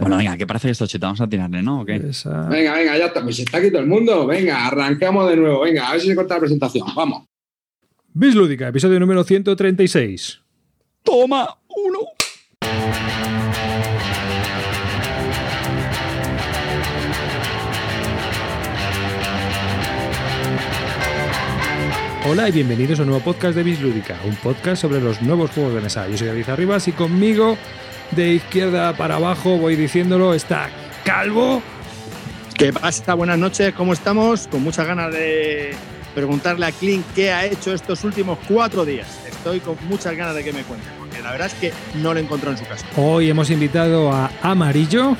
Bueno, venga, ¿qué parece esto, Cheta? Vamos a tirarle, ¿no? ¿O qué? Esa- Venga, venga, ya está. Pues está aquí todo el mundo. Venga, arrancamos de nuevo. Venga, a ver si se corta la presentación. Vamos. Bis Lúdica, episodio número 136. ¡Toma! ¡Uno! Hola y bienvenidos a un nuevo podcast de Bis Lúdica, un podcast sobre los nuevos juegos de mesa. Yo soy David Arribas y conmigo, de izquierda para abajo, voy diciéndolo, está Calvo. ¿Qué pasa? Buenas noches, ¿cómo estamos? Con muchas ganas de preguntarle a Clint qué ha hecho estos últimos cuatro días. Estoy con muchas ganas de que me cuente, porque la verdad es que no lo encontró en su casa. Hoy hemos invitado a Amarillo.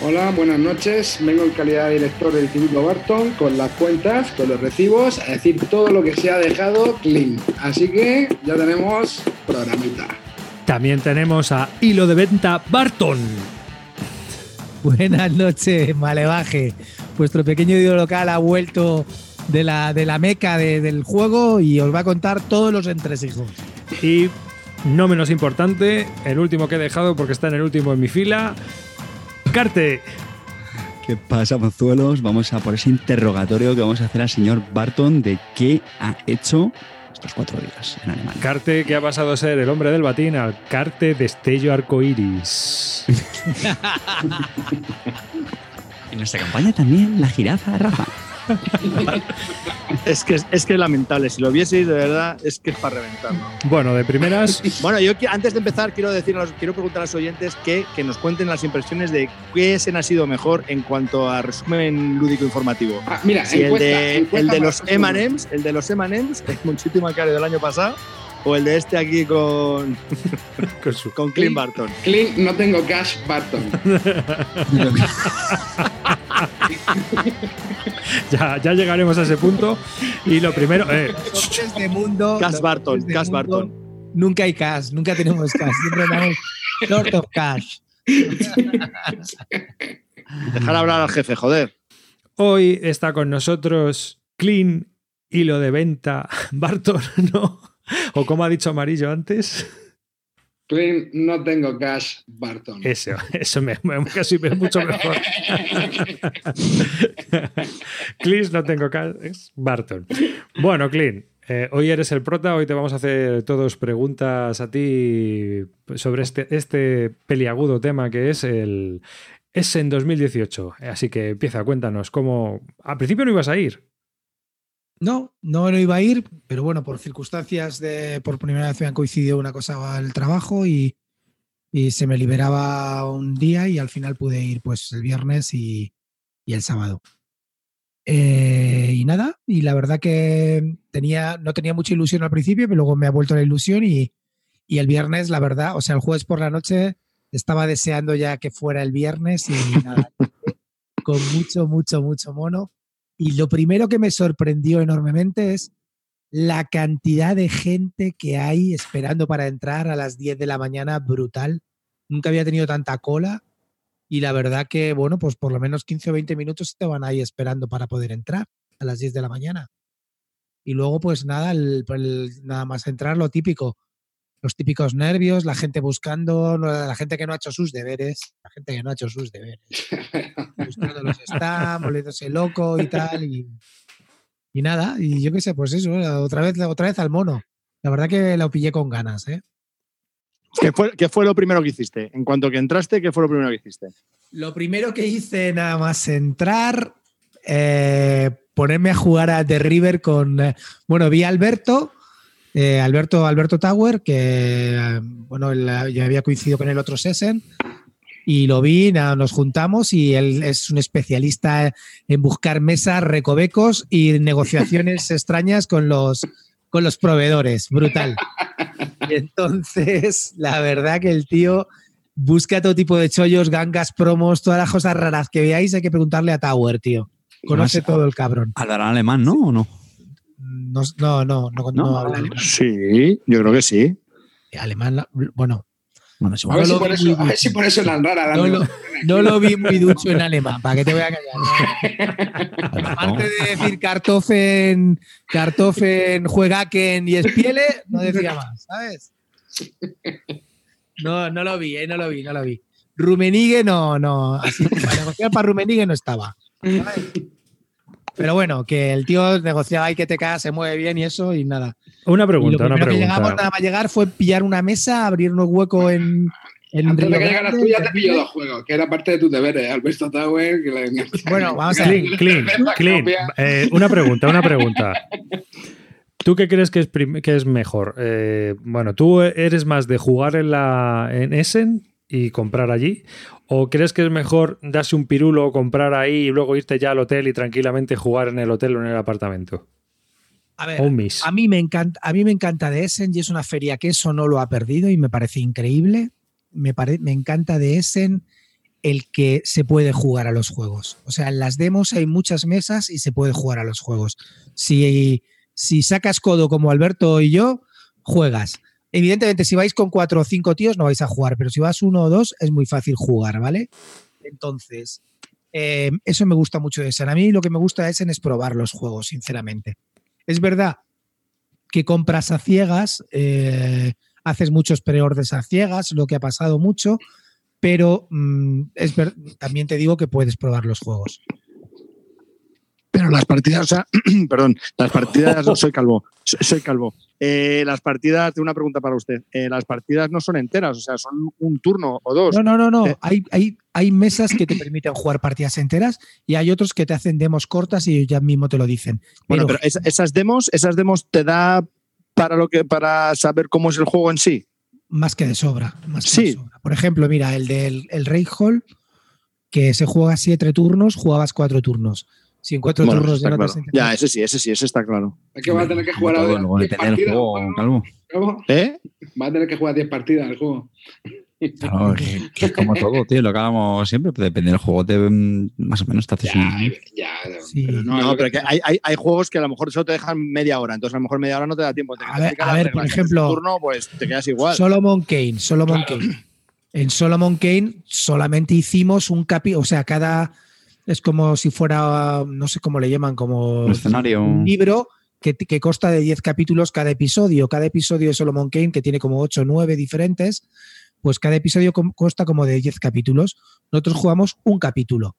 Hola, buenas noches. Vengo en calidad de director del Instituto Barton con las cuentas, con los recibos, a decir todo lo que se ha dejado clean. Así que ya tenemos programita. También tenemos a Hilo de Venta Barton. Buenas noches, Malevaje. Vuestro pequeño ídolo local ha vuelto de la, de la meca de- del juego y os va a contar todos los entresijos. Y no menos importante, el último que he dejado porque está en el último en mi fila, Carte. ¿Qué pasa, mozuelos? Vamos a por ese interrogatorio que vamos a hacer al señor Barton de qué ha hecho estos cuatro días en Alemania. Carte que ha pasado a ser el hombre del batín al Carte Destello Arcoiris. En nuestra campaña también la jirafa Rafa. Es que es, que es lamentable, si lo vieseis de verdad, es que es para reventarlo. Bueno, de primeras, Bueno, yo antes de empezar quiero decir a los- quiero preguntar a los oyentes que, que nos cuenten las impresiones de qué se ha sido mejor en cuanto a resumen lúdico informativo. Ah, mira, Si el encuesta- de, el de los. M&M's, el de los M&M's, el Monchito y Macario del año pasado, o el de este aquí con, con su- con Clint Barton. Clean, no tengo cash Barton. ya, ya llegaremos a ese punto. Y lo primero, eh, Los de mundo. Cash Barton, Cash mundo, Barton. Nunca hay cash, nunca tenemos cash. Siempre damos short of cash. Dejar hablar al jefe, joder. hoy está con nosotros Clean Hilo de Venta Barton, ¿no? O como ha dicho Amarillo antes. Clean, no tengo cash Barton. Eso, eso me, me- casi me- mucho mejor. Clean, no tengo caso. Es Barton. Bueno, Clean, eh, hoy eres el prota. Hoy te vamos a hacer todos preguntas a ti sobre este, este peliagudo tema que es el. Es en 2018. Así que empieza, cuéntanos cómo. Al principio no ibas a ir. No, no, no iba a ir, pero bueno, por circunstancias de por primera vez me han coincidido una cosa al trabajo y, y se me liberaba un día y al final pude ir pues el viernes y, y el sábado. Eh, y nada, y la verdad que tenía, no tenía mucha ilusión al principio, pero luego me ha vuelto la ilusión y, y el viernes, la verdad, o sea, el jueves por la noche estaba deseando ya que fuera el viernes y nada, con mucho, mucho, mucho mono. Y lo primero que me sorprendió enormemente es la cantidad de gente que hay esperando para entrar a las 10 de la mañana, brutal. Nunca había tenido tanta cola y la verdad que, bueno, pues por lo menos 15 o 20 minutos te van ahí esperando para poder entrar a las 10 de la mañana. Y luego, pues nada, el- nada más entrar, lo típico. Los típicos nervios, la gente buscando, la gente que no ha hecho sus deberes, la gente que no ha hecho sus deberes buscando los stands, volviéndose loco y tal. Y, y nada, y yo qué sé, pues eso, otra vez, otra vez al mono. La verdad que lo pillé con ganas, ¿eh? ¿Qué fue, ¿Qué fue lo primero que hiciste? En cuanto que entraste, ¿qué fue lo primero que hiciste? Lo primero que hice nada más entrar, eh, ponerme a jugar a The River con. eh, bueno, vi a Alberto, eh, Alberto, Alberto Tower, que bueno, él, eh, yo había coincidido con el otro Sessen. Y lo vi, nada, nos juntamos y él es un especialista en buscar mesas, recovecos y negociaciones extrañas con los, con los proveedores. Brutal. Y entonces, la verdad que el tío busca todo tipo de chollos, gangas, promos, todas las cosas raras que veáis, hay que preguntarle a Tower, tío. Conoce Además, todo el cabrón. Hablará alemán, ¿no? ¿O no? No, no, no, no, no ¿No? habla alemán. Sí, yo creo que sí. Alemán, bueno, Bueno, A ver, si por eso, a ver si por eso la rara. no lo, no lo vi muy ducho en alemán, ¿para qué te voy a callar? Aparte de decir Kartoffeln, Kartoffeln, Juegaken y Espiele, no decía más, ¿sabes? No, no lo vi, ¿eh? no lo vi, no lo vi. Rumenigue no, no. Así, para negociar para Rumenigue no estaba. Pero bueno, que el tío negociaba y que te cae, se mueve bien y eso y nada. Una Y lo pregunta, una primero que llegamos pregunta. nada más llegar fue pillar una mesa, abrir unos huecos en, en Antes de Río que llegaras tú ya te pillo dos juegos, que era parte de tus deberes, Alberto Tower. Que le... Bueno, vamos a ver. Clean, clean, clean. Eh, una pregunta, una pregunta. ¿Tú qué crees que es, que es mejor? Eh, bueno, ¿tú eres más de jugar en, la, en Essen y comprar allí? ¿O crees que es mejor darse un pirulo o comprar ahí y luego irte ya al hotel y tranquilamente jugar en el hotel o en el apartamento? A ver. A mí me encanta, a mí me encanta de Essen y es una feria que eso no lo ha perdido y me parece increíble. Me, pare- me encanta de Essen el que se puede jugar a los juegos. O sea, en las demos hay muchas mesas y se puede jugar a los juegos. Si, si sacas codo como Alberto y yo, juegas. Evidentemente, si vais con cuatro o cinco tíos, no vais a jugar, pero si vas uno o dos, es muy fácil jugar, ¿vale? Entonces, eh, eso me gusta mucho de Essen. A mí lo que me gusta de Essen es probar los juegos, sinceramente. Es verdad que compras a ciegas, eh, haces muchos preorders a ciegas, lo que ha pasado mucho, pero mm, también te digo que puedes probar los juegos. Pero las partidas, o sea, perdón, las partidas, soy calvo, soy, calvo. Eh, las partidas, tengo una pregunta para usted. Eh, las partidas no son enteras, o sea, son un turno o dos. No, no, no, no. Eh. Hay, hay, hay mesas que te permiten jugar partidas enteras y hay otros que te hacen demos cortas y ya mismo te lo dicen. bueno, Pero pero es- esas demos, esas demos te da para lo que, para saber cómo es el juego en sí. más que de sobra. Más que Sí. de sobra. Por ejemplo, mira, el del el Rey Hall, que se juega siete turnos, jugabas cuatro turnos. Si en cuatro Bueno, turnos ya no te claro. has Ya, ese sí, ese sí, ese está claro. Es que va a tener que jugar a luego 10 depende del partidas. juego, ¿no? Calvo. ¿Cómo? ¿Eh? Va a tener que jugar 10 partidas el juego. Claro, que, que es como todo, tío, lo que hablamos siempre, pues depende del juego, te, mm, más o menos te haces Ya, un... ya. Sí. pero No, lo pero que hay, hay, hay juegos que a lo mejor solo te dejan media hora, entonces a lo mejor media hora no te da tiempo. Te A ver, a ver, por ejemplo- turno, pues te quedas igual. Solomon Kane, Solomon Claro. Kane. En Solomon Kane solamente hicimos un capítulo, o sea, cada es como si fuera, no sé cómo le llaman, como Un escenario. un libro que, que consta de 10 capítulos cada episodio. Cada episodio de Solomon Kane, que tiene como 8 o 9 diferentes, pues cada episodio consta como de 10 capítulos. Nosotros jugamos un capítulo.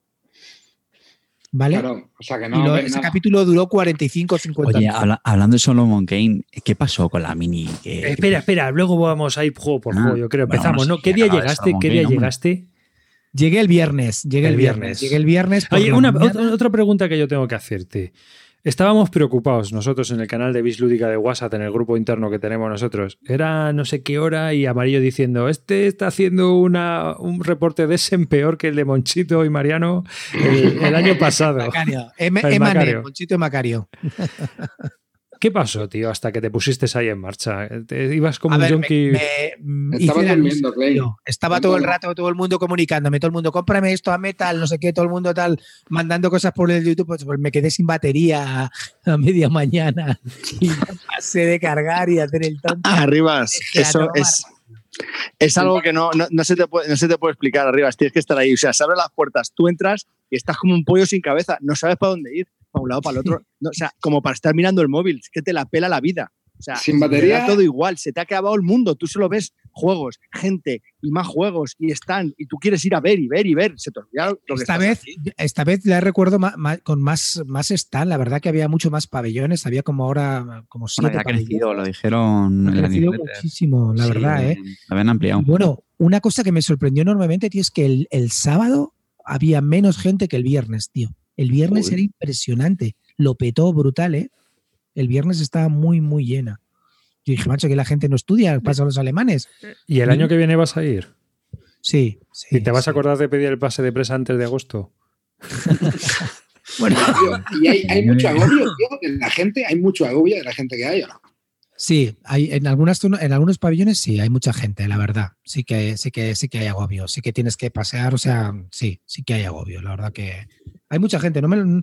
¿Vale? Claro, o sea que y no. lo- ves ese nada. capítulo duró 45 o 50 Oye, habla- hablando de Solomon Kane, ¿qué pasó con la mini? Eh, espera, espera, luego vamos a ir juego por Ah, juego, yo creo. Empezamos, ¿no? ¿Qué día llegaste? Solomon ¿Qué Kane, día hombre. llegaste? Llegué el viernes, llegué el, El viernes. viernes. Llegué el viernes. Oye, una, otra, otra pregunta que yo tengo que hacerte. Estábamos preocupados nosotros en el canal de Bis Lúdica de WhatsApp, en el grupo interno que tenemos nosotros. Era no sé qué hora y Amarillo diciendo, este está haciendo una, un reporte de Essen peor que el de Monchito y Mariano el, el año pasado. Macario. Em- El Macario. Monchito y Macario. ¿Qué pasó, tío, hasta que te pusiste ahí en marcha? Te ibas como A un ver, junkie. me- Estaba durmiendo, Clay. tío. Estaba todo el rato todo el mundo comunicándome, todo el mundo, cómprame esto a metal, no sé qué, todo el mundo tal, mandando cosas por el YouTube, pues, pues me quedé sin batería a, a media mañana y pasé de cargar y de hacer el tonto. Arribas, eso es, es algo que no, no, no se te puede, no se te puede explicar, Arribas. Tienes que estar ahí. O sea, se abren las puertas, tú entras y estás como un pollo sin cabeza. No sabes para dónde ir, para un lado, para el otro. No, o sea, como para estar mirando el móvil. Es que te la pela la vida. O sea, Sin te batería. da todo igual. Se te ha acabado el mundo. Tú solo ves juegos, gente y más juegos y están. Y tú quieres ir a ver y ver y ver. Se te olvida lo que Esta vez, aquí. esta vez la recuerdo con más, más stand, la verdad que había mucho más pabellones, había como ahora como siete ha pabellones. crecido, lo dijeron Ha la crecido muchísimo, la Sí, verdad, ¿eh? Habían ampliado. Y bueno, una cosa que me sorprendió enormemente, tío, es que el, el sábado había menos gente que el viernes, tío. El viernes era impresionante. Lo petó brutal, ¿eh? El viernes estaba muy, muy llena. Yo dije, macho, que la gente no estudia, pasa a los alemanes. ¿Y el año que viene vas a ir? Sí, sí. ¿Y te vas a acordar de pedir el pase de presa antes de agosto? Bueno, Tío, Y hay, hay mucho agobio, tío, de la gente, hay mucho agobio de la gente que hay. ¿o no? sí, hay, en, algunas, en algunos pabellones sí, hay mucha gente, la verdad. Sí que, sí que, sí que hay agobio. Sí que tienes que pasear, o sea, sí, sí que hay agobio. La verdad que hay mucha gente. No me,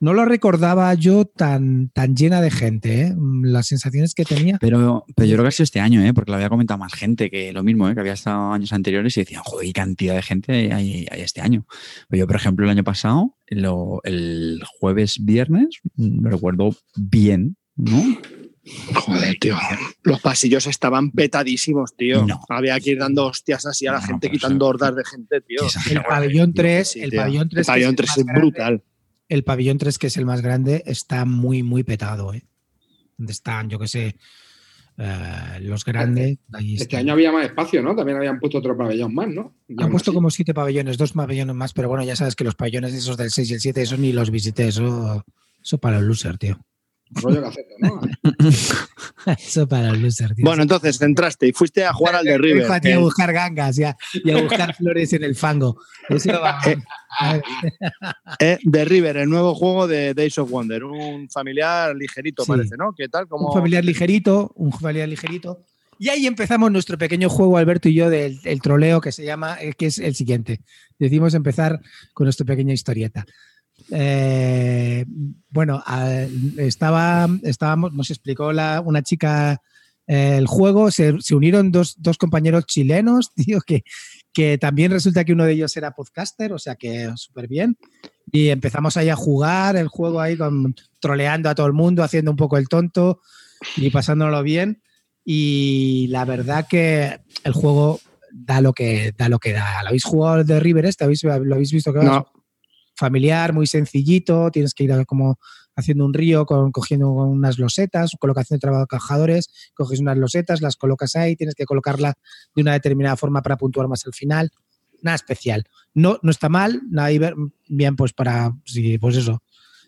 no lo recordaba yo tan, tan llena de gente, ¿eh? Las sensaciones que tenía. Pero, pero yo creo que ha sido este año, ¿eh? porque lo había comentado más gente que lo mismo, ¿eh? que había estado años anteriores y decían, joder, cantidad de gente hay, este año. Yo, por ejemplo, el año pasado, el jueves, viernes, mm, lo recuerdo bien, ¿no? Joder, tío. Los pasillos estaban petadísimos, tío. No. Había que ir dando hostias así a la No, gente, quitando hordas de gente, tío. El pabellón 3, Sí, el pabellón 3, El pabellón 3 es brutal. el pabellón 3, que es el más grande, está muy, muy petado, ¿eh? Donde están, yo qué sé, eh, los grandes. ahí Este año había más espacio, ¿no? También habían puesto otro pabellón más, ¿no? Y Han puesto así, como siete pabellones, dos pabellones más, pero bueno, ya sabes que los pabellones esos del 6 y el 7, esos ni los visité, eso, eso para los losers, tío. Rollo caceto, ¿no? Eso para los losers, tío. Bueno, entonces entraste y fuiste a jugar al de a River. ti a El- buscar gangas y a, y a buscar flores en el fango. Eso va- eh, de River, el nuevo juego de Days of Wonder. Un familiar ligerito, Sí. parece, ¿no? ¿Qué tal? Como un familiar ligerito, un familiar ligerito. Y ahí empezamos nuestro pequeño juego, Alberto y yo, del, del troleo que se llama, eh, que es el siguiente. Decimos empezar con nuestra pequeña historieta. Eh, bueno, estaba, estábamos, nos explicó la- una chica eh, el juego, se, se unieron dos, dos compañeros chilenos, tío, que, que también resulta que uno de ellos era podcaster, o sea que súper bien. Y empezamos ahí a jugar el juego ahí con, troleando a todo el mundo, haciendo un poco el tonto y pasándolo bien. Y la verdad que el juego da lo que da. Lo que da. ¿Lo habéis jugado de River este? ¿Habéis- ¿Lo habéis visto? Que? No, familiar, muy sencillito, tienes que ir a- como haciendo un río, con, cogiendo unas losetas, colocación de trabajadores, coges unas losetas, las colocas ahí, tienes que colocarla de una determinada forma para puntuar más al final. Nada especial. No, no está mal, nada bien pues para, sí, pues eso.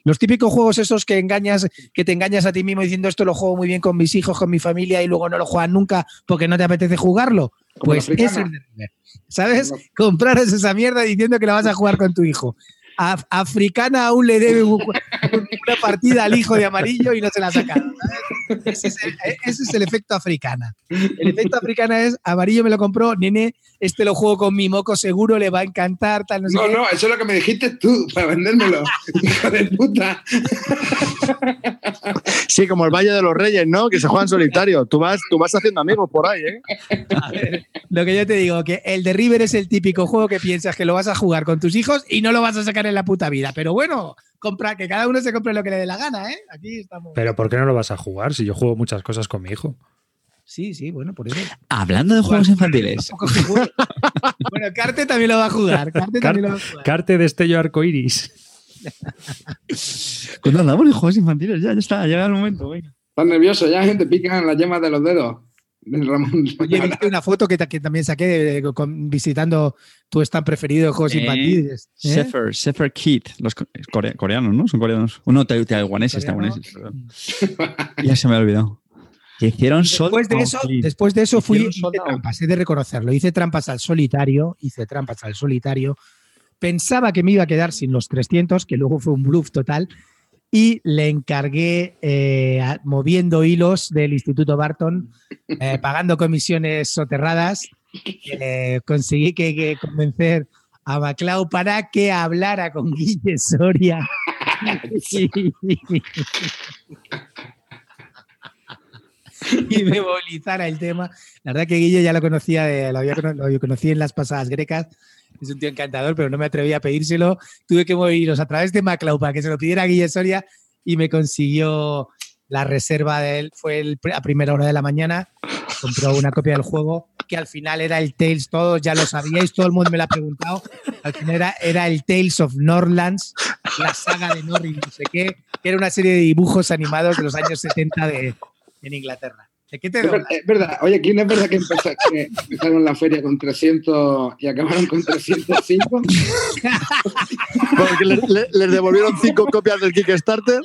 Los típicos juegos esos que engañas, que te engañas a ti mismo diciendo esto lo juego muy bien con mis hijos, con mi familia y luego no lo juegas nunca porque no te apetece jugarlo. Como Pues es de River. ¿Sabes? Compraros esa mierda diciendo que la vas a jugar con tu hijo. Af- Africana aún le debe un- una partida al hijo de amarillo y no se la ha sacado. ¿sabes? Ese es, el, ese es el efecto africana. El efecto africana es amarillo me lo compró, nene, este lo juego con mi moco seguro, le va a encantar, tal, no sé No, qué. no, eso es lo que me dijiste tú para vendérmelo. Hijo de puta. sí, como el Valle de los Reyes, ¿no? Que se juegan solitario. Tú vas, tú vas haciendo amigos por ahí, ¿eh? A ver, lo que yo te digo, que el de River es el típico juego que piensas que lo vas a jugar con tus hijos y no lo vas a sacar en la puta vida. Pero bueno, compra, que cada uno se compre lo que le dé la gana, ¿eh? Aquí estamos. Pero ¿por qué no lo vas a jugar si yo juego muchas cosas con mi hijo? Sí, sí, bueno, por eso. Hablando de juegos infantiles, bueno, Carte también lo va a jugar. Carte también lo va a jugar. Carte destello arcoiris. cuando andamos en juegos infantiles, ya, ya está, llega el momento. venga. Estás nervioso ya, gente, pican las yemas de los dedos. Ramón. Oye, viste una foto que, ta- que también saqué de- de- con- visitando tu stand preferido de juegos Eh, infantiles. ¿eh? Sefer, Sefer Kid, los co- core- coreanos, ¿no? Son coreanos. Uno tai- taiwaneses, taiwaneses. Ya se me ha olvidado. Que hicieron sol. Después de, oh, eso, después de eso fui, hice trampas, he de reconocerlo. Hice trampas al solitario, hice trampas al solitario. Pensaba que me iba a quedar sin los 300, que luego fue un bluff total, y le encargué eh, moviendo hilos del Instituto Barton, eh, pagando comisiones soterradas. eh, conseguí que, que convencer a Maclau para que hablara con Guille Soria. y me movilizara el tema. La verdad que Guille ya lo conocía, de- lo, había, lo conocí en las pasadas grecas. Es un tío encantador, pero no me atreví a pedírselo. Tuve que moverlos a través de Maclau para que se lo pidiera a Guille Soria y me consiguió la reserva de él. Fue el a primera hora de la mañana. Compró una copia del juego que al final era el Tales, todos ya lo sabíais, todo el mundo me lo ha preguntado. Al final era, era el Tales of Norlands, la saga de Norris, no sé qué, que era una serie de dibujos animados de los años 70 de, en Inglaterra. ¿De qué te Es doy? ver- es verdad, oye, ¿quién es verdad que, empezó- que empezaron la feria con 300 y acabaron con 305? Porque le- le- les devolvieron cinco copias del Kickstarter.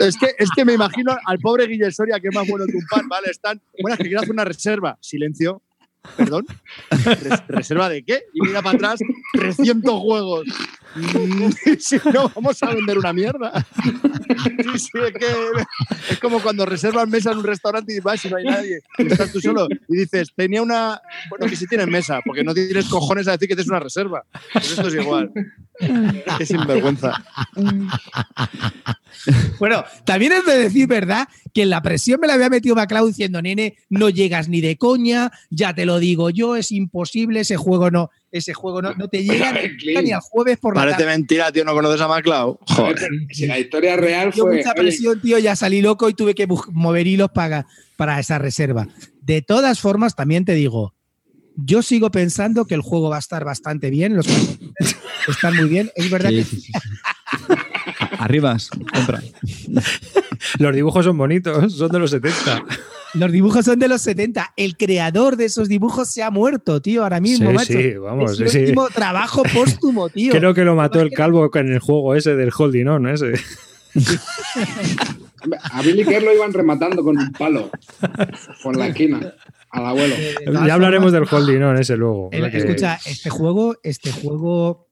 Es que, es que me imagino al pobre Guille Soria, que es más bueno que un pan, ¿vale? Están, bueno, es que quiero hacer una reserva. Silencio. Perdón. Res- ¿Reserva de qué? Y mira para atrás, 300 juegos. Si no, vamos a vender una mierda. Sí, sí, es que es como cuando reservas mesa en un restaurante y vas y no hay nadie. y estás tú solo y dices, tenía una. Bueno, que sí tienes mesa, porque no tienes cojones a decir que tienes una reserva. Pues esto es igual. Qué sinvergüenza. Bueno, también es de decir, ¿verdad? Que en la presión me la había metido Maclau diciendo, nene, no llegas ni de coña, ya te lo digo yo, es imposible, ese juego no. Ese juego no, no te llega ni, al jueves por la Parece tarde. mentira, tío, no conoces a MacLeod. Joder. Si la historia real fue. mucha presión, tío, ya salí loco y tuve que mover hilos para, para esa reserva. De todas formas, también te digo, yo sigo pensando que el juego va a estar bastante bien, los están muy bien. Es verdad Sí, que sí, sí. Arribas, compra. Los dibujos son bonitos, son de los 70. los dibujos son de los 70. El creador de esos dibujos se ha muerto, tío, ahora mismo, Sí, macho. sí, vamos, es sí, el sí. último trabajo póstumo, tío. Creo que lo mató el calvo en el juego ese del holding on, ese. A Billy Kerr lo iban rematando con un palo. Por la esquina. Al abuelo. Eh, Ya hablaremos del holding on ese luego. el- que- escucha, este juego, este juego,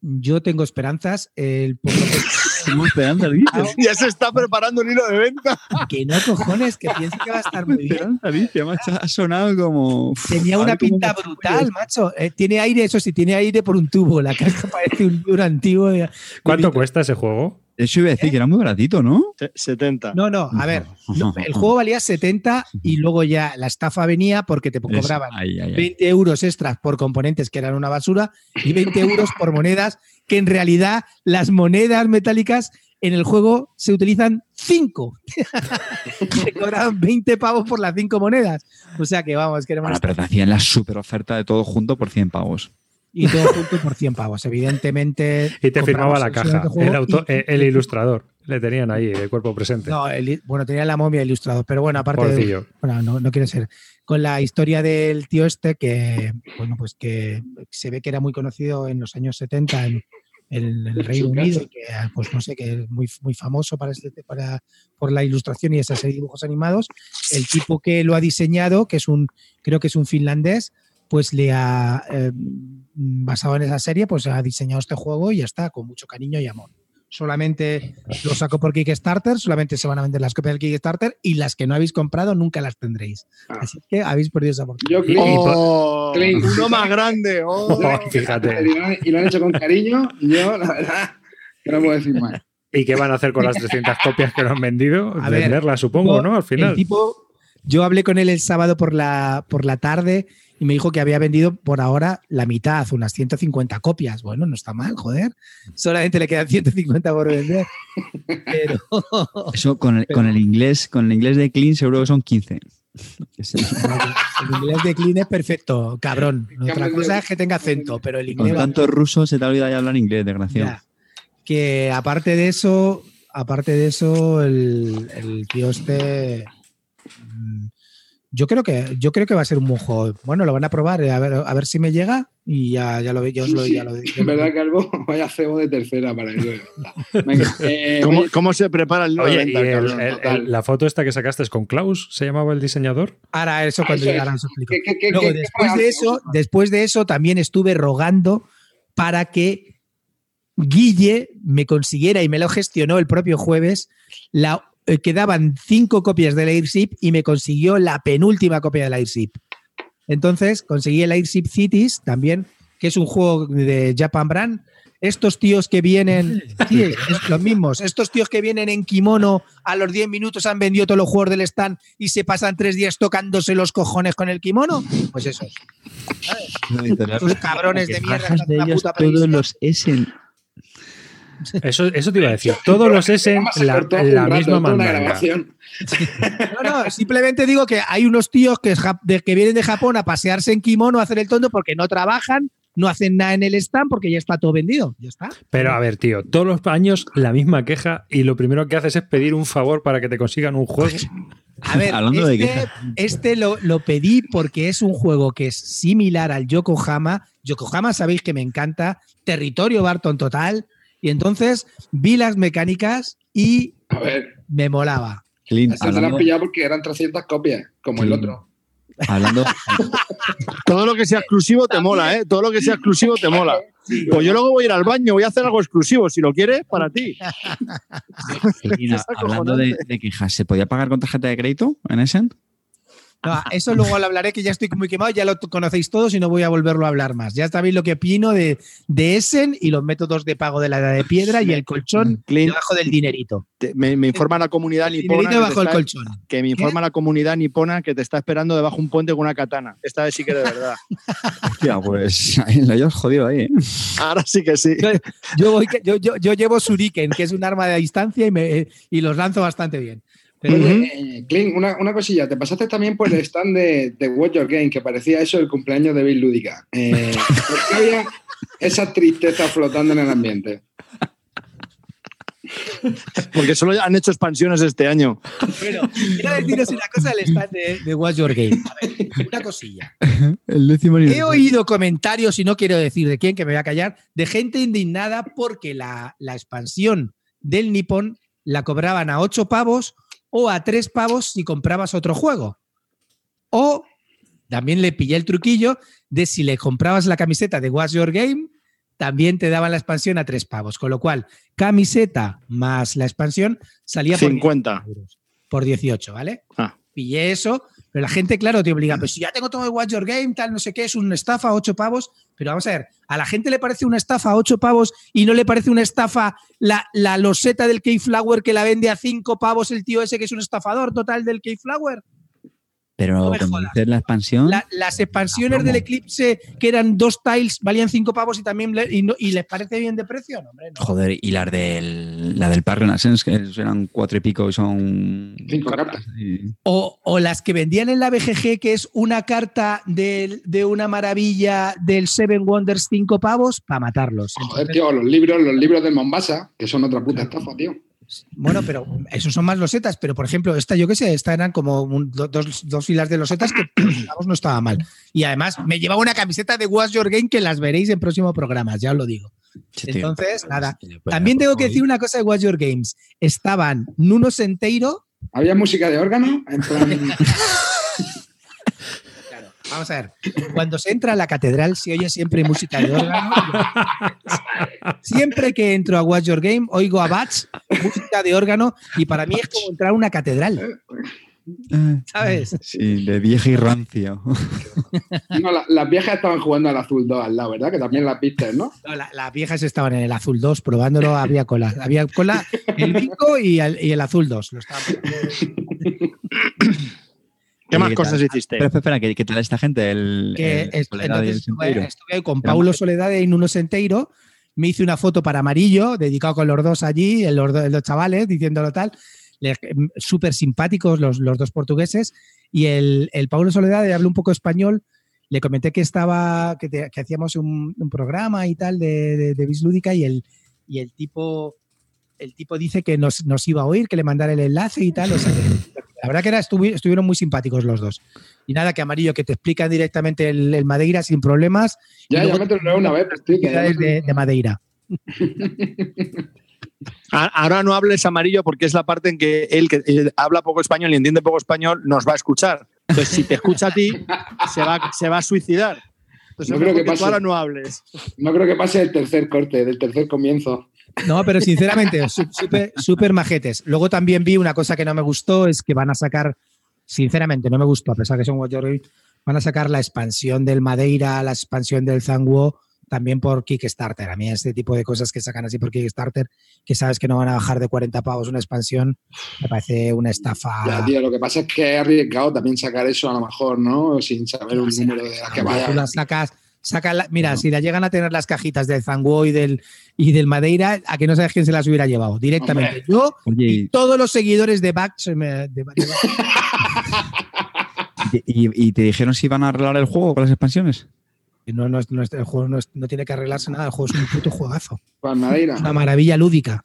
yo tengo esperanzas. El, por lo que- Dice. Ya se está preparando el hilo de venta. que no cojones, que pienso que va a estar muy bien. Esperanza, dice, macho. Ha sonado como. Tenía una pinta brutal, macho. Eh, tiene aire, eso sí, tiene aire por un tubo. La caja parece un libro antiguo. de- ¿Cuánto cuesta ese juego? Eso iba a decir que era muy baratito, ¿no? Se- 70. No, no, a ver. no, el juego valía 70 y luego ya la estafa venía porque te cobraban Ahí, ahí, ahí. 20 euros extras por componentes que eran una basura y 20 euros por monedas que en realidad las monedas metálicas en el juego se utilizan 5. te cobraban 20 pavos por las 5 monedas. O sea que vamos, que era Bueno, pero te hacían la super oferta de todo junto por 100 pavos. y todo junto por 100 pavos. Evidentemente. Y te firmaba la el caja, el, auto- y- eh, el ilustrador. Le tenían ahí, de cuerpo presente. No, el- bueno, tenía la momia ilustrado, pero bueno, aparte de, bueno, no, no quiere ser. Con la historia del tío este que, bueno, pues que se ve que era muy conocido en los años 70 en, en el Reino Unido, que, pues no sé, que es muy, muy famoso para, este- para, por la ilustración y esa serie de dibujos animados. El tipo que lo ha diseñado, que es un, creo que es un finlandés, pues le ha, eh, basado en esa serie, pues ha diseñado este juego y ya está, con mucho cariño y amor. Solamente lo saco por Kickstarter, solamente se van a vender las copias del Kickstarter y las que no habéis comprado nunca las tendréis. Ah. Así que habéis perdido esa oportunidad. Yo, Clint, Oh, Clint. uno más grande. oh. Oh, fíjate. y lo han- hecho con cariño. Yo, la verdad, que no puedo decir más. ¿Y qué van a hacer con las 300 copias que no han vendido? A ver, Venderlas, supongo, tipo, ¿no? Al El final. tipo, yo hablé con él el sábado por la, por la tarde y me dijo que había vendido por ahora la mitad, unas 150 copias. Bueno, no está mal, joder. Solamente le quedan 150 por vender. Pero Eso con el, con el inglés, con el inglés de Clean seguro que son 15. Es el- inglés de Clean es perfecto, cabrón. Otra cosa es que tenga acento, pero el Con inglés va tanto ruso se te ha olvidado ya hablar inglés, desgraciado. Ya. Que aparte de eso, aparte de eso, el, el tío este. Yo creo que yo creo que va a ser un buen juego. Bueno, lo van a probar, a ver, a ver si me llega y ya, ya lo ve- yo os Sí, lo, sí. lo- Es verdad, Calvo, vaya cebo de tercera para ello. Venga, eh, ¿Cómo, cómo se prepara el Oye, el- el- el- la foto esta que sacaste es con Klaus, ¿se llamaba el diseñador? Ahora eso cuando explico. ¿qué- qué- qué- Luego, después de eso, después de eso, también estuve rogando para que Guille me consiguiera y me lo gestionó el propio jueves. La, eh, quedaban cinco copias del Airship y me consiguió la penúltima copia del Airship. Entonces conseguí el Airship Cities también, que es un juego de Japan Brand. Estos tíos que vienen, sí, es- los mismos, estos tíos que vienen en kimono a los 10 minutos han vendido todos los juegos del stand y se pasan tres días tocándose los cojones con el kimono, pues eso. Esos cabrones de mierda. Bajas de la ellos puta todos los S. Eso, eso te iba a decir. Todos los S en la, rato, misma mandanga. grabación. No, no, simplemente digo que hay unos tíos que, es que vienen de Japón a pasearse en kimono, a hacer el tonto porque no trabajan, no hacen nada en el stand porque ya está todo vendido. Ya está. Pero a ver, tío, todos los años la misma queja y lo primero que haces es pedir un favor para que te consigan un juego. A ver, Hablando de este, este lo, lo pedí porque es un juego que es similar al Yokohama. Yokohama sabéis que me encanta, territorio Barton total. Y entonces vi las mecánicas y A ver, me molaba. Lo han hablando, pillado porque eran 300 copias, como el otro. hablando, Todo lo que sea exclusivo te mola, ¿eh? Todo lo que sea exclusivo te mola. Pues yo luego voy a ir al baño, voy a hacer algo exclusivo. Si lo quieres, para ti. Es hablando de, de quejas, ¿se podía pagar con tarjeta de crédito en Essen? No, eso luego lo hablaré, que ya estoy muy quemado, ya lo conocéis todos y no voy a volverlo a hablar más. Ya sabéis lo que opino de, de Essen y los métodos de pago de la edad de piedra y el colchón Clint, debajo del dinerito. te- me, me informa la comunidad nipona te debajo del está- colchón. que me informa la comunidad nipona que te está esperando debajo de un puente con una katana. Esta vez sí que de verdad. Hostia, pues ahí lo hayas jodido ahí, ¿eh? Ahora sí que sí. Yo, yo voy yo, yo, yo llevo Shuriken, que es un arma de distancia y, me, y los lanzo bastante bien. Pero. Eh, Clint, una, una cosilla, te pasaste también por el stand de, de Watch Your Game, que parecía eso el cumpleaños de Bill Lúdica. Eh, ¿por qué había esa tristeza flotando en el ambiente? Porque solo han hecho expansiones este año. Bueno, quiero deciros una cosa del stand de, de Watch Your Game. A ver, una cosilla. El décimo He oído comentarios, y no quiero decir de quién, que me voy a callar, de gente indignada porque la, la expansión del Nippon la cobraban a 8 pavos o a 3 pavos si comprabas otro juego. O también le pillé el truquillo de si le comprabas la camiseta de Watch Your Game, también te daban la expansión a 3 pavos. Con lo cual, camiseta más la expansión salía por 50. euros, por 18, ¿vale? Ah. Pillé eso, pero la gente, claro, te obliga, pues si ya tengo todo el Watch Your Game, tal, no sé qué, es una estafa a 8 pavos, pero vamos a ver, a la gente le parece una estafa a 8 pavos y no le parece una estafa la, la loseta del Keyflower que la vende a 5 pavos el tío ese que es un estafador total del Keyflower. Pero No cuando dices la expansión, La- las expansiones del Eclipse que eran dos tiles valían 5 pavos y también le- y, no- y les parece bien de precio, no, hombre, no. joder, y las del, la del Park Renaissance, que eran cuatro y pico y son Cinco cartas. Y- O, o las que vendían en la BGG, que es una carta del- de, una maravilla del Seven Wonders, cinco pavos, para matarlos. Joder, Entonces, tío, los libros, los libros del Mombasa, que son otra puta estafa, tío. Bueno, pero esos son más losetas, pero por ejemplo, esta yo qué sé, esta eran como un- dos, dos filas de losetas que digamos, no estaba mal. Y además me llevaba una camiseta de What's Your Game que las veréis en próximos programas, ya os lo digo. Entonces, nada. pues, También tengo que decir una cosa de What's Your Games. Estaban Nuno Senteiro, ¿Había música de órgano? En plan, Vamos a ver, cuando se entra a la catedral se oye siempre música de órgano. Siempre que entro a Watch Your Game oigo a Bach, música de órgano, y para mí es como entrar a una catedral, ¿sabes? Sí, de vieja y rancio. no, la- las viejas estaban jugando al azul 2 al lado, ¿verdad? Que también las viste, ¿no? No, la- las viejas estaban en el azul 2 probándolo, había cola. Había cola, el y el, y el azul 2. Lo estaban ¿Qué más ¿qué cosas hiciste? Pero espera, ¿qué, qué tal esta gente? El, que el estuve, estuve con Paulo. Soledad y Nuno Senteiro. Me hice una foto para Amarillo, dedicado con los dos allí, los, dos- los chavales, diciéndolo tal. Le- Súper simpáticos los, los dos portugueses. Y el, el Paulo Soledad, le habló un poco español. Le comenté que estaba, que, te- que hacíamos un, un programa y tal de, de, de Bislúdica y el, y el tipo. El tipo dice que nos, nos iba a oír, que le mandara el enlace y tal. o sea que- la verdad que era, estuvi- estuvieron muy simpáticos los dos. Y nada, que Amarillo, que te explican directamente el, el Madeira sin problemas. Y Ya, ya luego mételo una vez, que ya de, de Madeira. Ahora no hables amarillo porque es la parte en que él, que habla poco español y entiende poco español, nos va a escuchar. Entonces, si te escucha a ti, se va, se va a suicidar. Entonces, No creo que pase. ahora no hables. No creo que pase el tercer corte, del tercer comienzo. No, pero sinceramente, súper súper majetes. Luego también vi una cosa que no me gustó, es que van a sacar, sinceramente, no me gustó, a pesar que son Watcher van a sacar la expansión del Madeira, la expansión del Zangwo, también por Kickstarter. A mí este tipo de cosas que sacan así por Kickstarter, que sabes que no van a bajar de 40 pavos una expansión, me parece una estafa. Ya, tío, lo que pasa es que es arriesgado también sacar eso a lo mejor, ¿no? Sin saber un número de las que Tú vaya. las sacas, saca la- mira, si la llegan a tener las cajitas del Zangwo y del, y del Madeira, a que no sabes quién se las hubiera llevado. Directamente. Hombre. Yo Oye, y todos los seguidores de de- y- y te dijeron si iban a arreglar el juego con las expansiones. no, no, es- no el juego no, no tiene que arreglarse nada, el juego es un puto juegazo. Para Madeira. Una maravilla lúdica.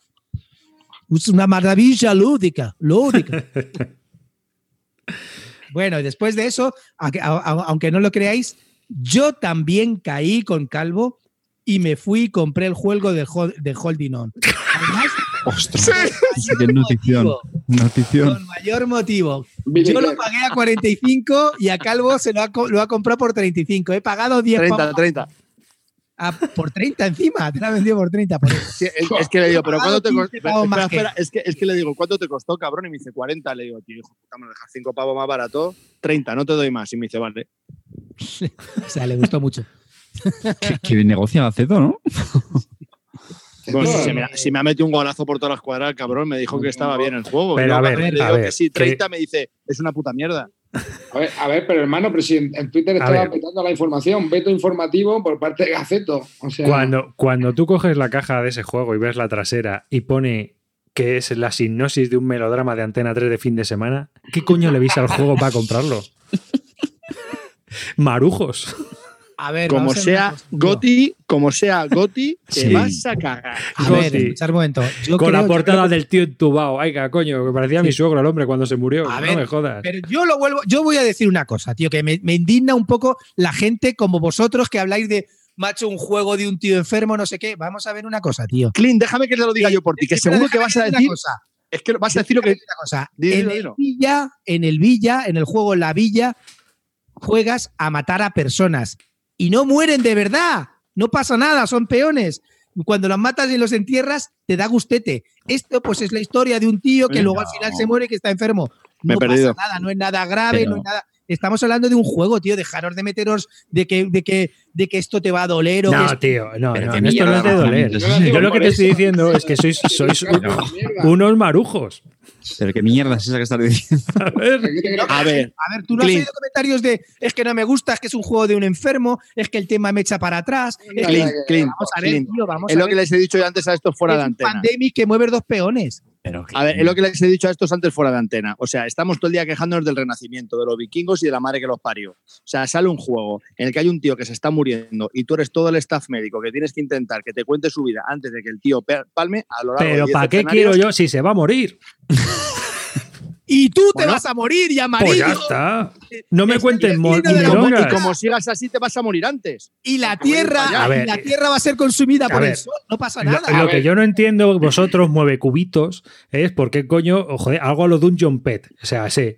Es una maravilla lúdica, lúdica. bueno, y después de eso, aunque no lo creáis, yo también caí con Calvo y me fui y compré el juego de, Hol- de Holding On. Además, ¡Ostras! qué notición. motivo, Notición. con mayor motivo. Yo lo pagué a 45 y a Calvo se lo ha, lo ha comprado por 35. He pagado 10 30, pavos 30. Ah, por 30 encima, te la ha vendido por 30. Por. Sí, es, es que le digo, pero ¿cuánto te costó? 15 pavos más Espera, espera, es, que, es que le digo, ¿cuánto te costó, cabrón? Y me dice 40. Le digo, tío, hijo puta, me dejas 5 pavos más barato. 30, no te doy más. Y me dice, vale. O sea, le gustó mucho. ¿Qué, qué negocio hace todo, ¿no? Bueno, si, me, si me ha metido un golazo por todas las cuadras, el cabrón, me dijo que estaba bien el juego. Pero Yo, a ver, le a ver, que sí, que- 30 me dice, es una puta mierda. A ver, a ver, pero hermano, pero si en, en Twitter estaba ver. petando la información, veto informativo por parte de Gaceto. O sea, Cuando, cuando tú coges la caja de ese juego y ves la trasera y pone que es la sinopsis de un melodrama de Antena 3 de fin de semana, ¿qué coño le veis al juego para comprarlo? Marujos. A ver, Como vamos a ver una sea. Goti, como sea Goti, te Sí. vas a cagar. A ver, escuchar un momento. Yo Con la creo- portada creo del tío entubado. Ay, coño, que parecía mi suegro el hombre cuando se murió. A no ver, me jodas. Pero yo lo vuelvo, yo voy a decir una cosa, tío, que me, me indigna un poco la gente como vosotros que habláis de macho, un juego de un tío enfermo, no sé qué. Vamos a ver una cosa, tío. Clint, déjame que te lo diga yo por ti, que seguro que vas a decir. Una cosa, Es que vas a decir lo que. Una cosa. Dilo, en dilo, el. Villa, en el Villa, en el juego La Villa, juegas a matar a personas y no mueren de verdad. No pasa nada, son peones. Cuando los matas y los entierras, te da gustete. Esto, pues, es la historia de un tío que luego al final se muere y que está enfermo. Me he No perdido. pasa nada, no es nada grave, Pero- no es nada. Estamos hablando de un juego, tío. Dejaros de meteros de que, de que, de que esto te va a doler o que No, tío, no, Pero no, qué esto no es de doler. Yo lo Yo que te estoy diciendo es que sois, sois unos marujos. Pero qué mierda es esa que estás diciendo. A ver. A ver, A ver, tú no has oído comentarios de es que no me gusta, es que es un juego de un enfermo, es que el tema me echa para atrás. es que- Clint, Clint, vamos a ver, Clint. tío, vamos es a lo ver. que les he dicho yo antes a estos fuera es de un antena. pandemic que mueve dos peones. Pero A ver, es lo que les he dicho a estos antes fuera de antena. O sea, estamos todo el día quejándonos del renacimiento, de los vikingos y de la madre que los parió. O sea, sale un juego en el que hay un tío que se está muriendo y tú eres todo el staff médico que tienes que intentar que te cuente su vida antes de que el tío palme a lo largo pero 10 ¿para qué quiero yo si se va a morir? Y tú te Bueno, vas a morir, y Pues amarillo. ya está. No me Es cuenten el mo- destino de Y como, y milongas. como sigas así, te vas a morir antes. Y la tierra, ver, y la tierra va a ser consumida a por ver. el sol. No pasa Lo, nada. lo que yo no entiendo, vosotros mueve cubitos, es por qué coño, joder, algo a lo Dungeon Pet. O sea, sé,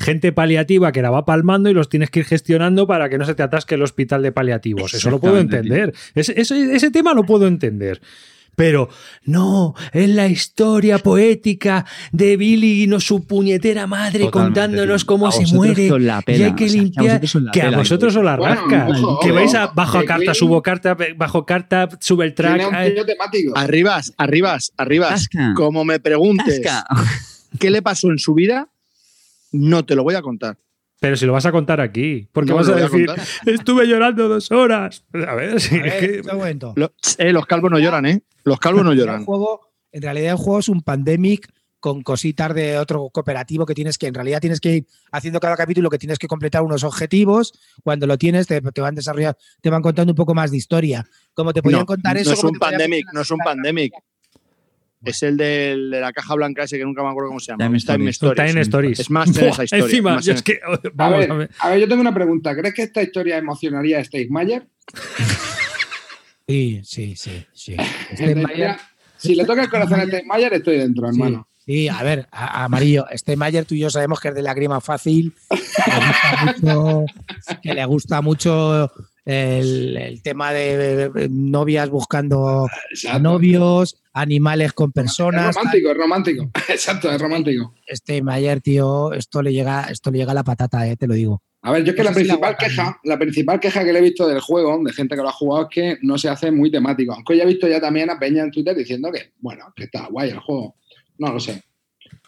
gente paliativa que la va palmando y los tienes que ir gestionando para que no se te atasque el hospital de paliativos. Eso lo puedo entender. Ese, ese- ese tema lo puedo entender. Pero no, es la historia poética de Billy y su puñetera madre Totalmente, contándonos cómo A se muere. la y pela, hay que o sea, que a limpiar. vosotros os la Que a pela, vosotros os la Bueno, rasca. ojo, que vais a bajo carta, subo carta, bajo carta, sube el track. Tiene un ay, tío temático. Arribas, arribas, arribas. Tasca. Como me preguntes Tasca. qué le pasó en su vida, no te lo voy a contar. Pero si lo vas a contar aquí, porque No vas a decir, estuve llorando dos horas. A ver, si A es que- un momento. Lo- eh, los calvos no lloran, ¿eh? Los calvos no El lloran. juego, en realidad el juego es un pandemic con cositas de otro cooperativo que tienes que, en realidad tienes que ir haciendo cada capítulo que tienes que completar unos objetivos. Cuando lo tienes, te, te van desarrollando, te van contando un poco más de historia. Como te podían No, contar no eso. es como un pandemic, no es un pandemic. Es el del- de la caja blanca ese que nunca me acuerdo cómo se llama. Time Time Stories. Time Stories. Es más en esa historia. Encima, más en- es que, A vamos ver, a ver. a ver, yo tengo una pregunta. ¿Crees que esta historia emocionaría a Steve Mayer? Sí, sí, sí. sí. Steve Mayer- Si le toca el corazón a Steve Mayer, estoy dentro, Sí, hermano. sí, a ver, a- a Amarillo, este Mayer tú y yo sabemos que es de lágrima fácil, que le gusta mucho, que le gusta mucho el, el tema de novias buscando Exacto. novios, animales con Es personas. romántico, es romántico. Exacto, es romántico. Este Mayer, tío, esto le llega, esto le llega a la patata, eh, te lo digo. A ver, yo es que No la principal queja, la principal queja que le he visto del juego, de gente que lo ha jugado, es que no se hace muy temático. Aunque ya he visto ya también a Peña en Twitter diciendo que, bueno, que está guay el juego. No lo sé.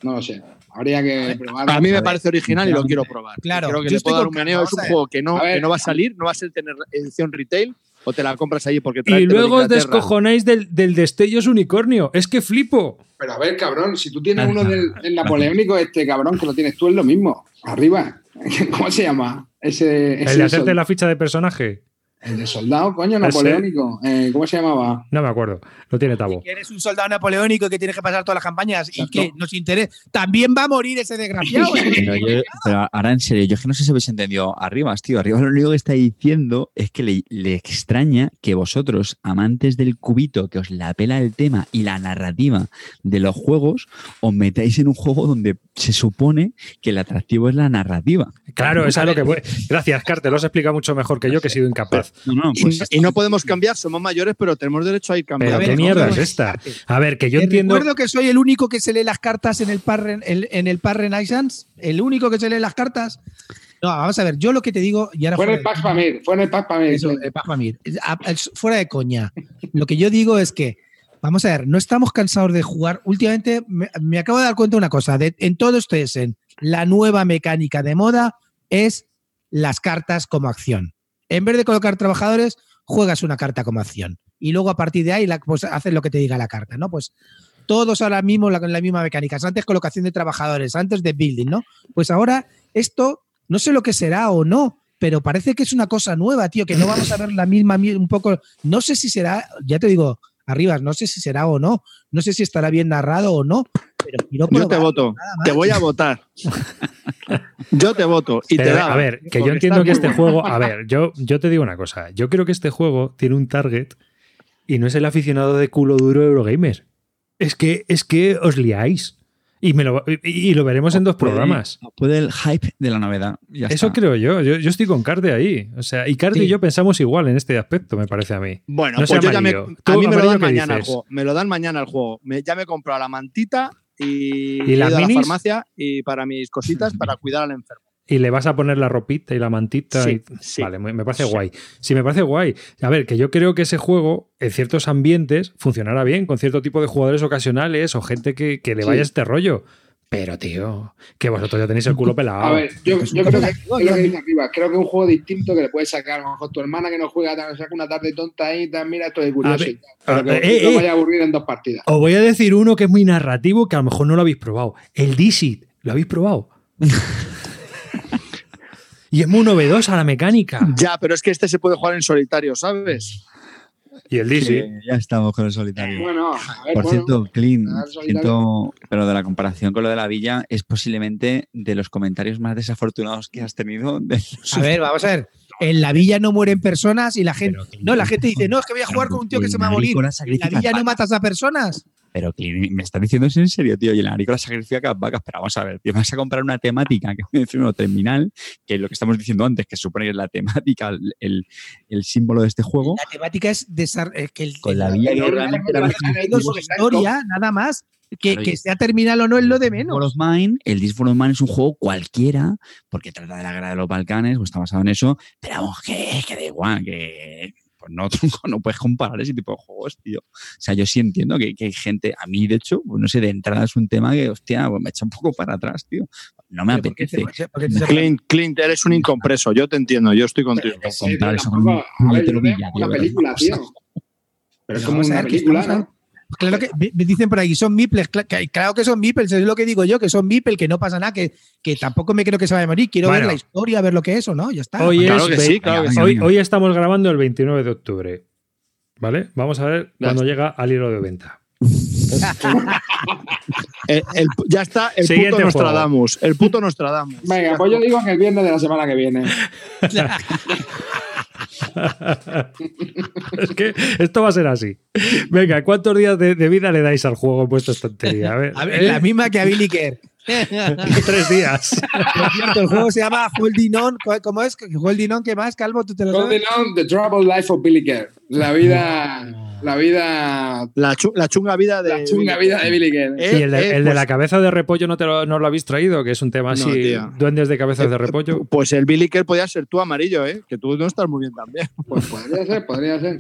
No lo sé. Habría que probar. A mí me parece original y lo quiero probar. Claro, Creo que yo le estoy puedo dar con un meneo. Carlos, Es un juego que no, que no va a salir, no va a ser tener edición retail o te la compras ahí porque trae Y luego os descojonáis del, del destellos unicornio. Es que flipo. Pero a ver, cabrón, si tú tienes uno del, del napoleónico, este cabrón, que lo tienes tú, es lo mismo. Arriba. ¿Cómo se llama? Ese, ese El de hacerte la ficha de personaje. El de soldado, coño, napoleónico. Eh, ¿Cómo se llamaba? No me acuerdo. Lo tiene Tabo. Que eres un soldado napoleónico que tienes que pasar todas las campañas y Exacto. que nos interesa. También va a morir ese desgraciado. Pero, yo- pero ahora en serio, yo es que no sé si habéis entendido Arribas, tío. Arribas lo único que está diciendo es que le, le extraña que vosotros, amantes del cubito, que os la pela el tema y la narrativa de los juegos, os metáis en un juego donde se supone que el atractivo es la narrativa. Claro, es a lo que voy. Gracias, Carter. Lo has explicado mucho mejor que yo, que he sido incapaz. Edad. No, no, Y- pues y, no podemos cambiar, somos mayores, pero tenemos derecho a ir Pero cambiando. ver, qué mierda ¿cómo es es? esta. A ver, que yo Te entiendo. Recuerdo que soy el único que se lee las cartas en el Parren, el- en el Parren Islands. El único que se lee las cartas. No, vamos a ver, yo lo que te digo, y ahora Fue en el fuera Pax de- Pamir, fue en el Pax Pamir. Eso, Paz Pamir. A- es- Fuera de coña. Lo que yo digo es que, vamos a ver, no estamos cansados de jugar. Últimamente me, me acabo de dar cuenta de una cosa. de- en todo esto es en la nueva mecánica de moda es las cartas como acción. En vez de colocar trabajadores, juegas una carta como acción. Y luego a partir de ahí pues, haces lo que te diga la carta, ¿no? Pues todos ahora mismo la, la misma mecánica. Antes colocación de trabajadores, antes de building, ¿no? Pues ahora esto no sé lo que será o no, pero parece que es una cosa nueva, tío, que no vamos a ver la misma, mi- un poco, no sé si será, ya te digo, Arribas, no sé si será o no, no sé si estará bien narrado o no, pero Yo te voto, te voy a votar. Yo te voto y Pero, te da. a ver, que yo entiendo que este bueno. juego. A ver, yo, yo te digo una cosa. Yo creo que este juego tiene un target y no es el aficionado de culo duro Eurogamer. Es que, es que os liáis. Y, me lo, y, y lo veremos en dos puede- programas. Puede el hype de la novedad. Ya Eso está. creo yo. yo. yo estoy con Carte ahí. O sea, y Carte Sí. y yo pensamos igual en este aspecto, me parece a mí. Bueno, No pues sea yo ya me, a mí me lo dan ¿qué mañana el dices? juego. Me lo dan mañana el juego. Me- ya me he comprado la mantita y, ¿Y he las ido a la farmacia y para mis cositas para cuidar al enfermo. Y le vas a poner la ropita y la mantita. Sí, y- sí. Vale, me parece Sí. guay. Sí, me parece guay. A ver, que yo creo que ese juego, en ciertos ambientes, funcionará bien con cierto tipo de jugadores ocasionales o gente que, que le vaya este rollo. Pero, tío, que vosotros ya tenéis el culo pelado. A ver, yo, Es creo que juego es lo que dice arriba. Creo que es un juego distinto que le puedes sacar. A lo mejor tu hermana que no juega, te saca una tarde tonta ahí, te mira esto de curioso. Ver, y tal, pero a- que eh, no eh. vaya a aburrir en dos partidas. Os voy a decir uno que es muy narrativo que a lo mejor no lo habéis probado. El Dixit. ¿Lo habéis probado? y es muy novedosa la mecánica. Ya, pero es que este se puede jugar en solitario, ¿sabes? Y el Sí, Dixit. ya estamos con el solitario. Bueno, a ver, Por bueno, cierto, Clean, siento, pero de la comparación con lo de la villa es posiblemente de los comentarios más desafortunados que has tenido. de los A ver, vamos a ver. En la villa no mueren personas y la gente. Pero No, la gente dice, no, es que voy a jugar con un tío que se me va a morir. En la villa no matas a personas. Pero que me estás diciendo eso en serio, tío. Y el agrícola sacrifica vacas. Pero vamos a ver, tío, vas a comprar una temática que voy a decir uno terminal, que es lo que estamos diciendo antes, que supone que es la temática, el, el- el símbolo de este juego. La temática es eh, que el, Con la su historia, nada más. Que, Claro, que y- sea terminal o no es lo de menos. of Mine, el War of Mine es un juego cualquiera, porque trata de la guerra de los Balcanes, o está basado en eso, pero vamos, que, que da igual, que pues no, tronco, no puedes comparar ese tipo de juegos, tío. O sea, yo sí entiendo que, que hay gente, a mí de hecho, pues no sé, de entrada es un tema que, hostia, pues me echa un poco para atrás, tío. No me Pero ¿por qué te- apetece. por qué te- Clint, Clint, eres un incompreso. Yo te entiendo, yo estoy contigo. Pero Sí, eso con a ver, yo veo una película, tío. Pero es como una película, ¿no? Claro que me- dicen por ahí, son miples. Claro que son miples, es lo que digo yo, que son miples, que no pasa nada, que, que tampoco me creo que se vaya a morir. Quiero Bueno. ver la historia, ver lo que es o no, ya está. Hoy, Claro es que sí, claro que sí. hoy, hoy estamos grabando el 29 de octubre. ¿Vale? Vamos a ver Ya cuando llega al hilo de venta. El- el- ya está el Siguiente puto juego. Nostradamus. El puto Nostradamus. Venga, pues yo digo que el viernes de la semana que viene. es que esto va a ser así. Venga, ¿cuántos días de, de vida le dais al juego en vuestra estantería? A ver, A ver, ¿eh? la misma que a Billy Kerr. Tres días. Por cierto, el juego se llama Holding On. ¿Cómo- ¿Cómo es? Holding On, ¿qué más, Calvo? ¿Tú te lo Holding sabes? on the troubled life of Billy Kerr. La vida, la vida, La, chu- la chunga vida de. la chunga vida de Billy Kerr. Eh, y el de, eh, el de pues- la cabeza de repollo no, te lo, no lo habéis traído, que es un tema No, así. tío. duendes de cabezas de repollo. Pues el Billy Kerr podía ser tú amarillo, ¿eh? Que tú no estás muy bien también. Pues podría ser, podría ser.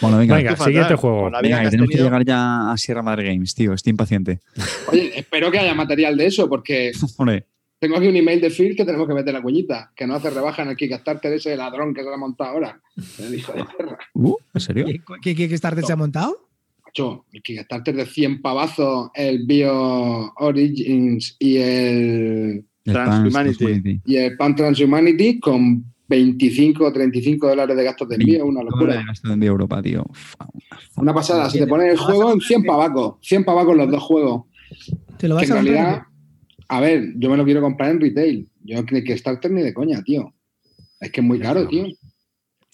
Bueno, venga, Venga, fatal. siguiente juego. Venga, que tenemos que llegar ya a Sierra Madre Games, tío. Estoy impaciente. Oye, espero que haya material de eso, porque tengo aquí un email de Phil que tenemos que meter la cuñita, que no hace rebaja en el Kickstarter de ese ladrón que se ha montado ahora. El hijo de perra. uh, ¿en serio? ¿Qué, qué, qué Kickstarter se ha montado? Macho, el Kickstarter de 100 pavazos, el Bio Origins y el, El Transhumanity. Trans- Transhumanity. y el Pan Transhumanity con 25 o 35 dólares de gastos de envío, una locura. el gasto de envío a Europa, tío. Una pasada. Si te pones el juego en 100 pavacos, 100 pavacos los dos juegos. ¿Te lo Que vas en a comprar? realidad, a ver, yo me lo quiero comprar en retail. Yo creo que Kickstarter ni de coña, tío. Es que es muy caro, tío.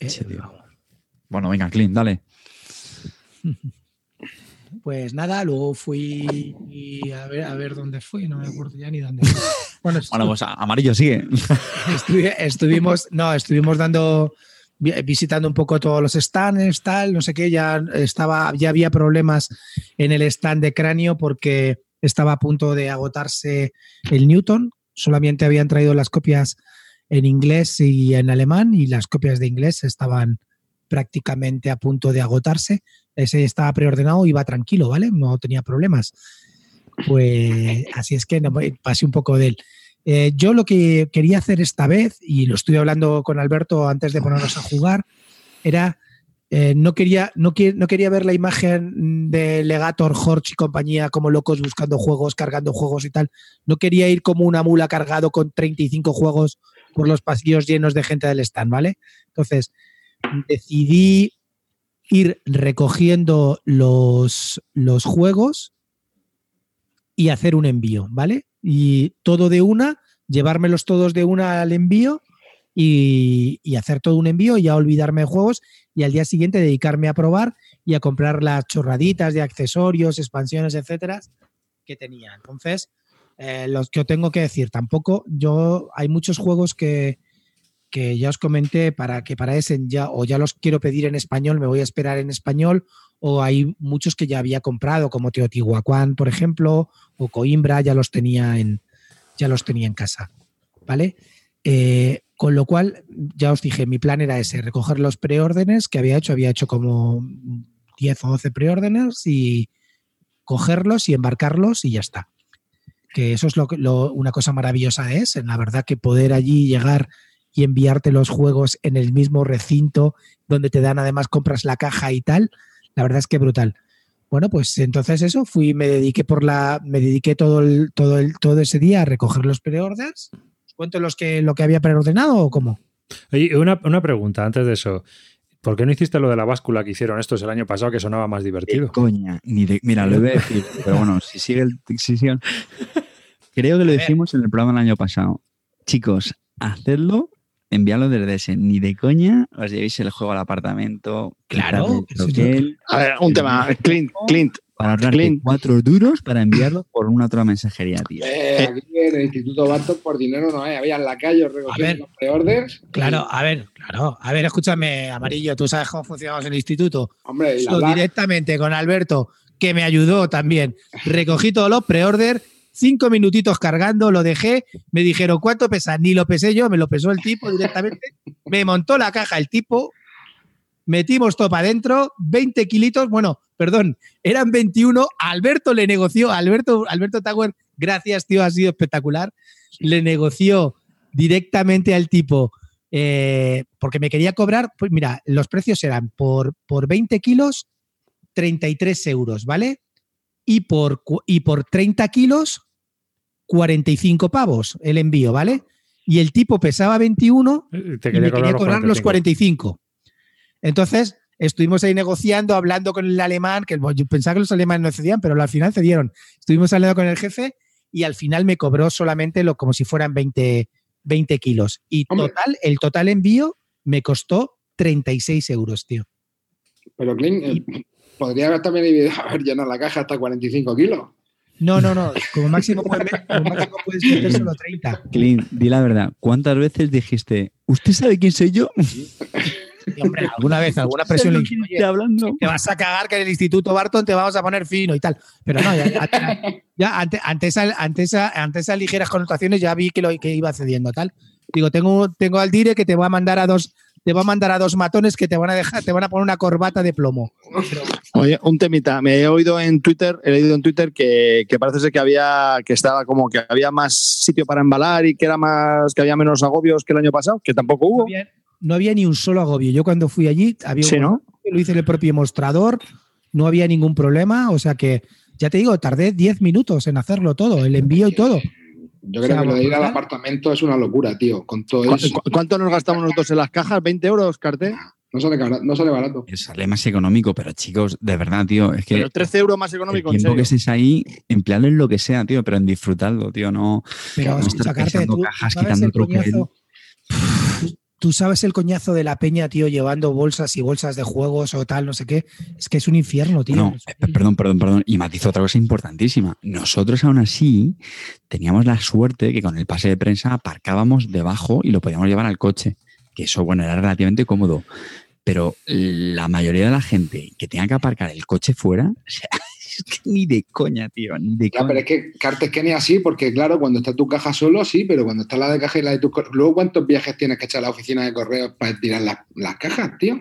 Sí, tío. Bueno, venga, Clint, dale. Pues nada, luego fui y a ver, a ver dónde fui, no me acuerdo ya ni dónde. fui. Bueno, Bueno, pues amarillo sigue. estuvi- estuvimos, no, estuvimos dando, visitando un poco todos los stands, tal, no sé qué, ya estaba, ya había problemas en el stand de cráneo porque estaba a punto de agotarse el Newton. Solamente habían traído las copias en inglés y en alemán y las copias de inglés estaban prácticamente a punto de agotarse. Ese estaba preordenado, iba tranquilo, ¿vale? No tenía problemas. Pues así es que no, pasé un poco de él. Eh, yo lo que quería hacer esta vez, y lo estuve hablando con Alberto antes de ponernos a jugar, era eh, no, quería, no, no, quería ver la imagen de Legator, Horch y compañía como locos buscando juegos, cargando juegos y tal. No quería ir como una mula cargado con 35 juegos por los pasillos llenos de gente del stand, ¿vale? Entonces, decidí ir recogiendo los, los juegos y hacer un envío, ¿vale? Y todo de una, llevármelos todos de una al envío y, hacer todo un envío y ya olvidarme de juegos y al día siguiente dedicarme a probar y a comprar las chorraditas de accesorios, expansiones, etcétera, que tenía. Entonces, eh, los que tengo que decir, tampoco yo, hay muchos juegos que, que ya os comenté para que para ese ya o ya los quiero pedir en español, me voy a esperar en español, o hay muchos que ya había comprado, como Teotihuacán, por ejemplo, o Coimbra, ya los tenía en, ya los tenía en casa. ¿Vale? Eh, con lo cual, ya os dije, mi plan era ese, recoger los preórdenes que había hecho, había hecho como 10 o 12 preórdenes y cogerlos y embarcarlos y ya está. Que eso es lo, lo, una cosa maravillosa es, en la verdad que poder allí llegar y enviarte los juegos en el mismo recinto donde te dan además compras la caja y tal, la verdad es que brutal. Bueno, pues entonces eso, fui, me dediqué por la, me dediqué todo el, todo el, todo ese día a recoger los preorders cuento los que, lo que había preordenado o cómo? Oye, una, una pregunta antes de eso. ¿Por qué no hiciste lo de la báscula que hicieron estos el año pasado que sonaba más divertido? coña, ni de, mira, lo voy a decir, pero bueno, si sigue el. creo que lo dijimos en el programa del año pasado. Chicos, hacedlo, enviadlo desde ese. Ni de coña os llevéis el juego al apartamento. Claro. A ver, un tema. Clint, Clint, para ahorrarte cuatro duros para enviarlo por una otra mensajería, tío. Eh, aquí en el Instituto Bartos por dinero no hay. Había en la calle recogiendo los preorders. Claro, a ver, claro. A ver, escúchame, Amarillo, tú sabes cómo funcionamos en el instituto. Hombre, directamente con Alberto, que me ayudó también. Recogí todos los preorders cinco minutitos cargando, lo dejé, me dijeron cuánto pesa, ni lo pesé yo, me lo pesó el tipo directamente, me montó la caja el tipo, metimos todo para adentro, 20 kilitos, bueno, perdón, eran 21, Alberto le negoció, Alberto, Alberto Tower, gracias tío, ha sido espectacular, le negoció directamente al tipo, eh, porque me quería cobrar, pues mira, los precios eran por, por 20 kilos, 33 euros, ¿vale? Y por, y por 30 kilos, 45 pavos el envío, ¿vale? Y el tipo pesaba 21 y me quería cobrar los 45. Entonces, estuvimos ahí negociando, hablando con el alemán, que yo pensaba que los alemanes no cedían, pero al final cedieron. Estuvimos hablando con el jefe y al final me cobró solamente lo como si fueran 20, 20 kilos. Y total, el total envío me costó 36 euros, tío. Pero, Clint, eh, podría haber también haber llenado la caja hasta 45 kilos. No, no, no. Como máximo, puedes, meter solo 30. Clint, di la verdad. ¿Cuántas veces dijiste, ¿usted sabe quién soy yo? hombre, alguna vez, alguna presión le hablando? Te vas a cagar que en el Instituto Barton te vamos a poner fino y tal. Pero no, ya, ante, ante, esa, ante, esas ligeras connotaciones ya vi que lo que iba cediendo, tal. Digo, tengo, tengo al dire que te va a mandar a dos, te va a mandar a dos matones que te van a dejar, te van a poner una corbata de plomo. Oye, un temita. Me he oído en Twitter, he leído en Twitter que, parece ser que había, que estaba como que había más sitio para embalar y que era más, que había menos agobios que el año pasado, que tampoco hubo no había ni un solo agobio. Yo cuando fui allí, había sí, ¿no? lo hice en el propio mostrador, no había ningún problema, o sea que, ya te digo, tardé 10 minutos en hacerlo todo, el envío y todo. Yo creo que lo de ir al apartamento es una locura, tío. Con todo eso. ¿Cuánto nos gastamos nosotros en las cajas? ¿20 euros, Carte? No sale, no sale barato. Sale más económico, pero chicos, de verdad, tío, es que. Pero 13 euros más económico, el tiempo que estés ahí, emplearlo en lo que sea, tío, pero en disfrutarlo, tío, no. Pero no cajas, quitando tú sabes el coñazo de la peña, tío, llevando bolsas y bolsas de juegos o tal, no sé qué. Es que es un infierno, tío. No, perdón, perdón, perdón. Y matizo otra cosa importantísima. Nosotros aún así teníamos la suerte que con el pase de prensa aparcábamos debajo y lo podíamos llevar al coche. que eso, bueno, era relativamente cómodo. Pero la mayoría de la gente que tenga que aparcar el coche fuera, ni de coña, tío, ni de Ya, coña. pero es que Cartes que ni así, porque claro, cuando está tu caja solo, sí, pero cuando está la de caja y la de tus Luego, ¿cuántos viajes tienes que echar a la oficina de correos para tirar las, las cajas, tío?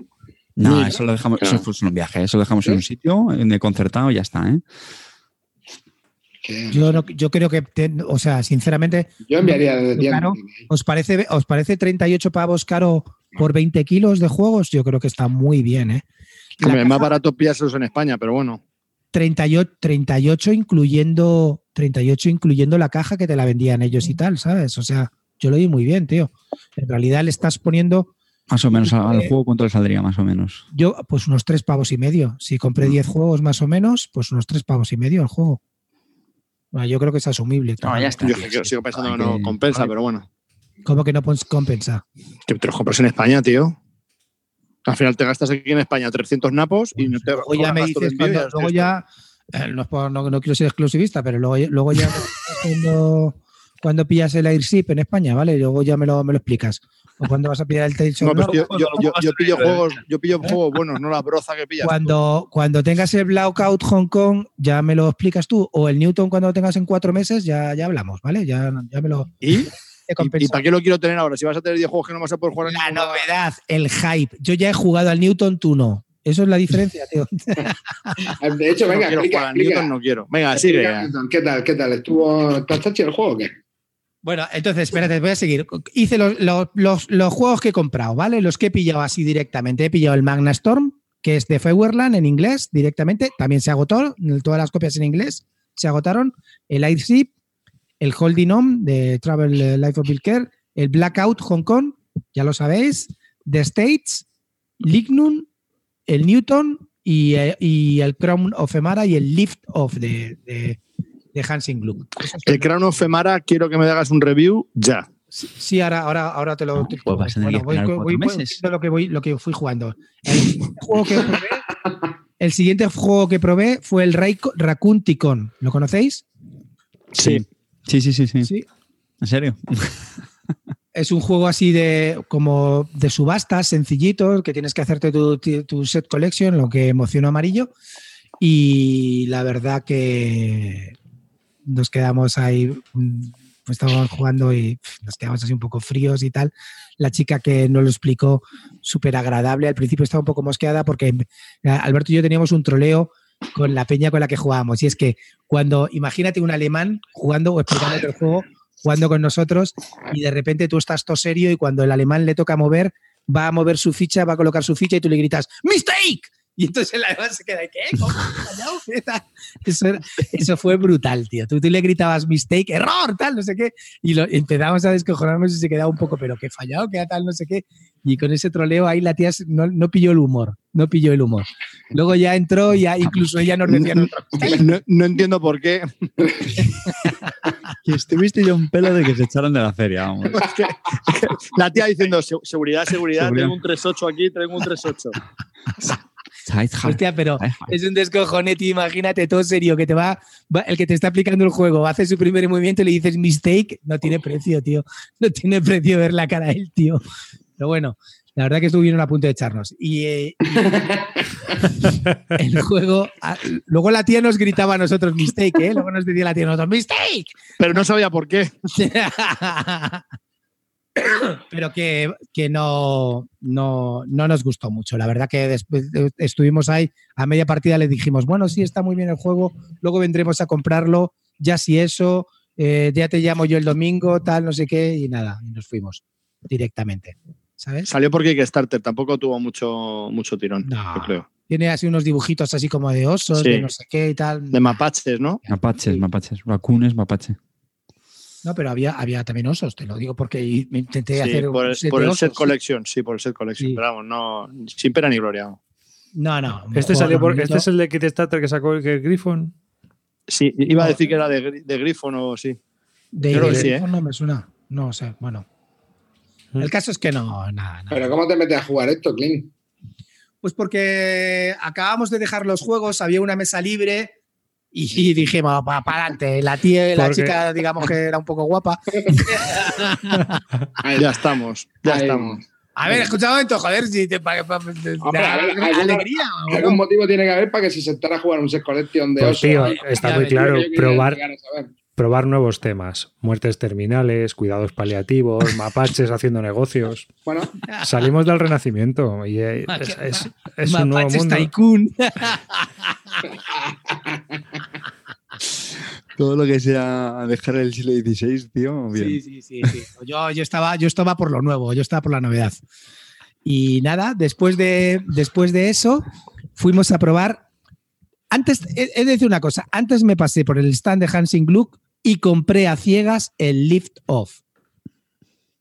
No, eso lo dejamos, Claro. eso fue un viaje, eso lo dejamos en ¿Sí? un sitio de concertado y ya está, ¿eh? Yo, no- yo creo que, te- o sea, sinceramente, yo enviaría desde tienda. Claro. ¿os parece, ¿os parece 38 pavos caro por 20 kilos de juegos? Yo creo que está muy bien, ¿eh? Hombre, es más caja- barato pillarlos en España, pero bueno. 38, 38 incluyendo 38 incluyendo la caja que te la vendían ellos y tal, ¿sabes? O sea, yo lo vi muy bien, tío. En realidad le estás poniendo Más o menos al, al Eh, juego, ¿cuánto le saldría más o menos? yo pues unos tres pavos y medio. Si compré 10 juegos más o menos, pues unos tres pavos y medio el juego. Bueno, yo creo que es asumible. No, ya está. Yo sigo- pensando que no compensa, pero bueno. ¿Cómo que no compensa? Que te los compras en España, tío. Al final te gastas aquí en España 300 napos y no te Luego ya me dices, cuando- luego ya, eh, no, es por- no- no quiero ser exclusivista, pero luego, luego ya cuando, cuando pillas el Airship en España, ¿vale? Luego ya me lo, me lo explicas. O cuando vas a pillar el Tales of No, pues, yo, yo- yo pillo juegos, yo pillo juegos buenos, no la broza que pillas. tú. Cuando, cuando tengas el Blackout Hong Kong, ya me lo explicas tú. O el Newton cuando lo tengas en cuatro meses, ya, ya hablamos, ¿vale? Ya, ya me lo ¿Y? ¿Y, para qué lo quiero tener ahora? Si vas a tener 10 juegos que no vas a poder jugar en La novedad, el hype. Yo ya he jugado al Newton, tú no. Eso es la diferencia, tío. De hecho, No venga, quiero explica, jugar explica. Newton, no quiero. Venga, sigue. Newton, ¿Qué tal? ¿Qué tal? ¿Estuvo está chachi el juego o qué? Bueno, entonces, espérate, voy a seguir. Hice los, los- los- los juegos que he comprado, ¿vale? Los que he pillado así directamente. He pillado el Magna Storm, que es de Feuerland en inglés directamente. También se agotó. Todas las copias en inglés se agotaron. El Airship, el Holding On de Travel eh, Life of Bill Kerr, el Blackout Hong Kong, ya lo sabéis. The States, Lignum, el Newton y, eh, y el Crown of Emara y el Lift of de, de, de Hansing son El Crown of Femara, quiero que me hagas un review ya. Sí, sí, ahora, ahora, ahora te lo. No, te- pues vas a tener que voy, voy- voy- voy meses. diciendo lo que voy, lo que fui jugando. El siguiente juego que probé, el siguiente juego que probé fue el Raccoon Ticon. ¿Lo conocéis? Sí. Sí, sí, sí, sí. Sí. ¿En serio? Es un juego así de como de subastas, sencillito, que tienes que hacerte tu, tu- set collection, lo que emociona amarillo. Y la verdad que nos quedamos ahí, pues estábamos jugando y nos quedamos así un poco fríos y tal. La chica que nos lo explicó, súper agradable. Al principio estaba un poco mosqueada porque eh, Alberto y yo teníamos un troleo con la peña con la que jugábamos. Y es que cuando, imagínate un alemán jugando o explicándote el juego, jugando con nosotros, y de repente tú estás todo serio y cuando el alemán le toca mover, va a mover su ficha, va a colocar su ficha y tú le gritas ¡Mistake! Y entonces el alemán se queda, ¿qué? ¿Cómo? Eso, era- eso fue brutal, tío. Tú, tú le gritabas mistake, error, tal, no sé qué. Y empezamos a descojonarnos y se quedaba un poco, pero qué fallado, qué tal, no sé qué. Y con ese troleo ahí la tía no, no pilló el humor, no pilló el humor. Luego ya entró y ya incluso ella nos decía, "No, No, no entiendo por qué. Que estuviste ya un pelo de que se echaron de la feria, vamos. La tía diciendo "Se- seguridad, seguridad, Seguridad. tengo un 3.8 aquí, tengo un 3.8. Hostia, pero es un descojone, tío. Imagínate todo serio que te va, va- el que te está aplicando el juego, hace su primer movimiento y le dices mistake, no tiene precio, tío. No tiene precio ver la cara de él, tío. Pero bueno, la verdad que estuvieron a punto de echarnos. Y eh, el juego, luego la tía nos gritaba a nosotros mistake, ¿eh? Luego nos decía la tía a nosotros mistake. Pero no sabía por qué. pero que, que no, no, no nos gustó mucho. La verdad que después de- estuvimos ahí, a media partida le dijimos, bueno, sí, está muy bien el juego, luego vendremos a comprarlo, ya si eso, eh, ya te llamo yo el domingo, tal, no sé qué, y nada, y nos fuimos directamente. ¿Sabes? Salió por Kickstarter, tampoco tuvo mucho, mucho tirón, No. yo creo. Tiene así unos dibujitos así como de osos, Sí. de no sé qué y tal. De mapaches, ¿no? Mapaches, mapaches. Racunes, mapache. No, pero había, había también osos, te lo digo porque me intenté Sí, hacer por, el- set por de el set collection, sí, por el set collection. Sí. Pero vamos, no, sin pena ni gloria. No, no. Este, salió por, este es el de Kickstarter que sacó el, que el Griffon. Sí, iba a decir que era de, de Griffon o sí. De, Creo que de- sí, ¿eh? No me suena. No sé, bueno. El caso es que no, nada, nada. Pero ¿cómo te metes a jugar esto, Clint? Pues porque acabamos de dejar los juegos, había una mesa libre y dijimos, para adelante. La tía, la chica, digamos que era un poco guapa. Ahí, Ya estamos, ya ahí. estamos. A ver, escucha un momento, joder, si te pa- pa- Hombre, ver, alegría. ¿o Algún no? motivo tiene que haber para que se sentara a jugar un set collection de Pues, oso. tío, está muy claro. Probar. Probar nuevos temas. Muertes terminales, cuidados paliativos, mapaches haciendo negocios. Bueno, Salimos del renacimiento y es, es- es un nuevo Mapaches mundo. Tycoon. Todo lo que sea dejar el siglo XVI, tío, bien. Sí, sí, sí. sí. Yo, yo, estaba, yo estaba por lo nuevo, yo estaba por la novedad. Y nada, después de, después de eso, fuimos a probar. Antes, he, he de decir una cosa, antes me pasé por el stand de Hansing Gluck y compré a ciegas el Lift Off.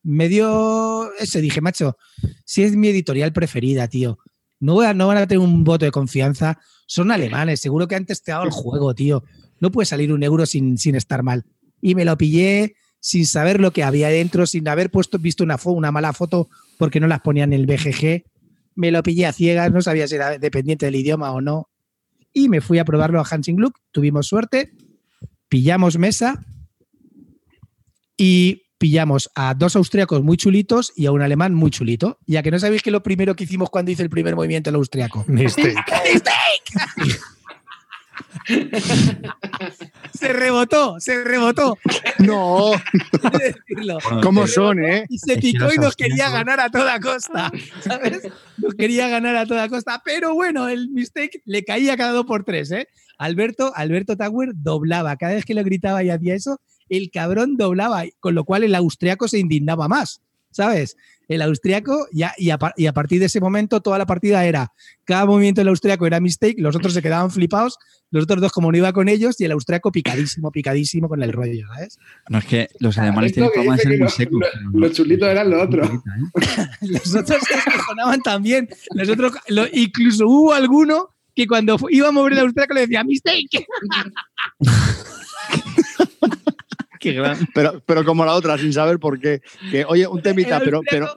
Me dio ese, dije, macho, si es mi editorial preferida, tío. No, voy a- no van a tener un voto de confianza. Son alemanes, seguro que han testeado el juego, tío. No puede salir un euro sin, sin estar mal. Y me lo pillé sin saber lo que había dentro, sin haber puesto, visto una, fo- una mala foto porque no las ponían en el BGG. Me lo pillé a ciegas, no sabía si era dependiente del idioma o no. Y me fui a probarlo a Hansing Gluck. Tuvimos suerte, pillamos mesa y pillamos a dos austriacos muy chulitos y a un alemán muy chulito. Ya que no sabéis que lo primero que hicimos cuando hice el primer movimiento el austriaco. Mistake. Se rebotó, se rebotó. No, hay que decirlo. ¿cómo son, eh? Y se picó y nos quería ganar a toda costa. ¿Sabes? Nos quería ganar a toda costa. Pero bueno, el mistake le caía cada dos por tres, ¿eh? Alberto, Alberto Tower doblaba. Cada vez que lo gritaba y hacía eso, el cabrón doblaba. Con lo cual el austriaco se indignaba más. ¿Sabes? El austriaco, y, a, par- y a partir de ese momento, toda la partida era. Cada movimiento del austriaco era mistake, los otros se quedaban flipados, los otros dos, como no iba con ellos, y el austriaco picadísimo, picadísimo con el rollo, ¿sabes? No es que los alemanes tienen fama de ser muy secos. los chulitos eran lo otro. ¿eh? Los otros se descojonaban también. Los otros, lo- incluso hubo alguno que cuando iba a mover el austriaco le decía mistake. Qué gran. Pero, pero como la otra, sin saber por qué. Que, oye, un temita, pero, pero,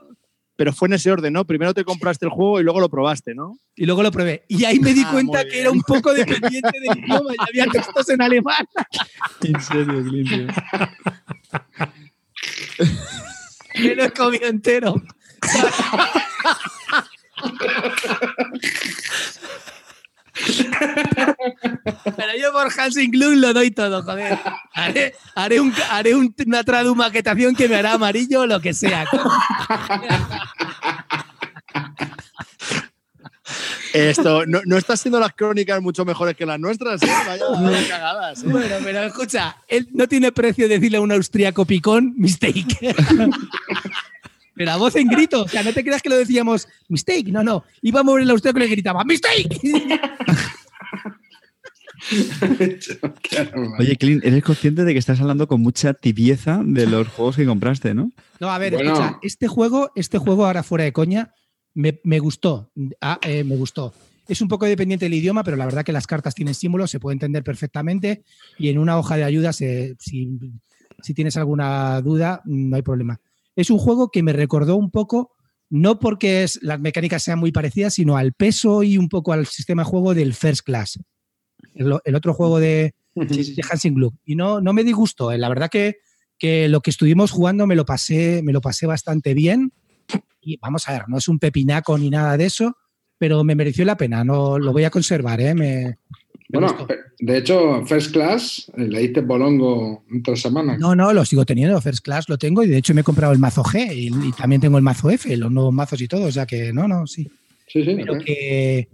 pero fue en ese orden, ¿no? Primero te compraste el juego y luego lo probaste, ¿no? Y luego lo probé. Y ahí me di Ah, cuenta que era un poco dependiente del idioma y había textos en alemán. En serio, tío. Me lo he comido entero. Pero yo por Hansing Glue lo doy todo, joder. Haré, haré, un, haré un- una tradumaquetación que me hará amarillo o lo que sea. Esto, no, no estás siendo las crónicas mucho mejores que las nuestras, ¿eh? Vaya, vaya cagadas. ¿eh? Bueno, pero escucha, él no tiene precio decirle a un austriaco picón mistake. Pero a voz en grito, o sea, no te creas que lo decíamos mistake, no, no. Iba a mover el austriaco y le gritaba mistake. Oye, Clint, eres consciente de que estás hablando con mucha tibieza de los juegos que compraste, ¿no? No, a ver, Bueno. escucha, este juego, este juego ahora fuera de coña, me, me gustó. Ah, eh, me gustó. Es un poco dependiente del idioma, pero la verdad que las cartas tienen símbolos, se puede entender perfectamente. Y en una hoja de ayuda, se- si, si tienes alguna duda, no hay problema. Es un juego que me recordó un poco, no porque es- las mecánicas sean muy parecidas, sino al peso y un poco al sistema de juego del First Class. El, el otro juego de, de Hansing Gluck. Y no, no me disgustó. eh. La verdad que, que lo que estuvimos jugando me lo pasé, me lo pasé bastante bien. Y vamos a ver, no es un pepinaco ni nada de eso, pero me mereció la pena. No lo voy a conservar, ¿eh? Me Bueno, pe- de hecho, First Class, eh, le diste bolongo en tres semanas. No, no, lo sigo teniendo. First Class lo tengo y de hecho me he comprado el mazo G y, y también tengo el mazo F, los nuevos mazos y todo. O sea que no, no, sí. Sí, sí. pero que,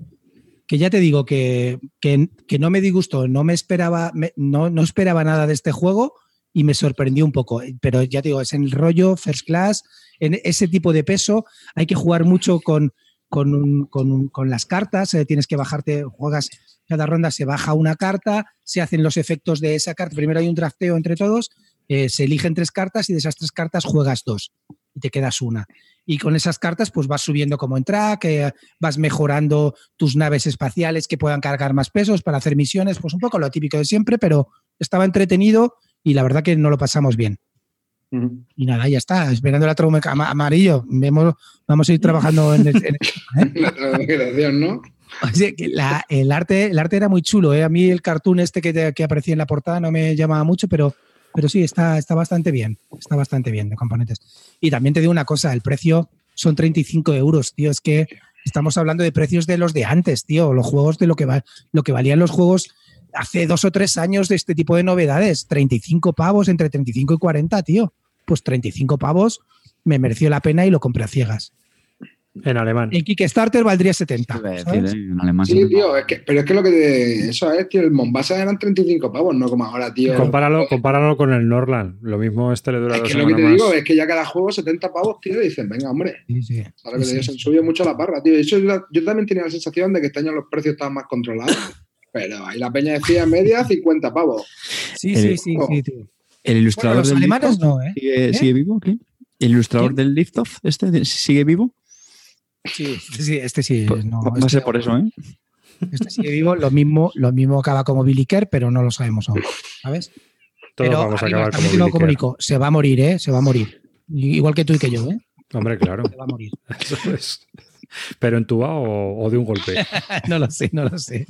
que ya te digo que, que, que no me disgustó, no me esperaba, me- no, no esperaba nada de este juego y me sorprendió un poco. Pero ya te digo, es en el rollo first class, en ese tipo de peso, hay que jugar mucho con, con, un- con un- con las cartas, eh, tienes que bajarte, juegas cada ronda, se baja una carta, se hacen los efectos de esa carta, primero hay un drafteo entre todos, eh, se eligen tres cartas y de esas tres cartas juegas dos y te quedas una. Y con esas cartas pues vas subiendo como en track, eh, vas mejorando tus naves espaciales que puedan cargar más pesos para hacer misiones, pues un poco lo típico de siempre, pero estaba entretenido y la verdad que no lo pasamos bien. Y nada, ya está, esperando la trauma ama- amarillo. Vemos, vamos a ir trabajando en, el- en- La traducción, ¿no? la- el, arte, el arte era muy chulo. ¿eh? A mí el cartoon este que, que aparecía en la portada no me llamaba mucho, pero, pero sí, está, está bastante bien. Está bastante bien de componentes. Y también te digo una cosa, el precio son 35 euros, tío. Es que estamos hablando de precios de los de antes, tío. Los juegos de lo que, lo que valían los juegos hace dos o tres años de este tipo de novedades. 35 pavos, entre 35 y 40, tío. Pues 35 pavos me mereció la pena y lo compré a ciegas. En alemán. En Kickstarter valdría 70. Iba a decir, ¿sabes? ¿eh? En alemán. Sí, tío, es que, pero es que lo que te- eso es, tío, el Mombasa eran 35 pavos, no como ahora, tío. Compáralo, compáralo con el Norland. Lo mismo este le dura es dos que lo que te más. digo es que ya cada juego 70 pavos, tío, y dicen, venga, hombre. Sí, sí. ¿Sabes lo que te Sí, digo? sí. Se subió mucho la parra, tío. Eso yo también tenía la sensación de que este año los precios estaban más controlados. Pero ahí la peña decía media 50 pavos. Sí, El- sí, sí, sí, tío. El ilustrador Bueno, los del alemanes no, ¿eh? ¿Sigue, ¿Eh? sigue vivo? ¿Qué? ¿El ilustrador ¿Quién? del Liftoff este sigue vivo? Sí, este sí, este sí. Pues no, va a este ser por eso, ¿eh? Este sigue vivo, lo mismo, lo mismo acaba como Billy Kerr, pero no lo sabemos aún, ¿sabes? Todos pero vamos a acabar como Billy Kerr. comunico, se va a morir, ¿eh? Se va a morir. Igual que tú y que yo, ¿eh? Hombre, claro. Se va a morir. Eso es. ¿Pero entubado o, o de un golpe? no lo sé, no lo sé.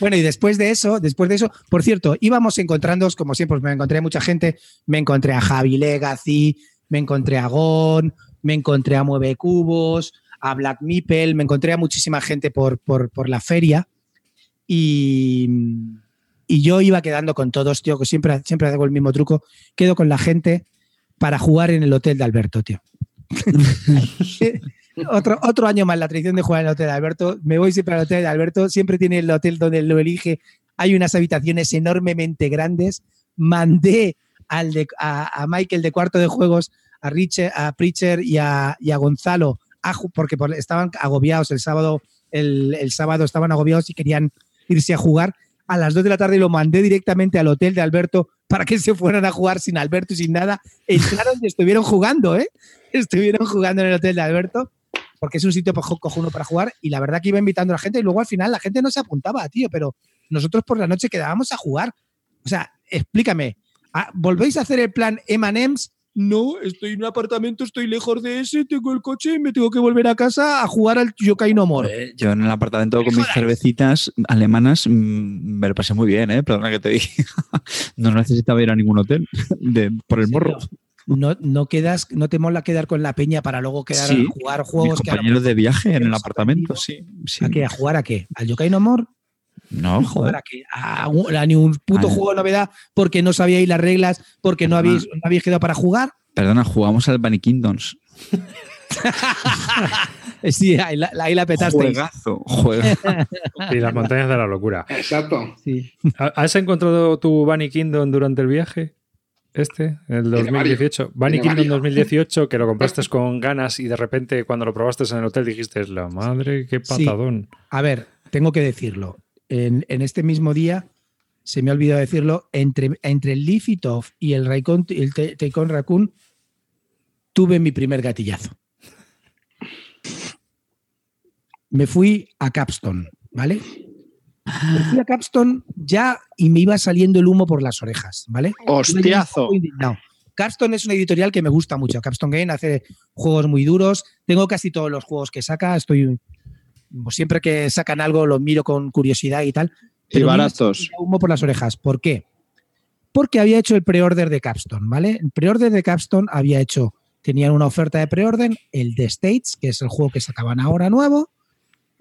Bueno, y después de eso, después de eso, por cierto, íbamos encontrando, como siempre, me encontré a mucha gente, me encontré a Javi Legacy, me encontré a Gon, me encontré a Mueve Cubos, a Black Meeple, me encontré a muchísima gente por, por, por la feria y, y yo iba quedando con todos, tío, que siempre, siempre hago el mismo truco, quedo con la gente para jugar en el hotel de Alberto, tío. otro, otro año más la tradición de jugar en el hotel de Alberto. Me voy siempre al hotel de Alberto. Siempre tiene el hotel donde lo elige. Hay unas habitaciones enormemente grandes. Mandé al de- a, a Michael de cuarto de juegos, a, Richard, a Preacher y a, y a Gonzalo, porque por- estaban agobiados el sábado. El, sábado estaban agobiados y querían irse a jugar. A las 2 de la tarde lo mandé directamente al hotel de Alberto para que se fueran a jugar sin Alberto y sin nada. Entraron y estuvieron jugando, ¿eh? Estuvieron jugando en el hotel de Alberto porque es un sitio cojuno para jugar y la verdad que iba invitando a la gente y luego al final la gente no se apuntaba, tío, pero nosotros por la noche quedábamos a jugar. O sea, explícame, ¿ah, ¿volvéis a hacer el plan M&M's? No, estoy en un apartamento, estoy lejos de ese, tengo el coche y me tengo que volver a casa a jugar al Yokai no More. Eh, Yo en el apartamento con mis cervecitas alemanas mm, me lo pasé muy bien, ¿eh? Perdona que te diga. No necesitaba ir a ningún hotel de- por el ¿En morro. No, no quedas, no te mola quedar con la peña para luego quedar Sí, a jugar Mis juegos que a lo compañeros de viaje en el apartamento, sí. sí. ¿A qué? ¿A jugar a qué? ¿Al Yokai no More? No, ¿Jugar joder. a? A, un- a ni un puto Al- juego de novedad porque no sabíais las reglas, porque no habéis, no habéis quedado para jugar. Perdona, jugamos al Bunny Kingdoms. Sí, ahí la, ahí la petasteis. Juegazo, juegazo. Y las montañas de la locura. Exacto. Sí. ¿Ha- ¿Has encontrado tu Bunny Kingdom durante el viaje? Este, el Tiene 2018. Bunny Kingdom varios. 2018, que lo compraste con ganas y de repente cuando lo probaste en el hotel dijiste, la madre, qué Sí. patadón. A ver, tengo que decirlo. En, en este mismo día, se me ha olvidado decirlo, entre, entre el Leafy Toff y el, Raycon, el Taikon Raccoon, tuve mi primer gatillazo. Me fui a Capstone, ¿vale? Me fui a Capstone ya y me iba saliendo el humo por las orejas, ¿vale? Hostiazo. Capstone es una editorial que me gusta mucho. Capstone Game hace juegos muy duros. Tengo casi todos los juegos que saca. Estoy siempre que sacan algo lo miro con curiosidad y tal. Y baratos. humo por las orejas. ¿Por qué? Porque había hecho el pre-order de Capstone, ¿vale? El pre-order de Capstone había hecho, tenían una oferta de pre-order, el The States, que es el juego que sacaban ahora nuevo,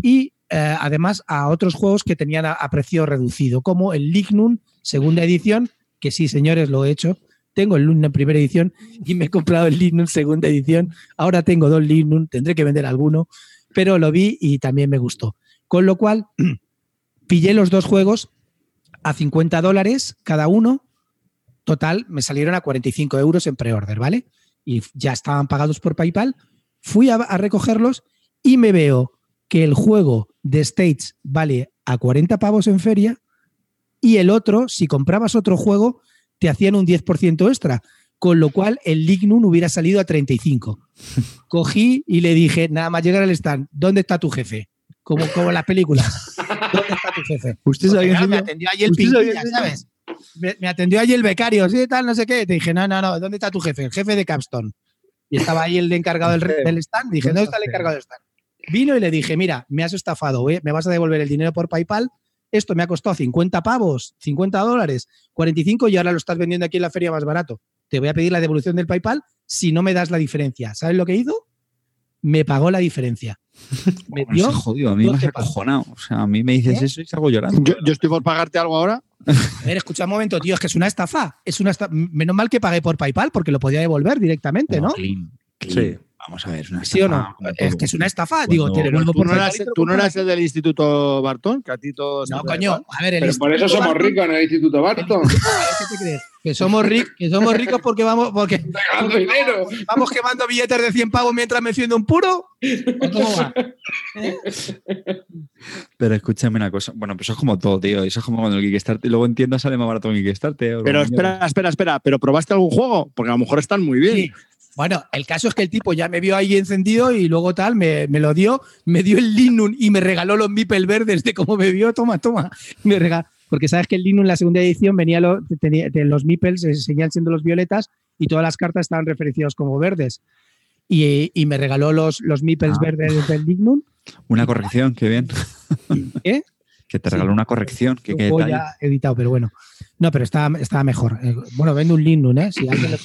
y eh, además a otros juegos que tenían a, a precio reducido, como el Lignum, segunda edición, que sí, señores, lo he hecho. Tengo el Lignum primera edición y me he comprado el Lignum segunda edición. Ahora tengo dos Lignum, tendré que vender alguno, pero lo vi y también me gustó. Con lo cual, pillé los dos juegos a 50 dólares cada uno. Total, me salieron a 45 euros en pre-order, ¿vale? Y ya estaban pagados por PayPal. Fui a, recogerlos y me veo que el juego de States vale a 40 pavos en feria y el otro, si comprabas otro juego, te hacían un 10% extra. Con lo cual el Lignum hubiera salido a 35. Cogí y le dije, nada más llegar al stand, ¿dónde está tu jefe? Como, como en las películas. ¿Dónde está tu jefe? ¿Usted sabía claro, me atendió allí el ¿Usted sabía pinquilla? ¿sabes? Me, me atendió allí el becario, sí, tal, no sé qué. Te dije, no, no, no, ¿dónde está tu jefe? El jefe de Capstone. Y estaba ahí el encargado del, del stand. Dije, ¿dónde está el encargado del stand? Vino y le dije, mira, me has estafado, ¿eh? me vas a devolver el dinero por PayPal. Esto me ha costado 50 pavos, 50 dólares, 45 y ahora lo estás vendiendo aquí en la feria más barato. Te voy a pedir la devolución del PayPal si no me das la diferencia. ¿Sabes lo que hizo? me pagó la diferencia. Me Bueno, dio se jodido, a mí me has 12 pavos. acojonado. O sea, a mí me dices ¿Eh? eso y salgo llorando. Yo, yo estoy por pagarte algo ahora. A ver, escucha un momento, tío, es que es una estafa. Es una Menos mal que pagué por PayPal porque lo podía devolver directamente, ¿no? Clean, clean. Sí. Vamos a ver, es una ¿Sí o no? estafa, Es que es una estafa. Digo, Tú no, eras, tú no eras el del Instituto Bartón, que a ti todos. No, coño. A ver, el Pero por eso somos Barton- ricos en el Instituto ver, ¿qué te crees? Que somos, ricos, que somos ricos porque vamos, porque dinero. vamos quemando billetes de 100 pavos mientras me enciendo un puro. ¿O ¿Cómo va? Pero escúchame una cosa. Bueno, pues eso es como todo, tío. Eso es como cuando el Kickstarter. Luego en tiendas sale más barato que el Kickstarter. Pero espera, espera, espera. ¿Pero probaste algún juego? Porque a lo mejor están muy bien. Sí. Bueno, el caso es que el tipo ya me vio ahí encendido y luego tal, me, me lo dio, me dio el Linux y me regaló los Mipel verdes de cómo me vio, toma, toma. Me regaló. Porque sabes que el Linux en la segunda edición venía lo- tenía, de los Mipels, eh, seguían siendo los violetas y todas las cartas estaban referenciadas como verdes. Y, y me regaló los, los Mipels Ah. verdes del Linux. Una corrección, qué bien. ¿Eh? Que te Sí. regaló una corrección. Que, detalle. ya editado, pero bueno. No, pero estaba, estaba mejor. Eh, Bueno, vendo un Linux, ¿eh? Si alguien lo-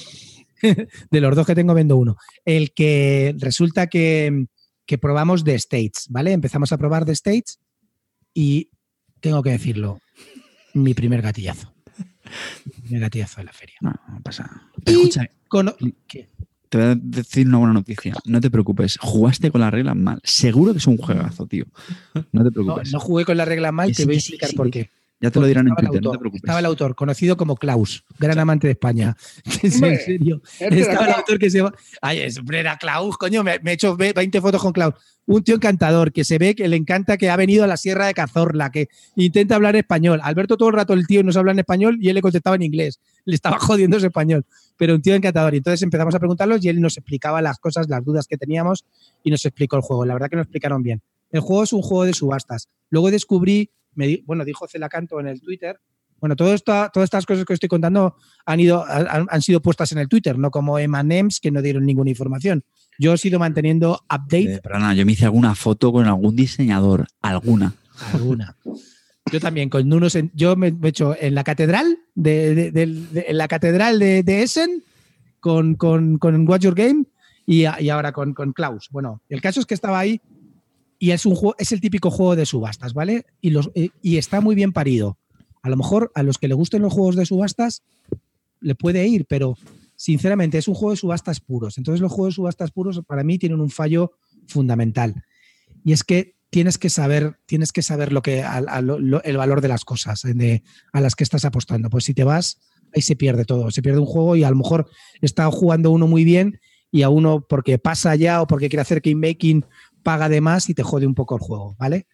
de los dos que tengo, vendo uno. El que resulta que, que probamos The States, ¿vale? Empezamos a probar The States y tengo que decirlo, mi primer gatillazo. Mi primer gatillazo de la feria. No, no pasa nada. Pero Y- escucha, Con- ¿Qué? te voy a decir una buena noticia. No te preocupes. Jugaste con las reglas mal. Seguro que es un juegazo, tío. No te No, preocupes. no jugué con la regla mal, te voy a explicar sí, por qué. Ya te lo dirán en Twitter, no te preocupes. Estaba el autor, conocido como Klaus, gran amante de España. en serio. Este Estaba el autor que se llama. Ay, es, era Klaus, coño. Me, me he hecho ve- 20 fotos con Klaus. Un tío encantador que se ve que le encanta que ha venido a la Sierra de Cazorla, que intenta hablar español. Alberto todo el rato el tío nos habla en español y él le contestaba en inglés. Le estaba jodiendo ese español. Pero un tío encantador. Y entonces empezamos a preguntarlos y él nos explicaba las cosas, las dudas que teníamos y nos explicó el juego. La verdad que nos explicaron bien. El juego es un juego de subastas. Luego descubrí, me bueno, dijo Celacanto en el Twitter. Bueno, todo esto, todas estas cosas que estoy contando han, ido, han, han sido puestas en el Twitter, no como Emanems que no dieron ninguna información. Yo he ido manteniendo update Eh, perdona, yo me hice alguna foto con algún diseñador. Alguna. alguna. Yo también, con unos. yo me he hecho en la catedral de, de- del- de- en la catedral de, de Essen con, con, con Watch Your Game y, a- y ahora con, con Klaus. Bueno, el caso es que estaba ahí y es un juego, es el típico juego de subastas, ¿vale? Y, los, eh, y está muy bien parido. A lo mejor a los que le gusten los juegos de subastas le puede ir, pero sinceramente es un juego de subastas puros. Entonces los juegos de subastas puros para mí tienen un fallo fundamental. Y es que tienes que saber, tienes que saber lo que, el valor de las cosas eh, de- a las que estás apostando. Pues si te vas, ahí se pierde todo. Se pierde un juego y a lo mejor está jugando uno muy bien y a uno porque pasa ya o porque quiere hacer game making paga de más y te jode un poco el juego, ¿vale?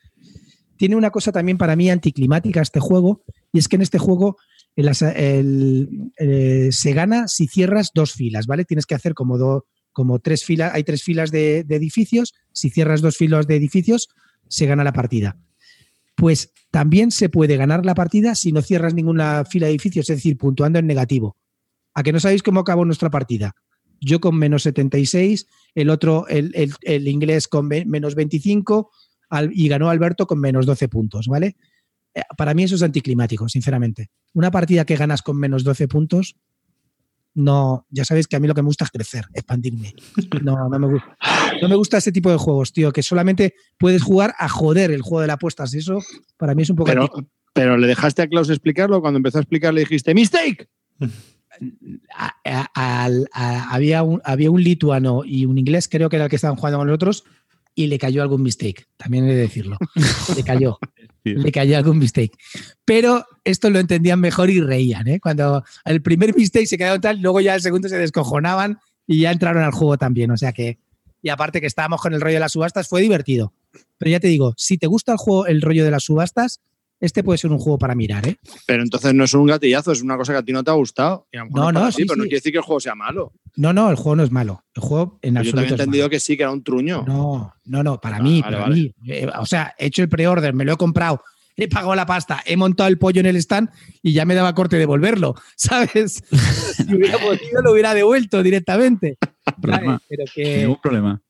Tiene una cosa también para mí anticlimática este juego y es que en este juego el el- eh, se gana si cierras dos filas, ¿vale? Tienes que hacer como, do- como tres filas, hay tres filas de, de edificios, si cierras dos filas de edificios, se gana la partida. Pues también se puede ganar la partida si no cierras ninguna fila de edificios, es decir, puntuando en negativo. ¿A que no sabéis cómo acabó nuestra partida? Yo con menos 76, el otro, el, el- el inglés con menos 25 al- y ganó Alberto con menos 12 puntos, ¿vale? Eh, Para mí eso es anticlimático, sinceramente. Una partida que ganas con menos 12 puntos, no, ya sabéis que a mí lo que me gusta es crecer, expandirme. No, no me gusta. No me gusta ese tipo de juegos, tío, que solamente puedes jugar a joder el juego de las apuestas. Eso para mí es un poco... Pero, pero le dejaste a Klaus explicarlo. Cuando empezó a explicar, le dijiste ¡Mistake! a- a- al- a- había, un, había un lituano y un inglés, creo que era el que estaban jugando con nosotros, y le cayó algún mistake. También he de decirlo. Le cayó. le cayó algún mistake. Pero esto lo entendían mejor y reían. ¿eh? Cuando el primer mistake se quedaron tal, luego ya el segundo se descojonaban y ya entraron al juego también. O sea que. Y aparte que estábamos con el rollo de las subastas, fue divertido. Pero ya te digo, si te gusta el juego, el rollo de las subastas, este puede ser un juego para mirar, ¿eh? Pero entonces no es un gatillazo, es una cosa que a ti no te ha gustado. Y a lo mejor No, no, ti, sí, pero no quiere decir que el juego sea malo. No, no, el juego no es malo. El juego en Yo absoluto también he entendido malo. que sí, que era un truño. No, no, no, para Ah, mí, vale, para vale. mí. Eh, o sea, he hecho el pre-order, me lo he comprado, he pagado la pasta, he montado el pollo en el stand y ya me daba corte devolverlo, ¿sabes? si hubiera podido, lo hubiera devuelto directamente. Pero que Ningún problema.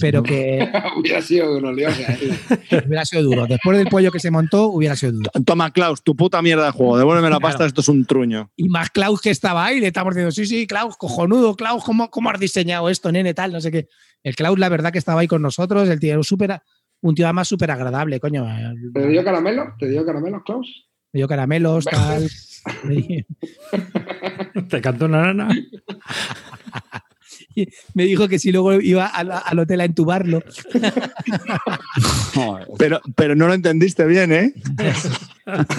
Pero que hubiera sido duro, Leo. hubiera sido duro. Después del pollo que se montó, hubiera sido duro. Toma, Klaus, tu puta mierda de juego. Devuélveme la Claro. pasta, esto es un truño. Y más Klaus que estaba ahí, le estamos diciendo, sí, sí, Klaus, cojonudo, Klaus, ¿cómo, cómo has diseñado esto, nene, tal? No sé qué. El Klaus, la verdad que estaba ahí con nosotros, el tío era súper, un tío además súper agradable, coño. ¿Te dio caramelo? ¿Te dio caramelo, Klaus? Me dio caramelos, tal. Te cantó una nana. Me dijo que si luego iba al, al hotel a entubarlo. Pero, pero no lo entendiste bien, ¿eh?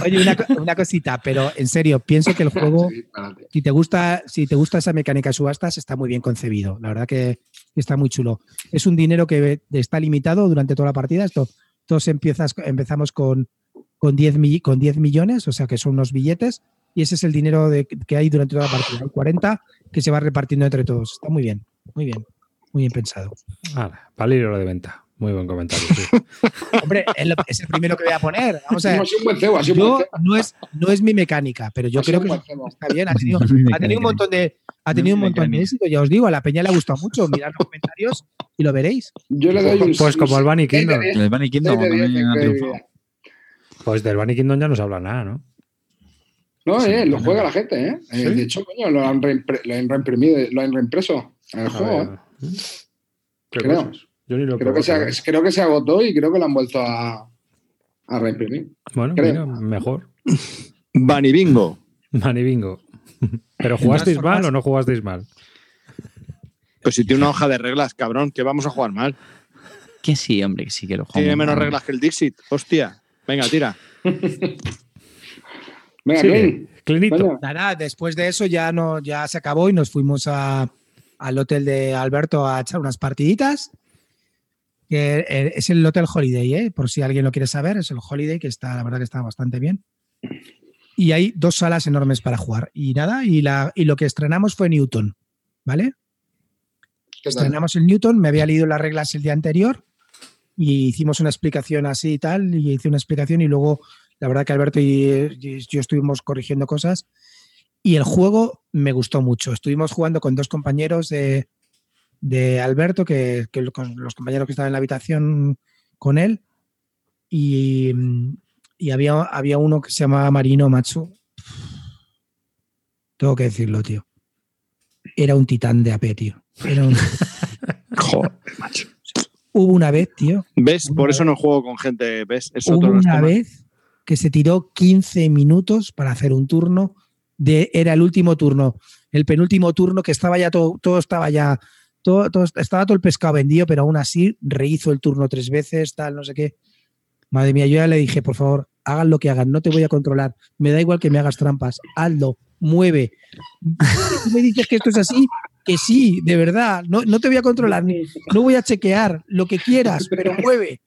Oye, una, co- una cosita, pero en serio, pienso que el juego, Sí, si te gusta, si te gusta esa mecánica de subastas, está muy bien concebido. La verdad que está muy chulo. Es un dinero que está limitado durante toda la partida. Esto, todos empiezas, empezamos con, con, 10, mi- con 10 millones, o sea que son unos billetes, y ese es el dinero de- que hay durante toda la partida. Hay 40 que se va repartiendo entre todos. Está muy bien, muy bien, muy bien pensado. Ahora, para el de venta. Muy buen comentario. sí. Hombre, es, lo- es el primero que voy a poner. Vamos a ver. Buen cebo, Yo, no, es, no es mi mecánica, pero yo Ha creo que está bien. Ha tenido, No ha un montón de, ha tenido un No montón de éxito. Ya os digo, a la peña le ha gustado mucho. Mirad los comentarios y lo veréis. Yo le doy un Pues como el Bunny Kingdom. El Bunny Kingdom. Pues del Bunny Kingdom ya no se habla nada, ¿no? No, Sí, eh, lo juega la gente, ¿eh? Eh, ¿Sí? De hecho, coño, lo han, reimpre- lo han reimprimido, lo han reimpreso en el A juego. ¿eh? ver. ¿Qué Creo. Yo ni lo Creo, que se, creo que se agotó y creo que lo han vuelto a, a reimprimir. Bueno, creo. mira, mejor. Bunny Bingo. Mani bingo. ¿Pero jugasteis formas- mal o no jugasteis mal? Pues si tiene una hoja de reglas, cabrón, que vamos a jugar mal. Que sí, hombre, que sí que lo jugamos. Tiene menos mal. reglas que el Dixit. Hostia. Venga, tira. Venga, Sí, Clint, Clinito. Nada, después de eso ya, no, ya se acabó y nos fuimos a- al hotel de Alberto a echar unas partiditas. Que eh, es el Hotel Holiday, ¿eh? por si alguien lo quiere saber. Es el Holiday, que está, la verdad que está bastante bien. Y hay dos salas enormes para jugar. Y nada, y, la, y lo que estrenamos fue Newton, ¿vale? Estrenamos el Newton, me había leído las reglas el día anterior y hicimos una explicación así y tal, y hice una explicación y luego la verdad que Alberto y, y yo estuvimos corrigiendo cosas y el juego me gustó mucho. Estuvimos jugando con dos compañeros de, de Alberto, que, los compañeros que estaban en la habitación con él y, y había, había uno que se llamaba Marino Matsu. Tengo que decirlo, tío. Era un titán de AP, tío. Era un- Joder, macho. Hubo una vez, tío, ¿Ves? Por eso vez. no juego con gente. ¿Ves? Es hubo otro una vez que se tiró 15 minutos para hacer un turno. De, era el último turno, el penúltimo turno que estaba ya todo, todo estaba ya, todo, todo- estaba todo el pescado vendido, pero aún así rehizo el turno tres veces, tal, no sé qué. Madre mía, yo ya le dije, por favor, hagan lo que hagan, no te voy a controlar, me da igual que me hagas trampas, hazlo, mueve. Tú me dices que esto es así, que sí, de verdad, no, no te voy a controlar, no voy a chequear, lo que quieras, pero mueve,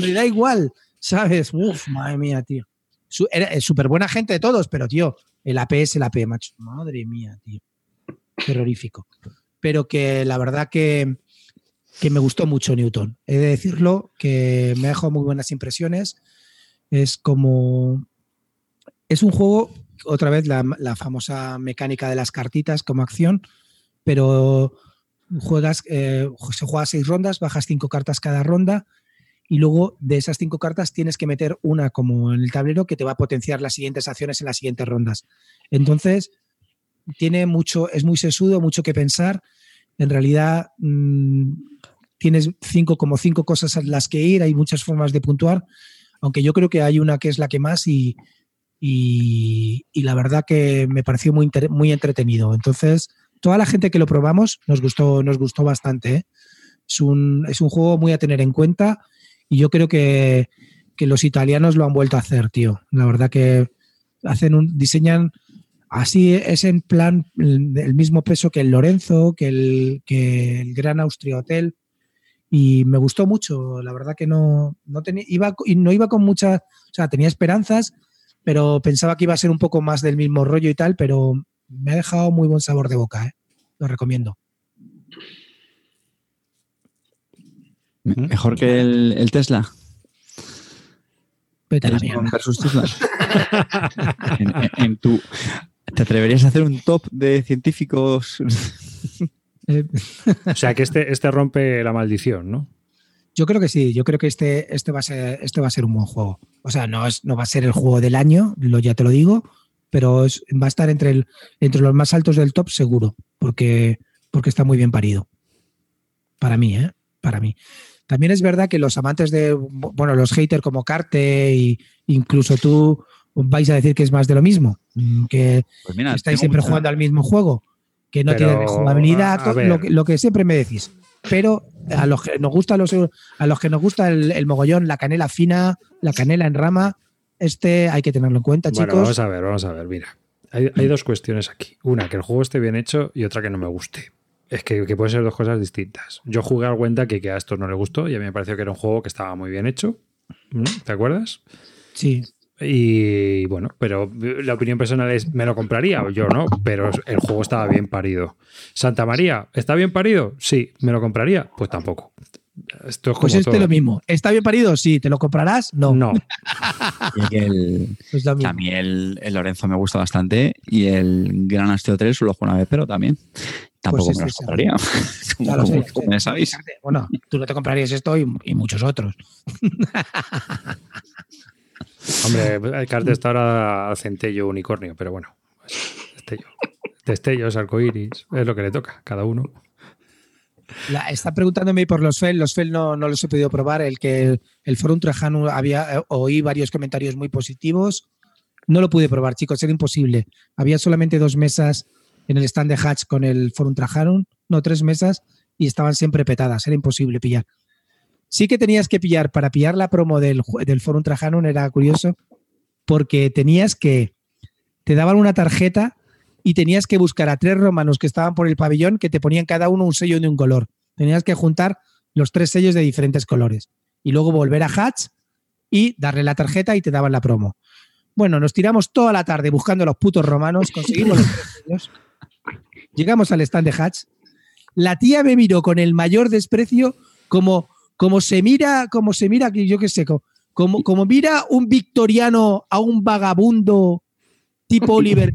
me da igual, ¿sabes? Uf, madre mía, tío. Era es súper buena gente de todos, pero tío, el AP es el AP, macho. Madre mía, tío. Terrorífico. Pero que la verdad que, que me gustó mucho Newton. He de decirlo, que me ha dejado muy buenas impresiones. Es como. Es un juego, otra vez, la, la famosa mecánica de las cartitas como acción, pero juegas, eh, se juega seis rondas, bajas cinco cartas cada ronda y luego de esas cinco cartas tienes que meter una como en el tablero que te va a potenciar las siguientes acciones en las siguientes rondas. Entonces, tiene mucho, es muy sesudo, mucho que pensar. En realidad, mmm, tienes cinco como cinco cosas a las que ir, hay muchas formas de puntuar, aunque yo creo que hay una que es la que más y, y, la verdad que me pareció muy, muy entretenido. Entonces, toda la gente que lo probamos nos gustó, nos gustó bastante. ¿eh? Es, un, es un juego muy a tener en cuenta y yo creo que, que, los italianos lo han vuelto a hacer, tío. La verdad que hacen un, diseñan así, es en plan el, mismo peso que el Lorenzo, que el, que el Gran Austria Hotel. Y me gustó mucho, la verdad que no, no tenía, iba, no iba con mucha, o sea, tenía esperanzas, pero pensaba que iba a ser un poco más del mismo rollo y tal, pero me ha dejado muy buen sabor de boca, ¿eh? lo recomiendo. Mejor que el, el Tesla. Vete a la mierda. Versus Tesla. en, en, en tu, ¿Te atreverías a hacer un top de científicos Eh, O sea que este, este rompe la maldición, ¿no? Yo creo que sí, yo creo que este, este, va, a ser, este va a ser un buen juego. O sea, no, es, no va a ser el juego del año, lo, ya te lo digo, pero es- va a estar entre, el, entre los más altos del top seguro, porque, porque está muy bien parido. Para mí, ¿eh? Para mí. También es verdad que los amantes de, bueno, los haters como Carte y incluso tú vais a decir que es más de lo mismo, mm, que Pues mira, estáis siempre mucha- jugando al mismo juego, que no Pero, tiene jugabilidad, lo, que, lo que siempre me decís. Pero a los que nos gusta los a los que nos gusta el, el mogollón, la canela fina, la canela en rama, este hay que tenerlo en cuenta, Bueno, chicos. vamos a ver, vamos a ver, mira. Hay, hay dos cuestiones aquí. Una, que el juego esté bien hecho y otra que no me guste. Es que, que pueden ser dos cosas distintas. Yo jugué al cuenta que, que a esto no le gustó y a mí me pareció que era un juego que estaba muy bien hecho. ¿Te acuerdas? Sí. Y bueno, pero la opinión personal es, me lo compraría, yo no, pero el juego estaba bien parido. Santa María, ¿está bien parido? Sí, ¿me lo compraría? Pues tampoco. Esto es como Pues este todo. lo mismo. ¿Está bien parido? Sí. ¿Te lo comprarás? No. No, y el- Pues lo a mí el, el Lorenzo me gusta bastante y el Gran Asteo 3 solo juego una vez, pero también tampoco Pues me lo este, compraría. como, como- como ya sabéis. Bueno, tú no te comprarías esto y, y muchos otros. hombre, el cartel está ahora a centello unicornio, pero bueno, destello. Destellos, arcoiris, es lo que le toca, cada uno. La- está preguntándome por los FEL. Los FEL no, no los he podido probar. El que el Forum Trajano había eh, oí varios comentarios muy positivos. No lo pude probar, chicos, era imposible. Había solamente dos mesas en el stand de Hatch con el Forum Trajano, no tres mesas, y estaban siempre petadas. Era imposible pillar. Sí que tenías que pillar, para pillar la promo del, del Forum Trajano era curioso, porque tenías que, te daban una tarjeta y tenías que buscar a tres romanos que estaban por el pabellón que te ponían cada uno un sello de un color. Tenías que juntar los tres sellos de diferentes colores y luego volver a Hatch y darle la tarjeta y te daban la promo. Bueno, nos tiramos toda la tarde buscando a los putos romanos, conseguimos los tres sellos. Llegamos al stand de Hatch. La tía me miró con el mayor desprecio, como, como se mira, como se mira, yo qué sé, co- como, como mira un victoriano a un vagabundo tipo Oliver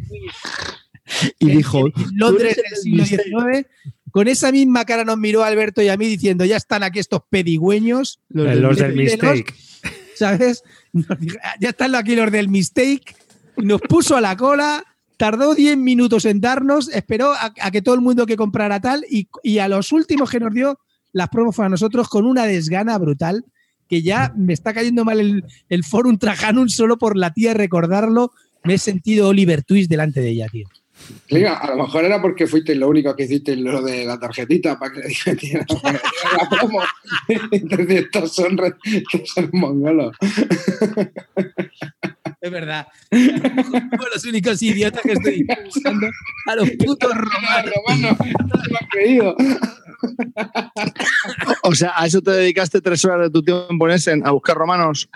Y dijo, en Londres del siglo XIX. Con esa misma cara nos miró Alberto y a mí diciendo, ya están aquí estos pedigüeños, los, Eh, los del mistake. ¿sabes? Nos dijo, "Ah, ya están aquí los del mistake. Nos puso a la cola, tardó 10 minutos en darnos, esperó a, que todo el mundo que comprara tal y, a los últimos que nos dio las promos a nosotros con una desgana brutal que ya me está cayendo mal el, el Forum Trajanum solo por la tía recordarlo. Me he sentido Oliver Twist delante de ella, tío. Liga, a lo mejor era porque fuiste lo único que hiciste lo de la tarjetita para que le dijeran la promo. Entonces estos son, que son mongolos. Es verdad. Somos los únicos idiotas que estoy usando a los putos romanos. Romano, no se lo han creído. O sea, a eso te dedicaste tres horas de tu tiempo en ese, a buscar romanos.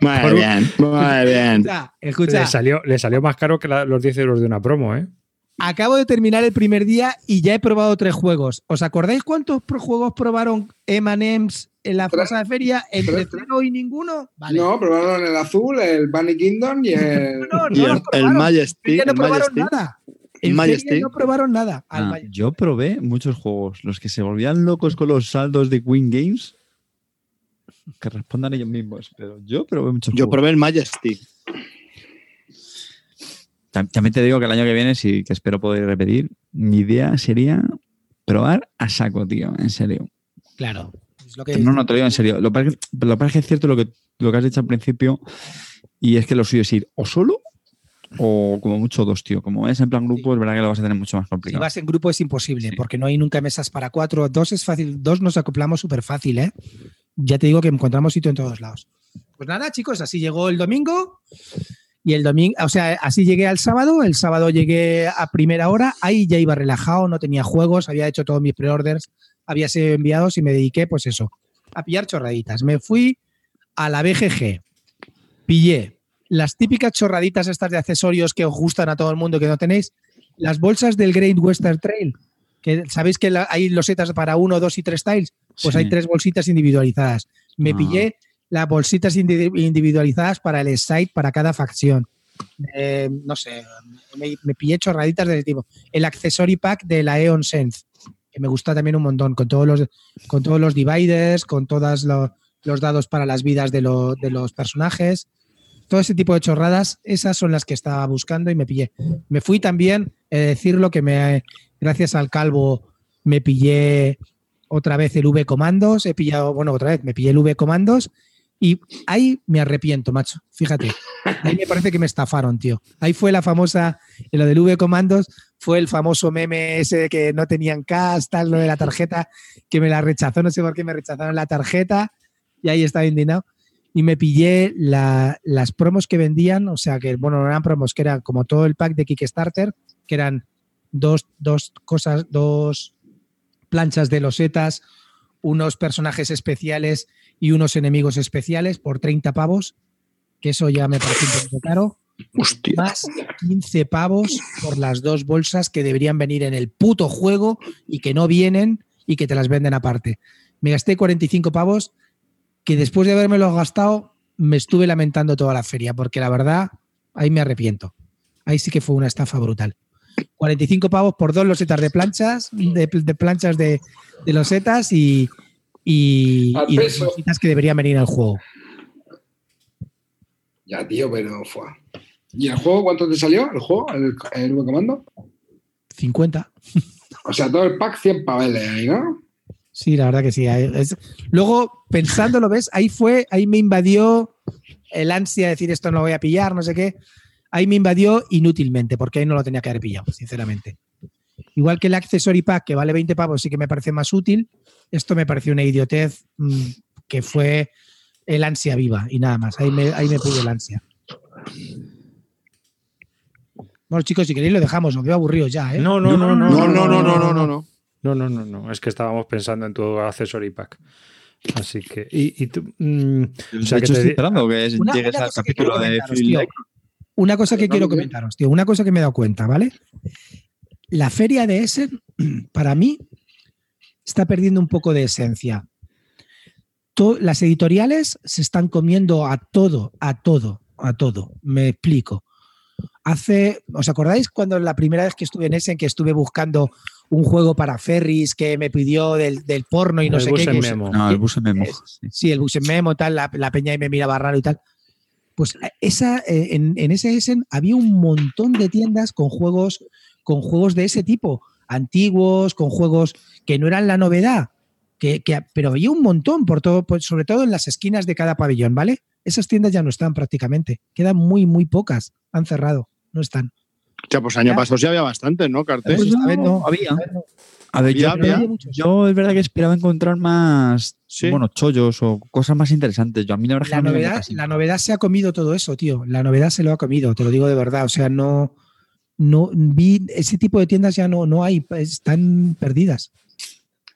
Muy bien, muy bien. Escucha, escucha, Le salió, le salió más caro que la- los 10 euros de una promo, ¿eh? acabo de terminar el primer día y ya he probado tres juegos. ¿Os acordáis cuántos pro- juegos probaron Emanems en la plaza de feria? ¿Entre Tres. cero y ninguno? Vale. No, probaron el azul, el Bunny Kingdom y el. No, no, Y el, el. Majesty. No el probaron Majesty. nada. En Majesty. no probaron nada. Al Ah, yo probé muchos juegos. Los que se volvían locos con los saldos de Queen Games. Que respondan ellos mismos. Pero yo probé muchos Yo juegos. probé el Majesty. Tam- También te digo que el año que viene, sí que espero poder repetir, mi idea sería probar a saco, tío, en serio. Claro. Es lo que No, no, te lo digo en serio. Lo que pasa es que, lo que es cierto lo que, lo que has dicho al principio y es que lo suyo es ir o solo o como mucho dos, tío. Como es en plan grupo, es verdad que lo vas a tener mucho más Si complicado. vas en grupo es imposible, Sí. porque no hay nunca mesas para cuatro. Dos es fácil, dos nos acoplamos súper fácil, ¿eh? Ya te digo que encontramos sitio en todos lados. Pues nada, chicos, así llegó el domingo. Y el domingo, o sea, así llegué al sábado. El sábado llegué a primera hora. Ahí ya iba relajado, no tenía juegos, había hecho todos mis preorders, había sido enviados y me dediqué, pues eso, a pillar chorraditas. Me fui a la BGG, pillé las típicas chorraditas estas de accesorios que os gustan a todo el mundo que no tenéis, las bolsas del Great Western Trail, que sabéis que la- hay losetas para uno, dos y tres tiles, pues Sí. hay tres bolsitas individualizadas. Me Ah. pillé las bolsitas indi- individualizadas para el site, para cada facción. Eh, no sé, me, me pillé chorraditas de ese tipo. El accessory pack de la Eon Sense, me gusta también un montón, con todos los, con todos los dividers, con todos los dados para las vidas de, de los personajes todo ese tipo de chorradas, esas son las que estaba buscando y me pillé. Me fui también, he de decirlo, que me, gracias al calvo me pillé otra vez el V comandos, he pillado, bueno, otra vez me pillé el V comandos y ahí me arrepiento, macho. Fíjate, ahí me parece que me estafaron, tío. Ahí fue la famosa, lo del V comandos, fue el famoso meme ese de que no tenían cash, tal, lo de la tarjeta, que me la rechazó, no sé por qué me rechazaron la tarjeta y ahí estaba indignado y me pillé las promos que vendían, o sea que, bueno, no eran promos, que eran como todo el pack de Kickstarter, que eran dos, dos cosas, dos planchas de losetas, unos personajes especiales y unos enemigos especiales por 30 pavos, que eso ya me parece un poco caro. Más 15 pavos por las dos bolsas que deberían venir en el puto juego y que no vienen y que te las venden aparte. Me gasté 45 pavos que después de haberme gastado me estuve lamentando toda la feria, porque la verdad, ahí me arrepiento. Ahí sí que fue una estafa brutal. 45 pavos por dos losetas de planchas, de, planchas de, losetas y, y, y losetas que deberían venir al juego. Ya, tío, pero fue. ¿Y el juego cuánto te salió? ¿El juego? ¿El, el comando? 50. O sea, todo el pack 100 paveles ahí, ¿no? Sí, la verdad que sí. Luego, pensándolo, ¿ves? Ahí fue, ahí me invadió el ansia de decir esto no lo voy a pillar, no sé qué. Ahí me invadió inútilmente, porque ahí no lo tenía que haber pillado, sinceramente. Igual que el Accessory Pack, que vale 20 pavos, sí que me parece más útil. Esto me pareció una idiotez mm, que fue el ansia viva y nada más. Ahí me, ahí me pude el ansia. Bueno, chicos, si queréis lo dejamos, os veo aburridos ya, ¿eh? No, no, no, no, no, no, no, no, no, no. No, no, no, no. Es que estábamos pensando en tu accessory pack. Así que. Y, tú. Mm, o sea, que estoy esperando que llegues al capítulo de Una cosa que quiero comentaros, tío. Una cosa que me he dado cuenta, ¿vale? La feria de Essen, para mí, está perdiendo un poco de esencia. las editoriales se están comiendo a todo, a todo, a todo. Me explico. Hace, ¿os acordáis cuando la primera vez que estuve en Essen, que estuve buscando un juego para ferries que me pidió del, porno y no sé qué. Memo. no, el bus en memo. sí, el bus en memo, tal, la, peña y me miraba raro y tal. Pues esa, eh, en, en, ese Essen había un montón de tiendas con juegos, con juegos de ese tipo, antiguos, con juegos que no eran la novedad, que, pero había un montón, por todo, sobre todo en las esquinas de cada pabellón, ¿vale? Esas tiendas ya no están prácticamente, quedan muy, muy pocas, han cerrado, no están. Ya, pues año pasado sí había bastante, ¿no, Cartel? Pues no, había. A ver, yo, es verdad que esperaba encontrar más, bueno, chollos o cosas más interesantes. Yo a mí la, la novedad, la novedad se ha comido todo eso, tío. La novedad se lo ha comido, te lo digo de verdad. O sea, no, no vi ese tipo de tiendas ya no, no hay, están perdidas.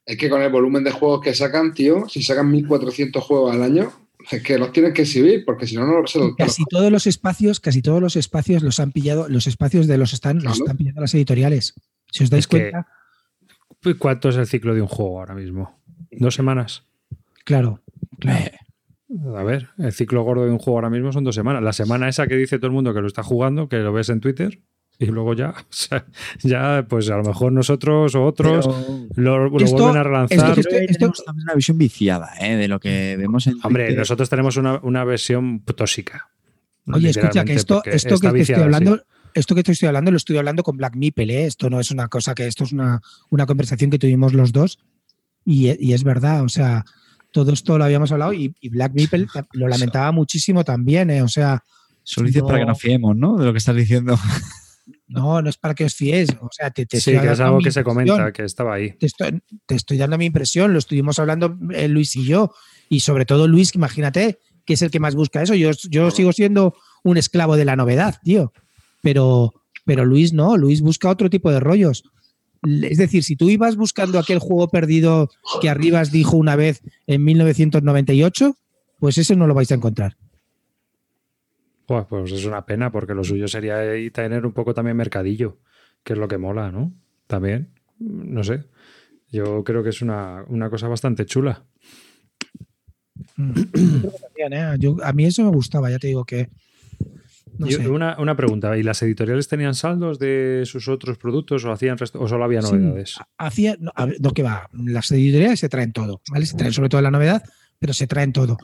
Es que con el volumen de juegos que sacan, tío, si sacan 1400 juegos al año, es que los tienen que exhibir, porque si no, no se los Casi todos los espacios, casi todos los espacios los han pillado, los espacios de los están, los están pillando las editoriales. Si os dais cuenta. ¿Cuánto es el ciclo de un juego ahora mismo? ¿Dos semanas? Claro, claro. Eh, a ver, el ciclo gordo de un juego ahora mismo son dos semanas. La semana esa que dice todo el mundo que lo está jugando, que lo ves en Twitter, y luego ya, ya, pues a lo mejor nosotros o otros lo, vuelven a relanzar. Esto, tenemos una visión viciada ¿eh? de lo que vemos en. Hombre, nosotros tenemos una, una versión tóxica. Oye, escucha, que esto, esto que te estoy hablando. Esto que te estoy hablando lo estoy hablando con Black Meeple, ¿eh? esto no es una cosa que esto es una, una conversación que tuvimos los dos y, y, es verdad, o sea, todo esto lo habíamos hablado y, Black Meeple lo lamentaba muchísimo también, ¿eh? o sea. Solo dices para que nos fiemos, ¿no? De lo que estás diciendo. No, no es para que os fiéis. O sea, te, sí, que es algo que se comenta, que estaba ahí. Te estoy, dando mi impresión, lo estuvimos hablando eh, Luis y yo. Y sobre todo Luis, imagínate, que es el que más busca eso. Yo, yo sigo siendo un esclavo de la novedad, tío. Pero, pero Luis no, Luis busca otro tipo de rollos. Es decir, si tú ibas buscando aquel juego perdido que Arribas dijo una vez en 1998, pues ese no lo vais a encontrar pues es una pena porque lo suyo sería tener un poco también mercadillo, que es lo que mola, ¿no? También, no sé. Yo creo que es una, cosa bastante chula. Mm. ¿eh? a mí eso me gustaba, ya te digo que No Y sé. una, una pregunta, ¿y las editoriales tenían saldos de sus otros productos o hacían o solo había Sí. novedades? Hacía, no, que va, las editoriales se traen todo, ¿vale? Se traen sobre todo la novedad, pero se traen todo.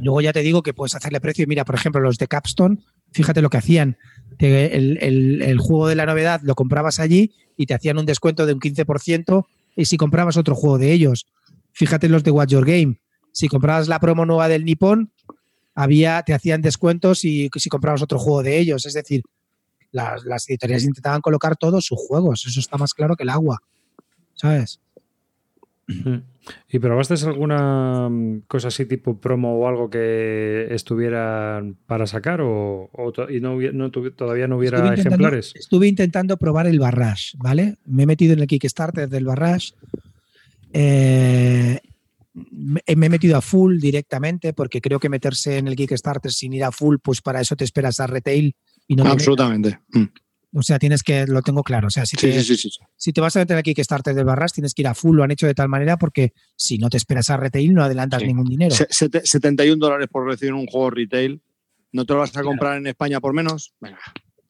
Luego ya te digo que puedes hacerle precio. Mira, por ejemplo, los de Capstone, fíjate lo que hacían. El- el juego de la novedad lo comprabas allí y te hacían un descuento de un 15% y si comprabas otro juego de ellos. Fíjate los de Watch Your Game. Si comprabas la promo nueva del Nippon, había, te hacían descuentos y si comprabas otro juego de ellos. Es decir, las, las editoriales intentaban colocar todos sus juegos. Eso está más claro que el agua. ¿Sabes? Mm. ¿Y probaste alguna mm, cosa así tipo promo o algo que estuviera para sacar o, o to- y no, todavía no hubiera Estuve ejemplares? Estuve intentando probar el Barrage, ¿vale? Me he metido en el Kickstarter del Barrage. Eh, me he metido a full directamente porque creo que meterse en el Kickstarter sin ir a full, pues para eso te esperas a retail y no te Absolutamente. Mm. O sea, tienes que, lo tengo claro. O sea, si, Sí, te, sí, sí, sí, si te vas a meter en el Kickstarter del Barrage, tienes que ir a full. Lo han hecho de tal manera porque si no te esperas a retail, no adelantas ningún dinero. Se- sete- 71 dólares por recibir un juego retail. ¿No te lo vas a comprar en España por menos? Venga,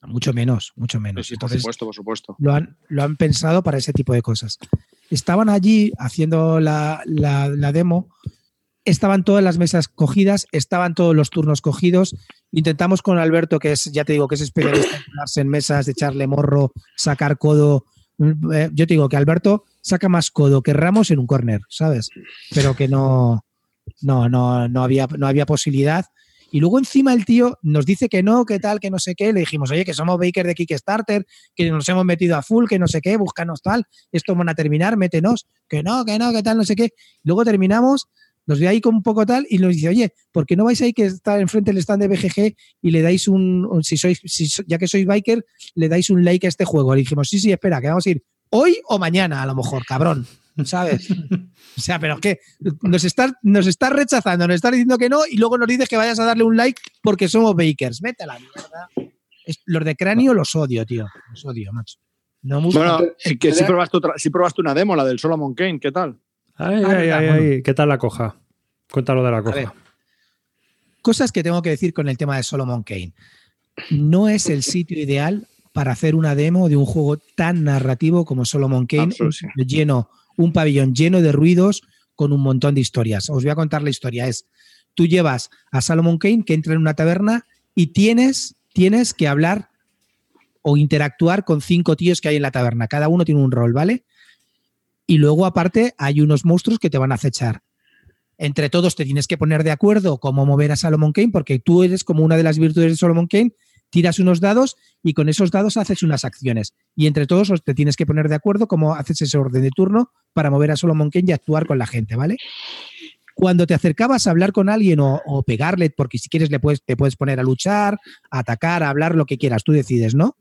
Mucho menos, mucho menos. sí, por supuesto, por supuesto. lo han, lo han pensado para ese tipo de cosas. Estaban allí haciendo la, la- la demo, estaban todas las mesas cogidas, estaban todos los turnos cogidos. Intentamos con Alberto, que es, ya te digo, que es especialista en en mesas, de echarle morro, sacar codo. Eh, Yo te digo que Alberto saca más codo que Ramos en un corner, ¿sabes? Pero que no, no, no, no, había, no había posibilidad. Y luego encima el tío nos dice que no, que tal, que no sé qué. Le dijimos, oye, que somos Baker de Kickstarter, que nos hemos metido a full, que no sé qué, búscanos tal, esto van a terminar, métenos, que no, que no, que tal, no sé qué. Luego terminamos, nos ve ahí con un poco tal y nos dice, oye, ¿por qué no vais ahí que está enfrente del stand de BGG y le dais un, un- si sois, si so- ya que sois biker, le dais un like a este juego? Le dijimos, sí, sí, espera, que vamos a ir hoy o mañana, a lo mejor, cabrón, ¿sabes? O sea, pero es que nos estás, nos estás rechazando, nos estás diciendo que no y luego nos dices que vayas a darle un like porque somos bakers. Vete a la mierda. Es- los de cráneo los odio, tío. Los odio, macho. No. Bueno, que te- probaste, otra- sí probaste una demo, la del Solomon Kane, ¿qué tal? Ay, Ah, ay, verdad, ay, bueno. ay, ¿Qué tal la coja? Cuéntalo de la ver. coja. Cosas que tengo que decir con el tema de Solomon Kane. No es el sitio ideal para hacer una demo de un juego tan narrativo como Solomon Kane, un, lleno, un pabellón lleno de ruidos con un montón de historias. Os voy a contar la historia. Es, tú llevas a Solomon Kane que entra en una taberna y tienes, tienes que hablar o interactuar con cinco tíos que hay en la taberna. Cada uno tiene un rol, ¿vale? Y luego, aparte, hay unos monstruos que te van a acechar. Entre todos te tienes que poner de acuerdo cómo mover a Solomon Kane, porque tú eres como una de las virtudes de Solomon Kane, tiras unos dados y con esos dados haces unas acciones. Y entre todos os te tienes que poner de acuerdo cómo haces ese orden de turno para mover a Solomon Kane y actuar con la gente, ¿vale? Cuando te acercabas a hablar con alguien o, o pegarle, porque si quieres le puedes, te puedes poner a luchar, a atacar, a hablar, lo que quieras, tú decides, ¿no?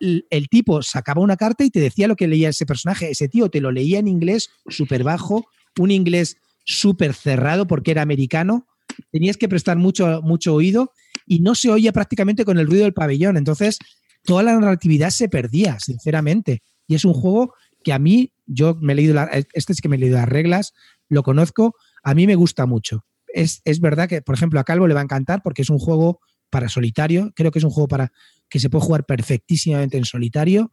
El, tipo sacaba una carta y te decía lo que leía ese personaje. Ese tío te lo leía en inglés súper bajo, un inglés súper cerrado porque era americano. Tenías que prestar mucho, mucho oído y no se oía prácticamente con el ruido del pabellón. Entonces, toda la narratividad se perdía, sinceramente. Y es un juego que a mí, yo me he leído, este es que me he leído las reglas, lo conozco, a mí me gusta mucho. Es, es verdad que, por ejemplo, a Calvo le va a encantar porque es un juego para solitario, creo que es un juego para que se puede jugar perfectísimamente en solitario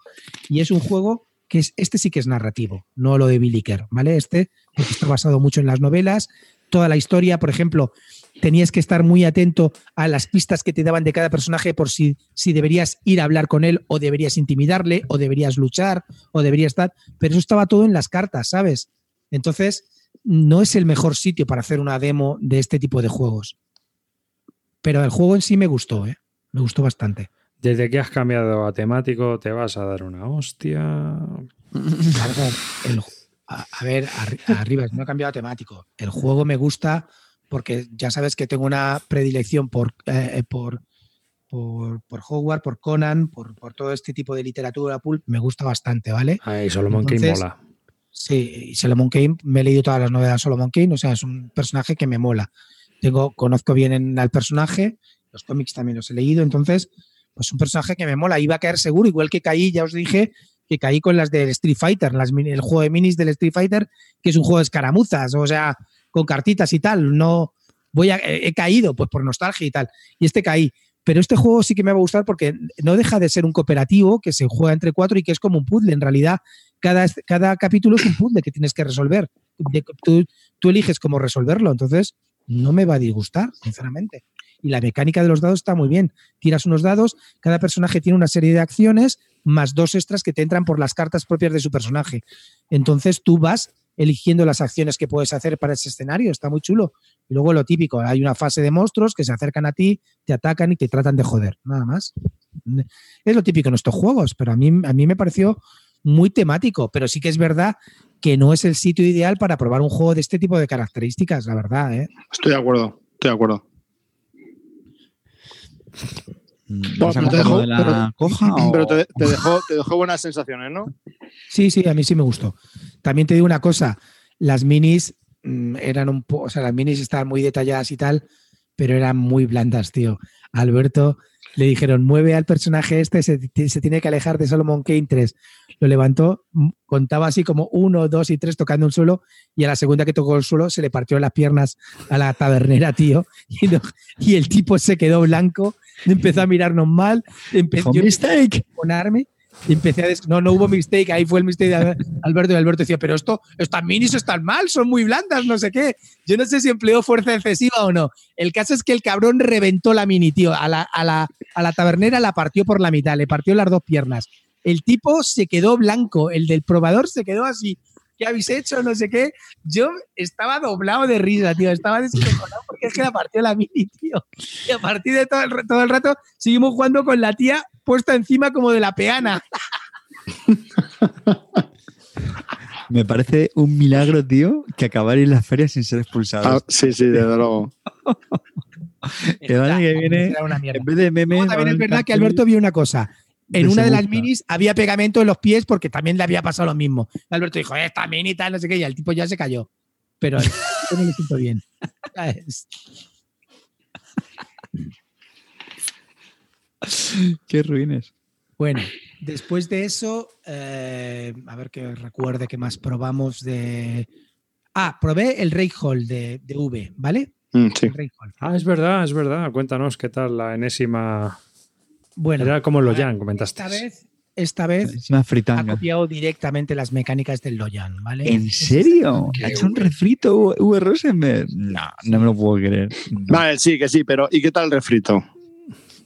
y es un juego que es, este sí que es narrativo, no lo de Billy Kerr, ¿vale? Este está basado mucho en las novelas, toda la historia, por ejemplo, tenías que estar muy atento a las pistas que te daban de cada personaje por si, si deberías ir a hablar con él o deberías intimidarle o deberías luchar o deberías estar, pero eso estaba todo en las cartas, ¿sabes? Entonces, no es el mejor sitio para hacer una demo de este tipo de juegos. Pero el juego en sí me gustó, ¿eh? Me gustó bastante. Desde que has cambiado a temático, te vas a dar una hostia. A a, a ver, arri- arriba, no he cambiado temático. El juego me gusta porque ya sabes que tengo una predilección por, eh, por, por, por Hogwarts, por Conan, por, por todo este tipo de literatura pulp. Me gusta bastante, ¿vale? Ay, Solomon Kane mola. Sí, Solomon Kane, me he leído todas las novelas de Solomon Kane, o sea, es un personaje que me mola. Tengo, conozco bien en- al personaje, los cómics también los he leído, entonces, pues un personaje que me mola. Iba a caer seguro, igual que caí, ya os dije, que caí con las del Street Fighter, las, el juego de minis del Street Fighter, que es un juego de escaramuzas, o sea, con cartitas y tal. No voy a, he caído, pues por nostalgia y tal. Y este caí. Pero este juego sí que me va a gustar porque no deja de ser un cooperativo que se juega entre cuatro y que es como un puzzle. En realidad, cada, cada capítulo es un puzzle que tienes que resolver. Tú, tú eliges cómo resolverlo. Entonces, no me va a disgustar, sinceramente. Y la mecánica de los dados está muy bien. Tiras unos dados, cada personaje tiene una serie de acciones, más dos extras que te entran por las cartas propias de su personaje. Entonces tú vas eligiendo las acciones que puedes hacer para ese escenario. Está muy chulo. Y luego lo típico, hay una fase de monstruos que se acercan a ti, te atacan y te tratan de joder. Nada más. Es lo típico en estos juegos, pero a mí, a mí me pareció muy temático. Pero sí que es verdad que no es el sitio ideal para probar un juego de este tipo de características, la verdad. ¿eh? Estoy de acuerdo, estoy de acuerdo. Mm, Bueno, ¿Vas a pero te dejó- lo de la pero- coja o- Pero te, te dejó, te dejó buenas sensaciones, ¿no? Sí, sí, a mí sí me gustó. También te digo una cosa, las minis mm, eran un poco, o sea, las minis estaban muy detalladas y tal, pero eran muy blandas, tío. Alberto le dijeron, mueve al personaje este, se, se tiene que alejar de Solomon Kane 3. Lo levantó, mm, contaba así como uno, dos y tres tocando un suelo, y a la segunda que tocó el suelo se le partió las piernas a la tabernera, tío. Y, no- y el tipo se quedó blanco, empezó a mirarnos mal, empezó a ponerme empecé a no no hubo mistake ahí fue el mistake de Al- Alberto y Alberto decía pero esto estas minis están mal son muy blandas no sé qué yo no sé si empleó fuerza excesiva o no. El caso es que el cabrón reventó la mini tío a la, a la, a la tabernera la partió por la mitad le partió las dos piernas. El tipo se quedó blanco el del probador se quedó así ¿Qué habéis hecho? No sé qué. Yo estaba doblado de risa, tío. Estaba descojonado porque es que la partió la mini, tío. Y a partir de todo el, todo el rato seguimos jugando con la tía puesta encima como de la peana. Me parece un milagro, tío, que acabar en las ferias sin ser Ah, expulsados. sí, sí, desde luego. El año que viene, Era una mierda. en vez de memes. Luego también es verdad que Alberto vio una cosa. En una de las minis había pegamento en los pies porque también le había pasado lo mismo. Alberto dijo, esta mini tal, no sé qué, y el tipo ya se cayó. Pero yo no me siento bien. Qué ruines. Bueno, después de eso, eh, a ver que recuerde qué más probamos de. Ah, probé el Ray Hall de, de V, ¿vale? Mm, sí. El Hall. Ah, es verdad, es verdad. Cuéntanos qué tal la enésima. Bueno, Era como lo a ver, Jan, comentaste. esta vez, esta vez Es una ha copiado directamente las mecánicas del Loyan, ¿vale? ¿En serio? ¿Ha hecho un refrito V- V. Rosenberg? No, no me lo puedo creer. Vale, sí, que sí, pero ¿y qué tal el refrito?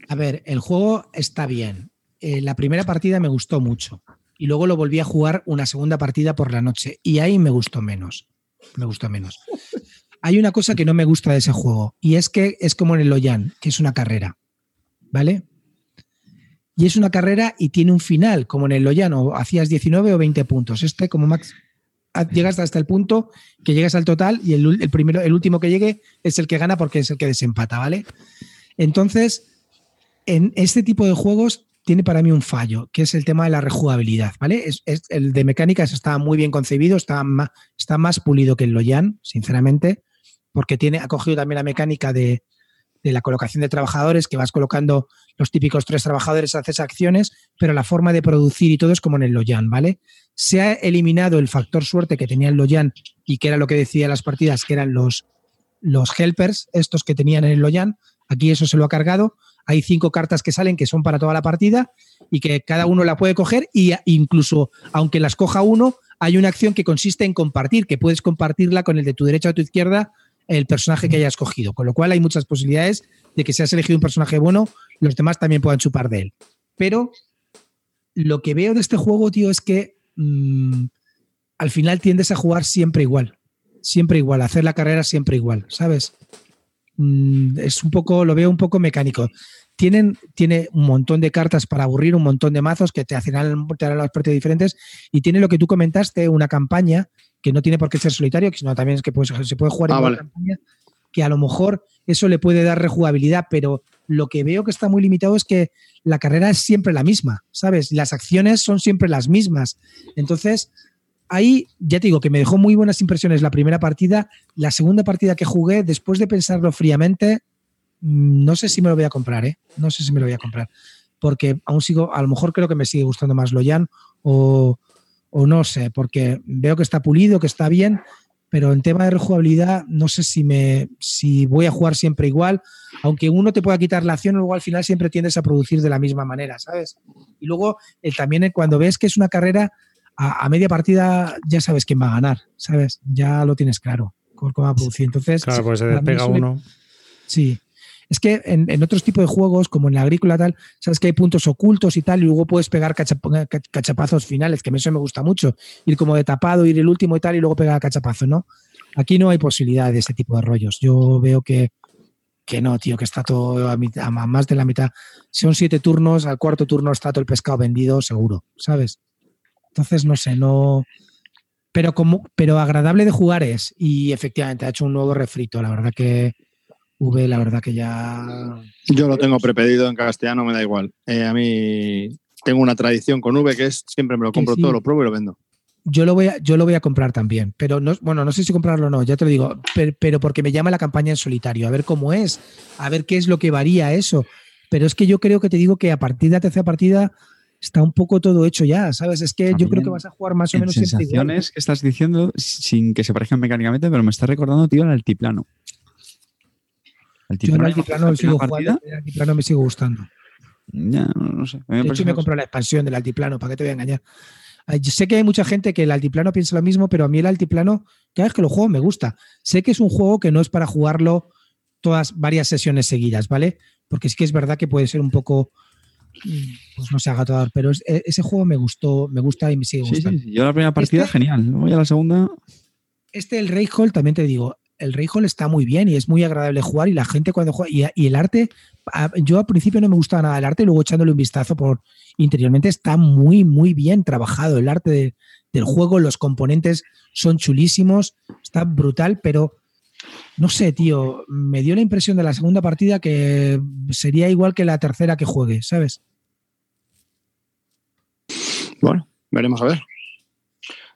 A ver, el juego está bien. Eh, la primera partida me gustó mucho. Y luego lo volví a jugar una segunda partida por la noche. Y ahí me gustó menos. Me gustó menos. Hay una cosa que no me gusta de ese juego. Y es que es como en el Loyan, que es una carrera. ¿Vale? Y es una carrera y tiene un final, como en el Loyan, o hacías 19 o 20 puntos. Este, como max, llegas hasta el punto que llegas al total y el, primero, el último que llegue es el que gana porque es el que desempata, ¿vale? Entonces, en este tipo de juegos tiene para mí un fallo, que es el tema de la rejugabilidad, ¿vale? Es, el de mecánicas está muy bien concebido, está más, está más pulido que el Loyan, sinceramente, porque tiene, ha cogido también la mecánica de, de la colocación de trabajadores, que vas colocando los típicos tres trabajadores, haces acciones, pero la forma de producir y todo es como en el Loyan, ¿vale? Se ha eliminado el factor suerte que tenía el Loyan y que era lo que decía las partidas, que eran los, los helpers, estos que tenían en el Loyan, aquí eso se lo ha cargado, hay cinco cartas que salen que son para toda la partida y que cada uno la puede coger y incluso aunque las coja uno, hay una acción que consiste en compartir, que puedes compartirla con el de tu derecha o tu izquierda, el personaje que hayas cogido. Con lo cual hay muchas posibilidades de que si has elegido un personaje bueno, los demás también puedan chupar de él. Pero lo que veo de este juego, tío, es que mm, al final tiendes a jugar siempre igual. Siempre igual, a hacer la carrera siempre igual, ¿sabes? Mm, es un poco, lo veo un poco mecánico. Tienen, tiene un montón de cartas para aburrir, un montón de mazos que te hacen te harán las partidas diferentes y tiene lo que tú comentaste, una campaña que no tiene por qué ser solitario, sino también es que pues, se puede jugar en Ah, modo vale. campaña, que a lo mejor eso le puede dar rejugabilidad, pero lo que veo que está muy limitado es que la carrera es siempre la misma, ¿sabes? Las acciones son siempre las mismas. Entonces, ahí ya te digo que me dejó muy buenas impresiones la primera partida. La segunda partida que jugué, después de pensarlo fríamente, no sé si me lo voy a comprar, ¿eh? No sé si me lo voy a comprar. Porque aún sigo, a lo mejor creo que me sigue gustando más Loyan o, o no sé, porque veo que está pulido, que está bien, pero en tema de rejugabilidad no sé si me si voy a jugar siempre igual, aunque uno te pueda quitar la acción, luego al final siempre tiendes a producir de la misma manera, ¿sabes? Y luego eh, también eh, cuando ves que es una carrera a, a, media partida ya sabes quién va a ganar, ¿sabes? Ya lo tienes claro cómo va a producir. Entonces, claro, pues se despega uno. Sí. Es que en, otros tipos de juegos, como en la agrícola tal, sabes que hay puntos ocultos y tal, y luego puedes pegar cachap cachapazos finales, que a mí eso me gusta mucho. Ir como de tapado, ir el último y tal, y luego pegar cachapazo, ¿no? Aquí no hay posibilidad de ese tipo de rollos. Yo veo que, que no, tío, que está todo a, mitad, a más de la mitad. Son siete turnos, al cuarto turno está todo el pescado vendido, seguro, ¿sabes? Entonces, no sé, no. Pero, como, pero agradable de jugar es. Y efectivamente ha hecho un nuevo refrito. La verdad que V, la verdad que ya. Yo lo tengo prepedido en castellano, me da igual. Eh, a mí tengo una tradición con V que es siempre me lo compro sí. todo, lo pruebo y lo vendo. Yo lo voy a, yo lo voy a comprar también, pero no, bueno, no sé si comprarlo o no, ya te lo digo, pero, pero, porque me llama la campaña en solitario, a ver cómo es, a ver qué es lo que varía eso. Pero es que yo creo que te digo que a partir de la tercera partida está un poco todo hecho ya, ¿sabes? Es que También yo creo que vas a jugar más o menos sensaciones que estás diciendo sin que se parezcan mecánicamente, pero me está recordando, tío, el altiplano. Yo el altiplano, sigo jugando, el altiplano me sigue gustando. Ya, no, no sé. De hecho, me compro la expansión del altiplano, ¿para qué te voy a engañar? Yo sé que hay mucha gente que el altiplano piensa lo mismo, pero a mí el altiplano, cada vez que lo juego, me gusta. Sé que es un juego que no es para jugarlo todas varias sesiones seguidas, ¿vale? Porque sí que es verdad que puede ser un poco, pues no sé, agatador, pero es, e, ese juego me gustó, me gusta y me sigue gustando. Sí, sí, yo la primera partida, este, genial. Voy a la segunda. Este, el Rayhall, también te digo, el Rayhall está muy bien y es muy agradable jugar y la gente cuando juega, y, el arte, yo al principio no me gustaba nada el arte, luego echándole un vistazo por interiormente está muy, muy bien trabajado el arte de, del juego, los componentes son chulísimos, está brutal, pero no sé, tío, me dio la impresión de la segunda partida que sería igual que la tercera que juegue, ¿sabes? Bueno, veremos a ver.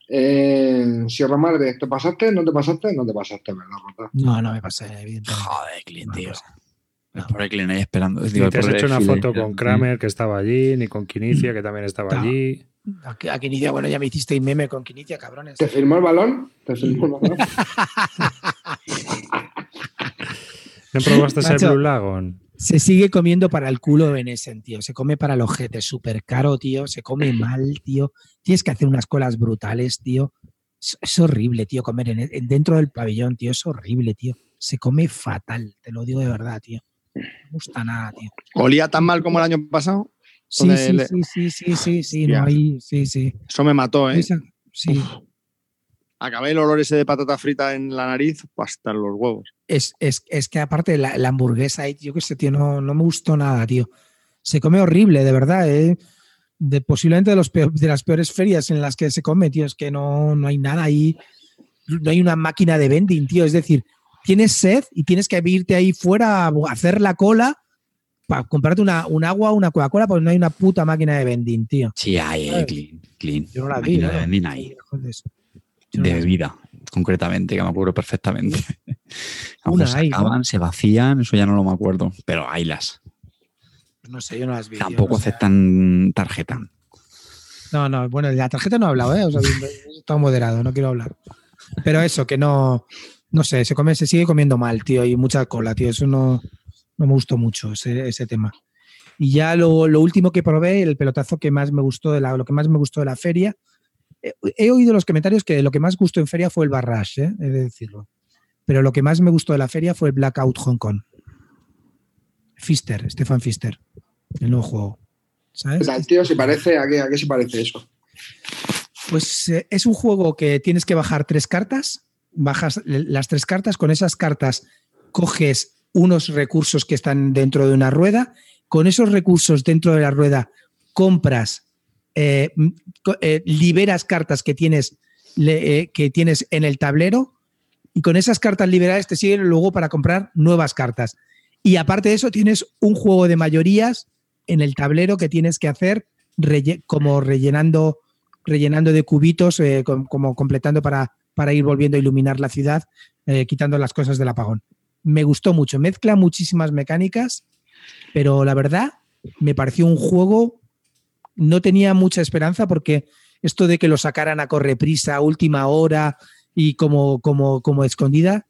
Eh, Sierra Madre, ¿te pasaste? ¿No te pasaste? No te pasaste, ¿verdad, Rota? No, no me pasé, evidentemente. Joder, Clint, tío. El pobre Clint ahí esperando. Ni te has hecho una foto con Kramer, que estaba allí, ni con Quinicia, que también estaba no. allí. A, Quinicia, bueno, ya me hicisteis meme con Quinicia, cabrones. ¿Te firmó el balón? ¿Te firmó el balón? ¿No probaste ser Blue Lagon? Se sigue comiendo para el culo en ese tío. Se come para el ojete, súper caro, tío. Se come mal, tío. Tienes que hacer unas colas brutales, tío. Es, es horrible, tío, comer en, en, dentro del pabellón, tío. Es horrible, tío. Se come fatal, te lo digo de verdad, tío. No me gusta nada, tío. ¿Olía tan mal como el año pasado? Sí, sí, le... sí, sí, sí, sí, sí, no, ahí, sí, sí. Eso me mató, ¿eh? Esa, sí. Uf. Acabé el olor ese de patata frita en la nariz hasta los huevos. Es, es, es que aparte la, la hamburguesa, yo qué sé, tío, no, no me gustó nada, tío. Se come horrible, de verdad, ¿eh? De, posiblemente de, los peor, de las peores ferias en las que se come, tío. Es que no, no hay nada ahí. No hay una máquina de vending, tío. Es decir, tienes sed y tienes que irte ahí fuera a hacer la cola para comprarte una, un agua o una Coca-Cola porque no hay una puta máquina de vending, tío. Sí, hay, hay clean, clean. Yo no la vi, ¿no? de vending hay. De bebida, concretamente, que me acuerdo perfectamente. Una se acaban, ¿no? se vacían, eso ya no lo me acuerdo, pero haylas. No sé, yo no las vi. Tampoco no sé. aceptan tarjeta. No, no, bueno, de la tarjeta no he hablado, ¿eh? O sea, está moderado, no quiero hablar. Pero eso, que no, no sé, se come, se sigue comiendo mal, tío, y mucha cola, tío. Eso no, no me gustó mucho, ese, ese tema. Y ya lo, lo, último que probé, el pelotazo que más me gustó de la, lo que más me gustó de la feria, he oído los comentarios que lo que más gustó en feria fue el Barrage, ¿eh? he de decirlo. Pero lo que más me gustó de la feria fue el Blackout Hong Kong. Fister, Stefan Fister, el nuevo juego. ¿Sabes? El tío se parece, ¿a qué, ¿a qué se parece eso? Pues eh, es un juego que tienes que bajar tres cartas, bajas las tres cartas, con esas cartas coges unos recursos que están dentro de una rueda, con esos recursos dentro de la rueda compras, eh, eh, liberas cartas que tienes, eh, que tienes en el tablero y con esas cartas liberadas te siguen luego para comprar nuevas cartas. Y aparte de eso tienes un juego de mayorías en el tablero que tienes que hacer como rellenando, rellenando de cubitos, como, completando para, para, ir volviendo a iluminar la ciudad, quitando las cosas del apagón. Me gustó mucho, mezcla muchísimas mecánicas, pero la verdad me pareció un juego, no tenía mucha esperanza porque esto de que lo sacaran a correprisa, a última hora, y como, como, como escondida,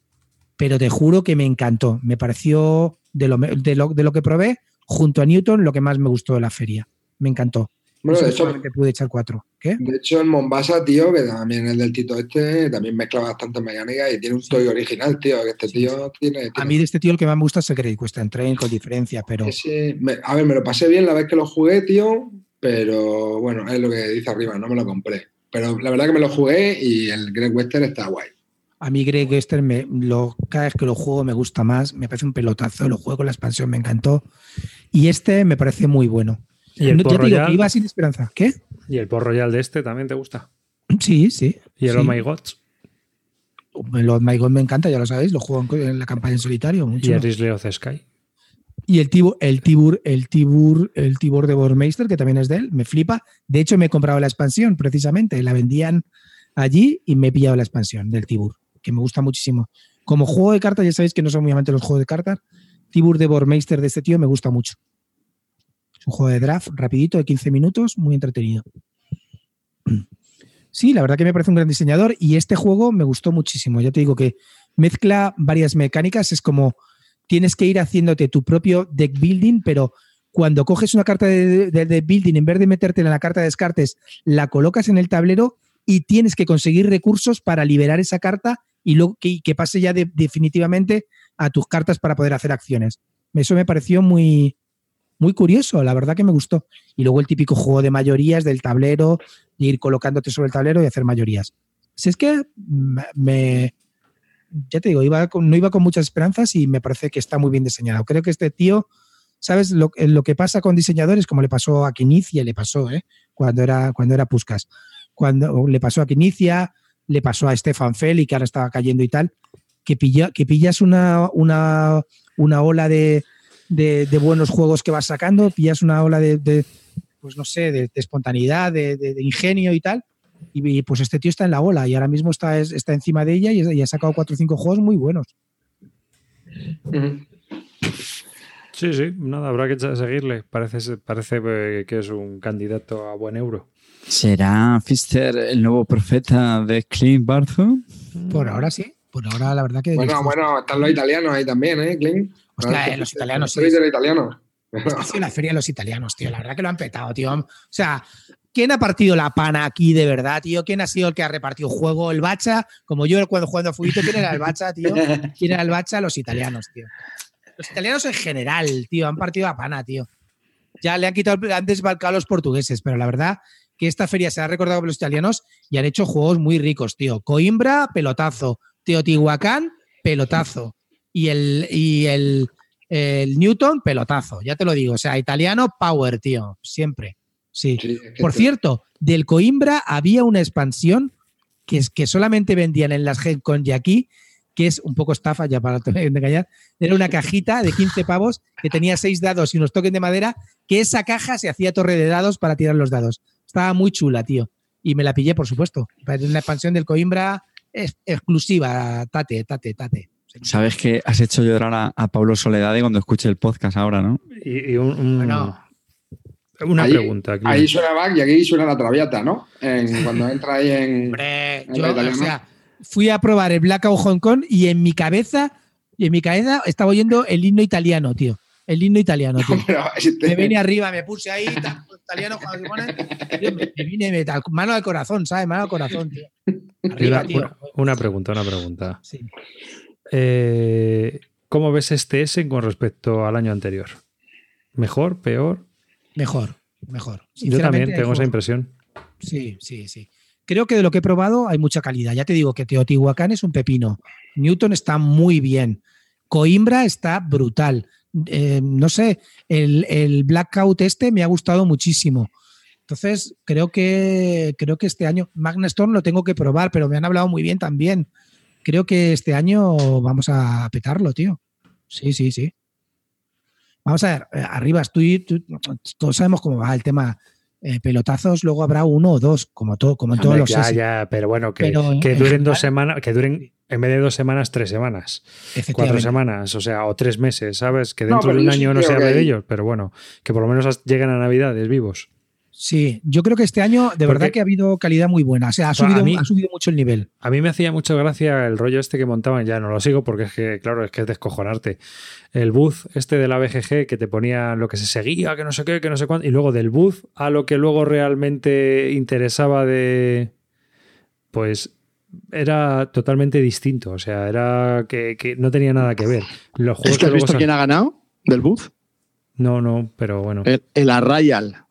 pero te juro que me encantó. Me pareció de lo, de lo, de lo que probé, junto a Newton, lo que más me gustó de la feria. Me encantó. Bueno, de hecho, pude echar cuatro. ¿Qué? de hecho, el Mombasa, tío, que también es del Tito este, también mezcla bastantes mecánicas y tiene un toy original, tío. Que este tío tiene. A tiene- mí de este tío el que más me gusta es el Great Western Train, con diferencia, pero ese- me- a ver, me lo pasé bien la vez que lo jugué, tío, pero bueno, es lo que dice arriba, no me lo compré. Pero la verdad que me lo jugué y el Great Western está guay. a mí Great Western me, lo, cada vez que lo juego me gusta más, me parece un pelotazo, lo juego con la expansión, me encantó. Y este me parece muy bueno. ¿Y el No, Port te digo Royal? iba sin esperanza. ¿Qué? ¿Y el Port Royal de este también te gusta? Sí, sí. ¿Y el sí. Oh My Gods? Lo My God me encanta, ya lo sabéis, lo juego en, en la campaña en solitario. Mucho. ¿Y el Risley of the Sky? Y el Tibur, el Tibur, el Tibur, el Tibur de Bormeister, que también es de él, me flipa. De hecho, me he comprado la expansión, precisamente. La vendían allí y me he pillado la expansión del Tibur, que me gusta muchísimo. Como juego de cartas, ya sabéis que no soy muy amante de los juegos de cartas. Tibur de Bormeister de este tío me gusta mucho. Es un juego de draft rapidito, de 15 minutos, muy entretenido. Sí, la verdad que me parece un gran diseñador y este juego me gustó muchísimo. Ya te digo que mezcla varias mecánicas, es como tienes que ir haciéndote tu propio deck building, pero cuando coges una carta de, de deck building, en vez de metértela en la carta de descartes, la colocas en el tablero y tienes que conseguir recursos para liberar esa carta y luego que, pase ya de- definitivamente a tus cartas para poder hacer acciones. Eso me pareció muy, muy curioso, la verdad que me gustó. Y luego el típico juego de mayorías del tablero, de ir colocándote sobre el tablero y hacer mayorías. Si es que me, ya te digo, iba con- no iba con muchas esperanzas y me parece que está muy bien diseñado. Creo que este tío, ¿sabes? Lo, lo que pasa con diseñadores, como le pasó a Quinicia, le pasó, ¿eh? Cuando era, cuando era Puskas. Cuando le pasó a Quinicia, le pasó a Stefan Feli, que ahora estaba cayendo y tal, que, pilla, que pillas una, una, una ola de, de, buenos juegos que vas sacando, pillas una ola de, de, pues no sé, de, de espontaneidad, de ingenio y tal. Y, y, pues este tío está en la ola y ahora mismo está, es- está encima de ella y, y ha sacado cuatro o cinco juegos muy buenos. Sí, sí, nada, habrá que seguirle. Parece, parece eh, que es un candidato a buen euro. ¿Será Fister el nuevo profeta de Clint Barton? Por ahora sí, por ahora la verdad que... Bueno, bueno, están los italianos ahí también, ¿eh, Clint? Hostia, eh, los italianos sí. Los italianos. Ha sido la feria de los italianos, tío. La verdad que lo han petado, tío. O sea, ¿quién ha partido la pana aquí de verdad, tío? ¿Quién ha sido el que ha repartido juego? ¿El Bacha? Como yo cuando jugando a Fubito, ¿quién era el Bacha, tío? ¿Quién era el Bacha? Los italianos, tío. Los italianos en general, tío, han partido la pana, tío. Ya le han quitado, han desbalcado a los portugueses, pero la verdad que esta feria se ha recordado por los italianos y han hecho juegos muy ricos, tío. Coimbra, pelotazo. Teotihuacán, pelotazo. Y el, y el, el Newton, pelotazo. Ya te lo digo. O sea, italiano, power, tío. Siempre. Sí. Sí, es que Por cierto, del Coimbra había una expansión que, es, que solamente vendían en las Gen Con y aquí, que es un poco estafa, ya para engañar. Era una cajita de 15 pavos que tenía 6 dados y unos tokens de madera, que esa caja se hacía torre de dados para tirar los dados. Estaba muy chula, tío. Y me la pillé, por supuesto. Es una expansión del Coimbra es exclusiva, tate, tate, tate. Sabes que has hecho llorar a, a Pablo Soledad cuando escuche el podcast ahora, ¿no? Y, y un- un- Bueno. Una ahí, pregunta. Clint. Ahí suena back y aquí suena la traviata, ¿no? En- cuando entra ahí en. Hombre, En yo, o sea, fui a probar el Blackout Hong Kong y en mi cabeza, y en mi cabeza estaba oyendo el himno italiano, tío. El himno italiano, tío. Pero este- Me vine arriba, me puse ahí, tal, italiano, cuando se me, me vine me- tal, mano al corazón, ¿sabes? Mano al corazón, tío. Arriba, una, tío. una- una pregunta, una pregunta. Sí. Eh, ¿Cómo ves este S con respecto al año anterior? ¿Mejor? ¿Peor? Mejor, mejor. Yo también tengo esa impresión. Sí, sí, sí. Creo que de lo que he probado hay mucha calidad. Ya te digo que Teotihuacán es un pepino. Newton está muy bien. Coimbra está brutal. Eh, no sé, el, el Blackout este me ha gustado muchísimo. Entonces, creo que, creo que este año Magna Storm lo tengo que probar, pero me han hablado muy bien también. Creo que este año vamos a petarlo, tío. Sí, sí, sí. Vamos a ver, eh, arriba, tú, y- tú- todos sabemos cómo va el tema eh, pelotazos, luego habrá uno o dos, como, todo, como en todos los ya, ya, pero bueno, que, Pero que en duren dos semanas, que duren en vez de dos semanas, tres semanas, cuatro semanas, o sea, o tres meses, ¿sabes? Que dentro de un año no se hable de ellos, pero bueno, que por lo menos lleguen a Navidades vivos. Sí, yo creo que este año de verdad que ha habido calidad muy buena. O sea, ha subido, mí- ha subido mucho el nivel. A mí me hacía mucha gracia el rollo este que montaban, ya no lo sigo porque es que, claro, es que es descojonarte. El booth este de la BGG que te ponía lo que se seguía, que no sé qué, que no sé cuánto, y luego del booth a lo que luego realmente interesaba de. Pues era totalmente distinto. O sea, era que, que no tenía nada que ver. Los ¿Es juegos que has visto quién ha ganado del booth? No, no, pero bueno. El, el Arrayal.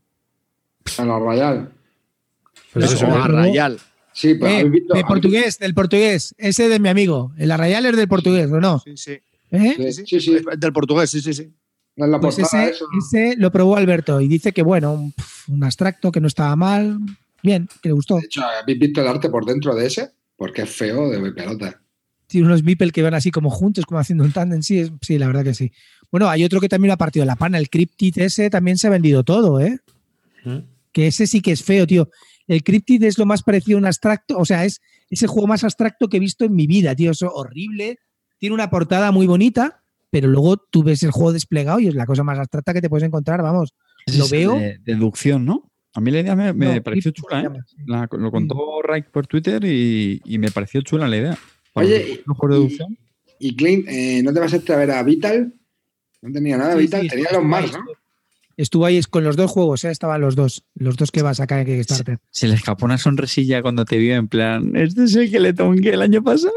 A la Royal. Pues no, eso. Sí, pero Eh, habéis visto. de portugués, del portugués. Ese de mi amigo. El Arrayal es del portugués, ¿o no? Sí, sí. ¿Eh? visto- Sí, sí. Del portugués, sí, sí, sí. La Pues portada ese, eso. ese lo probó Alberto y dice que, bueno, un, abstracto que no estaba mal. Bien, que le gustó. De hecho, ¿habéis visto el arte por dentro de ese? Porque es feo de pelota. Tiene unos Mipel que van así como juntos, como haciendo un tándem. Sí, es- sí, la verdad que sí. Bueno, hay otro que también lo ha partido la pana. El Cryptid ese también se ha vendido todo, ¿eh? ¿Mm? Que ese sí que es feo, tío. El Cryptid es lo más parecido a un abstracto, o sea, es, es el juego más abstracto que he visto en mi vida, tío. Es horrible. Tiene una portada muy bonita, pero luego tú ves el juego desplegado y es la cosa más abstracta que te puedes encontrar, vamos. Lo veo. De deducción, ¿no? A mí la idea me, me No, pareció Cryptid chula, ¿eh? La- lo contó Raik por Twitter y, y me pareció chula la idea. Para Oye, juegos de deducción. Y Clint, eh, ¿no te vas a ir a ver a Vital? No tenía nada, Sí, Vital. sí, tenía los más, ¿no? Estuvo ahí con los dos juegos, ¿eh? estaban los dos. Los dos que va a sacar en Kickstarter. Se le escapó una sonrisilla cuando te vio en plan, este es el que le tongué el año pasado.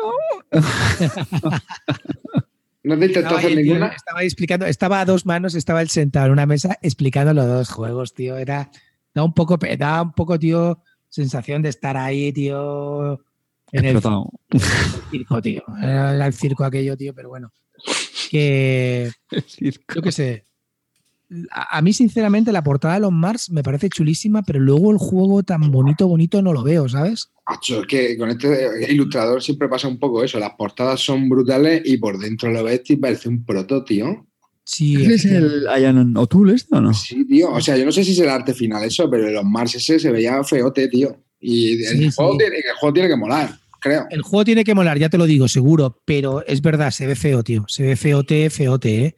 No te intentó Estaba hacer ninguna. estaba ahí explicando, estaba a dos manos, estaba él sentado en una mesa explicando los dos juegos, tío. Era, da un poco, da un poco, tío, sensación de estar ahí, tío, en el Explotado. circo, tío. Era era el circo aquello, tío, pero bueno. Que El circo. yo qué sé. A, mí, sinceramente, la portada de los Mars me parece chulísima, pero luego el juego tan bonito, bonito no lo veo, ¿sabes? Macho, es que con este ilustrador siempre pasa un poco eso. Las portadas son brutales y por dentro lo ves y parece un proto, tío. Sí, ¿Ese es el Ian O'Toole este o no? Sí, tío. O sea, yo no sé si es el arte final eso, pero los Mars ese se veía feote, tío. Y el, Sí, juego, sí. Tiene, el juego tiene que molar, creo. El juego tiene que molar, ya te lo digo, seguro, pero es verdad, se ve feo, tío. Se ve feote, feote, ¿eh?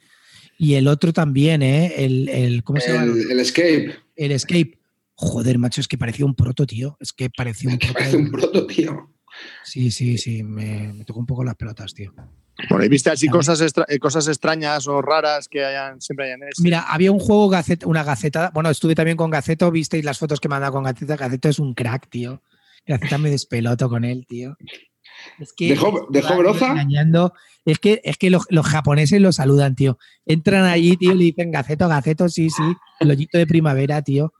Y el otro también, ¿eh? El, el ¿cómo se llama? El, Escape. El Escape. Joder, macho, es que parecía un proto, tío. Es que parecía un Que proto. parece un proto, tío. Sí, sí, sí, me, me tocó un poco las pelotas, tío. Bueno, ¿y viste así cosas, extra- eh, cosas extrañas o raras que hayan, siempre hayan ese? Mira, había un juego, una gacetada. Bueno, estuve también con Gaceto, visteis las fotos que me han dado con Gaceto. Gaceto es un crack, tío. Gaceta me despeloto con él, tío. Es que ¿Dejó- dejó broza? engañando. Es que, es que los, los japoneses lo saludan, tío. Entran allí, tío, y le dicen Gaceto, Gaceto, sí, sí. El hoyito de primavera, tío.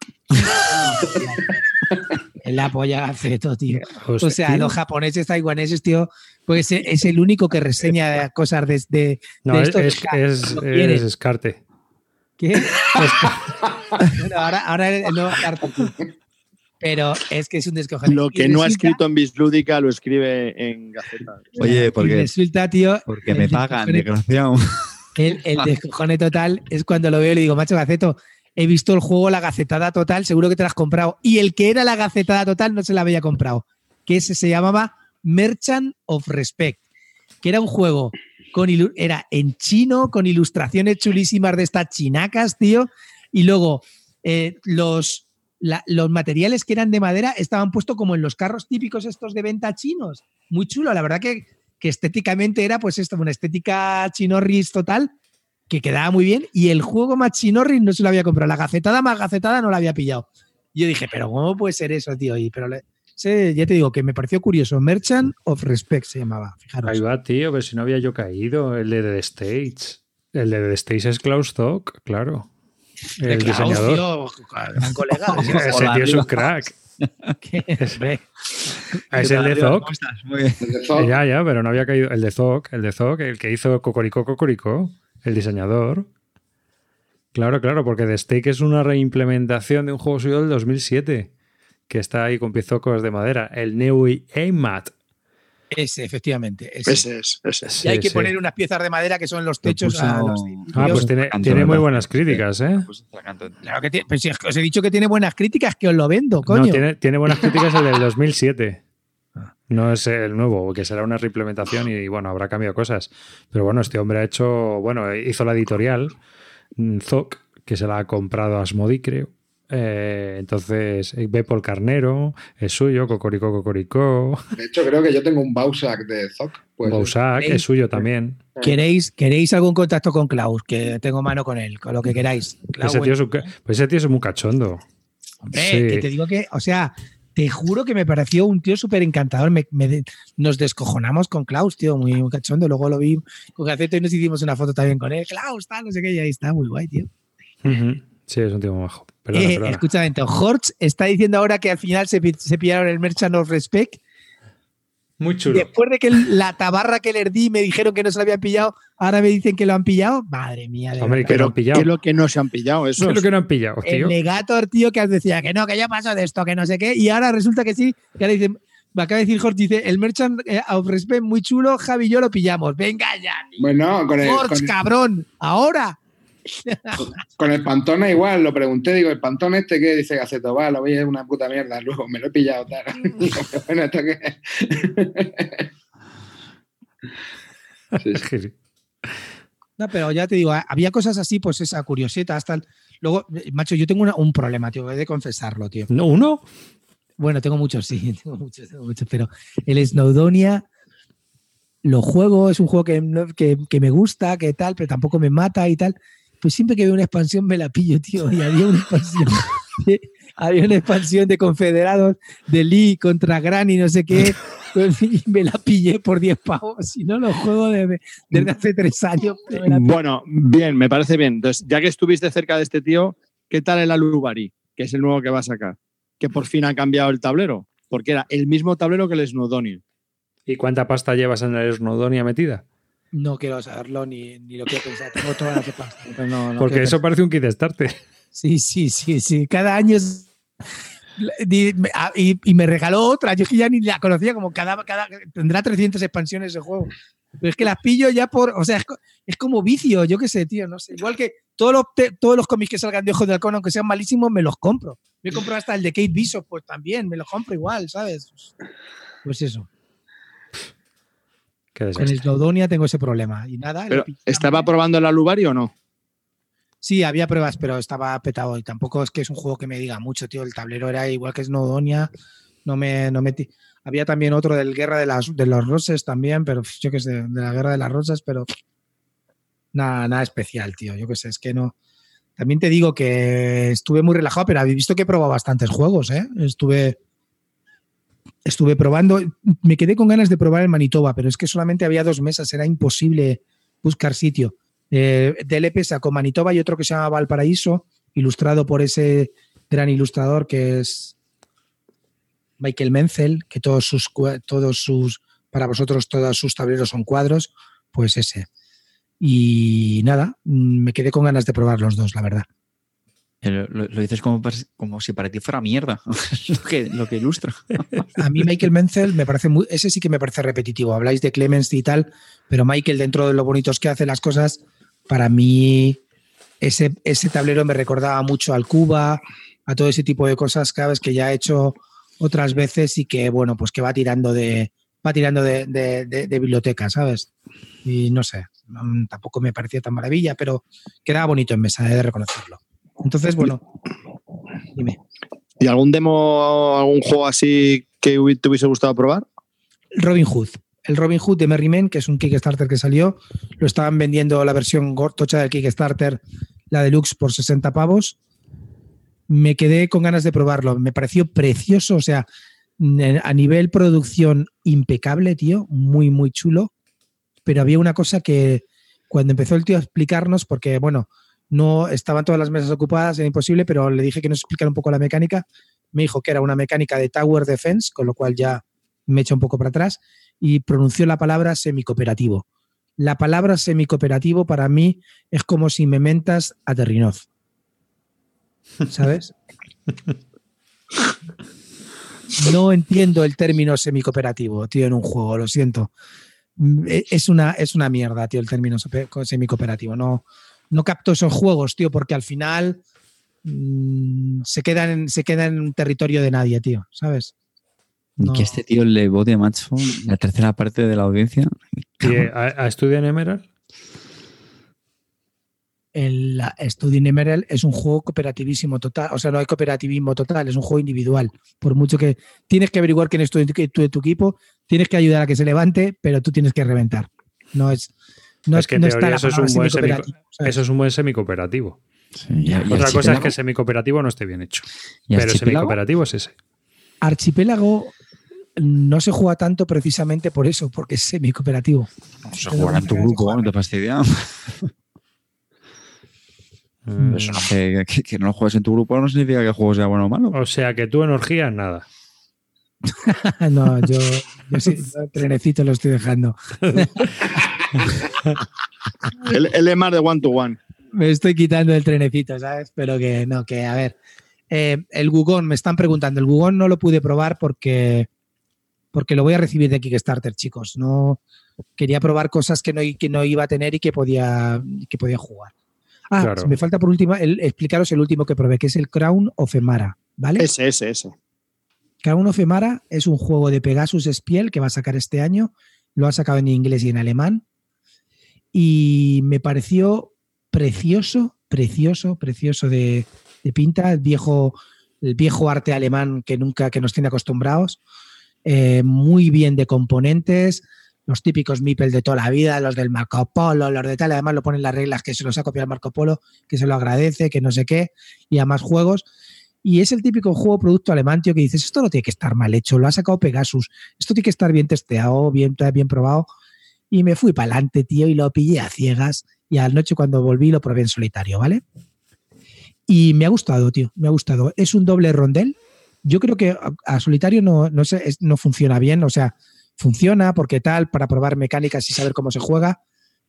Es la polla Gaceto, tío. O sea, los japoneses taiwaneses, tío, pues es, es el único que reseña cosas de, de, No, de es, estos es, que- es, lo quiere. es Escarte. ¿Qué? bueno, ahora, ahora el nuevo cartón. Pero es que es un descojone. Lo que no ha escrito en Bislúdica lo escribe en Gaceta. Oye, y porque, resulta, tío, porque me pagan, desgraciado. el, el descojone total es cuando lo veo y le digo, macho Gaceto, he visto el juego La Gacetada Total, seguro que te la has comprado. Y el que era La Gacetada Total no se la había comprado. Que ese se llamaba Merchant of Respect. Que era un juego con ilu- era en chino, con ilustraciones chulísimas de estas chinacas, tío. Y luego eh, los, la- los materiales que eran de madera estaban puestos como en los carros típicos estos de venta chinos. Muy chulo, la verdad que, que estéticamente era pues esto, una estética chinorris total, que quedaba muy bien. Y el juego más chinorris no se lo había comprado. La gacetada más gacetada no la había pillado. Y yo dije, pero ¿cómo puede ser eso, tío? Y, pero le- ya te digo que me pareció curioso. Merchant of Respect se llamaba, fijaros. Ahí va, tío, pero si no había yo caído. El de The States. El de The States es Klaus Zock, claro. El Klaus, diseñador. tío, gran colega. Ese Hola, tío es un crack. Que- ve, Es el de Zoc. Ya, ya, pero no había caído. El de Zoc, el de Zoc, el que hizo Cocoricó Cocoricó, el diseñador. Claro, claro, porque The Stake es una reimplementación de un juego suyo del 2007, que está ahí con piezocos de madera, el Neui Eimat. Ese, efectivamente. ese. Ese es, ese es. Y hay Sí, que sí. poner unas piezas de madera que son los techos. puso- a los Ah, pues tiene, tiene muy buenas críticas, ¿eh? Pues. Claro que tiene, pues si os he dicho que tiene buenas críticas, que os lo vendo, coño. No, tiene, tiene buenas críticas el del 2007. Ah. No es el nuevo, que será una reimplementación y bueno, habrá cambiado cosas. Pero bueno, este hombre ha hecho, bueno, hizo la editorial, mm, Zoc, que se la ha comprado Asmodi, creo. Eh, entonces, eh, ve por carnero, es suyo, Cocoricó, Cocoricó. De hecho, creo que yo tengo un Bausac de Zoc. Pues, Bausac es suyo también. ¿Queréis, ¿Queréis algún contacto con Klaus? Que tengo mano con él, con lo que queráis. Klaus, Ese tío, es un pues ese tío es muy cachondo. Hombre, Sí. que te digo que, o sea, te juro que me pareció un tío súper encantador. Me, me de- nos descojonamos con Klaus, tío, muy, muy cachondo. Luego lo vi con Gaceto y nos hicimos una foto también con él. Klaus, tal, no sé qué, y ahí está, muy guay, tío. Ujú. Sí, es un tío muy bajo. Perdona, Eh, perdona. escucha, entonces, Hortz está diciendo ahora que al final se, pi- se pillaron el Merchant of Respect. Muy chulo. Después de que la tabarra que les di me dijeron que no se lo habían pillado, ahora me dicen que lo han pillado. Madre mía, de Hombre, que Pero han ¿qué pillado. es lo que no se han pillado? Eso ¿Qué es lo que no han pillado, el? Legator, tío, que decía que no, que ya pasó de esto, que no sé qué, y ahora resulta que sí, que ahora dice, me acaba de decir Jorge, dice, el Merchant eh, of Respect muy chulo, Javi y yo lo pillamos. Venga ya, tío. Bueno, con el, Jorge, con, cabrón, ahora. Con el Pantone igual, lo pregunté, digo, ¿el Pantone este qué? Dice Gaceto, va, lo voy a una puta mierda, luego me lo he pillado, tal. Bueno, ¿esto qué? Sí, sí. No, pero ya te digo, había cosas así, pues esa curiosita, hasta el- Luego, macho, yo tengo una- un problema, tío, he de confesarlo, tío. ¿No, ¿Uno? Bueno, tengo muchos, sí, tengo muchos, tengo muchos, pero el Snowdonia lo juego, es un juego que, que, que me gusta, que tal, pero tampoco me mata y tal. Pues siempre que veo una expansión me la pillo, tío, y había una expansión. de- había una expansión de confederados de Lee contra Granny, no sé qué, pues, y me la pillé por 10 pavos. Si no lo juego desde, desde hace tres años. Bueno, bien, me parece bien. Entonces, ya que estuviste cerca de este tío, ¿qué tal el Alubari? Que es el nuevo que va a sacar. Que por fin ha cambiado el tablero. Porque era el mismo tablero que el Snowdonia. ¿Y cuánta pasta llevas en el Snowdonia metida? No quiero saberlo ni, ni lo quiero pensar. Tengo todas las de pasta, pero no- no Porque eso parece un kit starter. Sí, sí, sí, sí. Cada año es- y, y me regaló otra. Yo es que ya ni la conocía, como cada, cada tendrá 300 expansiones ese juego. Pero es que las pillo ya por, o sea, es, es como vicio, yo qué sé, tío, no sé. Igual que todos los, te- todos los cómics que salgan de Ojo de Halcón, aunque sean malísimos, me los compro. Me compro hasta el de Kate Bishop, pues también, me los compro igual, ¿sabes? Pues eso. Qué Con Snowdonia tengo ese problema. Y nada, Pero, ¿estaba probando el Alubari o no? Sí, había pruebas, pero estaba petado y tampoco es que es un juego que me diga mucho, tío. El tablero era igual que Snowdonia. No me, no metí. Había también otro del Guerra de, las, de los Roses también, pero yo qué sé, de la Guerra de las Rosas, pero nada, nada especial, tío. Yo qué sé, es que no. También te digo que estuve muy relajado, pero habéis visto que he probado bastantes juegos, ¿eh? Estuve. Estuve probando. Me quedé con ganas de probar el Manitoba, pero es que solamente había dos mesas, era imposible buscar sitio. Eh, DLP sacó Manitoba y otro que se llama Valparaíso, ilustrado por ese gran ilustrador que es Michael Menzel, que todos sus, todos sus, para vosotros todos sus tableros son cuadros, pues ese. Y nada, me quedé con ganas de probar los dos, la verdad. Lo, dices como, como si para ti fuera mierda lo, que, ilustra. A mí Michael Menzel me parece muy, ese sí que me parece repetitivo. Habláis de Clemens y tal, pero Michael dentro de lo bonitos que hace las cosas, para mí ese, ese tablero me recordaba mucho al Cuba, a todo ese tipo de cosas, cada que ya ha hecho otras veces y que bueno, pues que va tirando de va tirando de, de- de- de biblioteca, ¿sabes? Y no sé, mm, tampoco me parecía tan maravilla, pero quedaba bonito en mesa, he de reconocerlo. Entonces, bueno, dime. ¿Y algún demo, algún juego así que te hubiese gustado probar? Robin Hood. El Robin Hood de Merry Men, que es un Kickstarter que salió, lo estaban vendiendo la versión gortocha del Kickstarter, la deluxe, por 60 pavos. Me quedé con ganas de probarlo. Me pareció precioso, o sea, a nivel producción impecable, tío, muy, muy chulo. Pero había una cosa que cuando empezó el tío a explicarnos, porque bueno, no estaban todas las mesas ocupadas, era imposible, pero le dije que nos explicara un poco la mecánica. Me dijo que era una mecánica de Tower Defense, con lo cual ya me echa un poco para atrás y pronunció la palabra semicooperativo. La palabra semicooperativo para mí es como si me mentas a Terrinoz. ¿Sabes? No entiendo el término semicooperativo, tío, en un juego, lo siento. Es una, es una mierda, tío, el término semicooperativo. No, no capto esos juegos, tío, porque al final mm, se, quedan en, se quedan en un territorio de nadie, tío, ¿sabes? Y No. que este tío le vote macho la tercera parte de la audiencia. ¿Y, a, a Studio en Emerald? el Studying Emerald es un juego cooperativísimo total. O sea, no hay cooperativismo total, es un juego individual. Por mucho que tienes que averiguar quién es tu, tu, tu equipo, tienes que ayudar a que se levante, pero tú tienes que reventar. No es. No es, que no está eso, es un buen semi, eso es un buen semicooperativo. Sí, Otra cosa es que semicooperativo no esté bien hecho. Pero semicooperativo es ese. Archipiélago no se juega tanto precisamente por eso, porque es semicooperativo. No se juega en tu grupo, no te fastidia. Eso no, que, que, no juegues en tu grupo no significa que el juego sea bueno o malo. O sea que tú energía nada. no, yo, yo sí, trenecito lo estoy dejando. el, el más de one to one. Me estoy quitando el trenecito, ¿sabes? Pero que no, que a ver. Eh, el Gugón, me están preguntando. El Gugón no lo pude probar porque, porque lo voy a recibir de Kickstarter, chicos. No quería probar cosas que no, que no iba a tener y que podía, que podía jugar. Ah, me falta por último explicaros el último que probé, que es el Crown of Emara, ¿vale? Ese, ese, ese. Crown of es un juego de Pegasus Spiel que va a sacar este año. Lo ha sacado en inglés y en alemán. Y me pareció precioso, precioso, precioso de, pinta. El viejo, el viejo arte alemán que nunca que nos tiene acostumbrados. Eh, muy bien de componentes los típicos Mipel de toda la vida, los del Marco Polo, los de tal, además lo ponen las reglas que se los ha copiado el Marco Polo, que se lo agradece, que no sé qué, y a más juegos. Y es el típico juego producto alemán, tío, que dices, esto no tiene que estar mal hecho, lo ha sacado Pegasus, esto tiene que estar bien testeado, bien, bien probado. Y me fui para adelante, tío, y lo pillé a ciegas. Y a la noche cuando volví lo probé en solitario, ¿vale? Y me ha gustado, tío, me ha gustado. Es un doble rondel. Yo creo que a, solitario no, no, sé, no funciona bien, o sea, funciona, porque tal, para probar mecánicas y saber cómo se juega,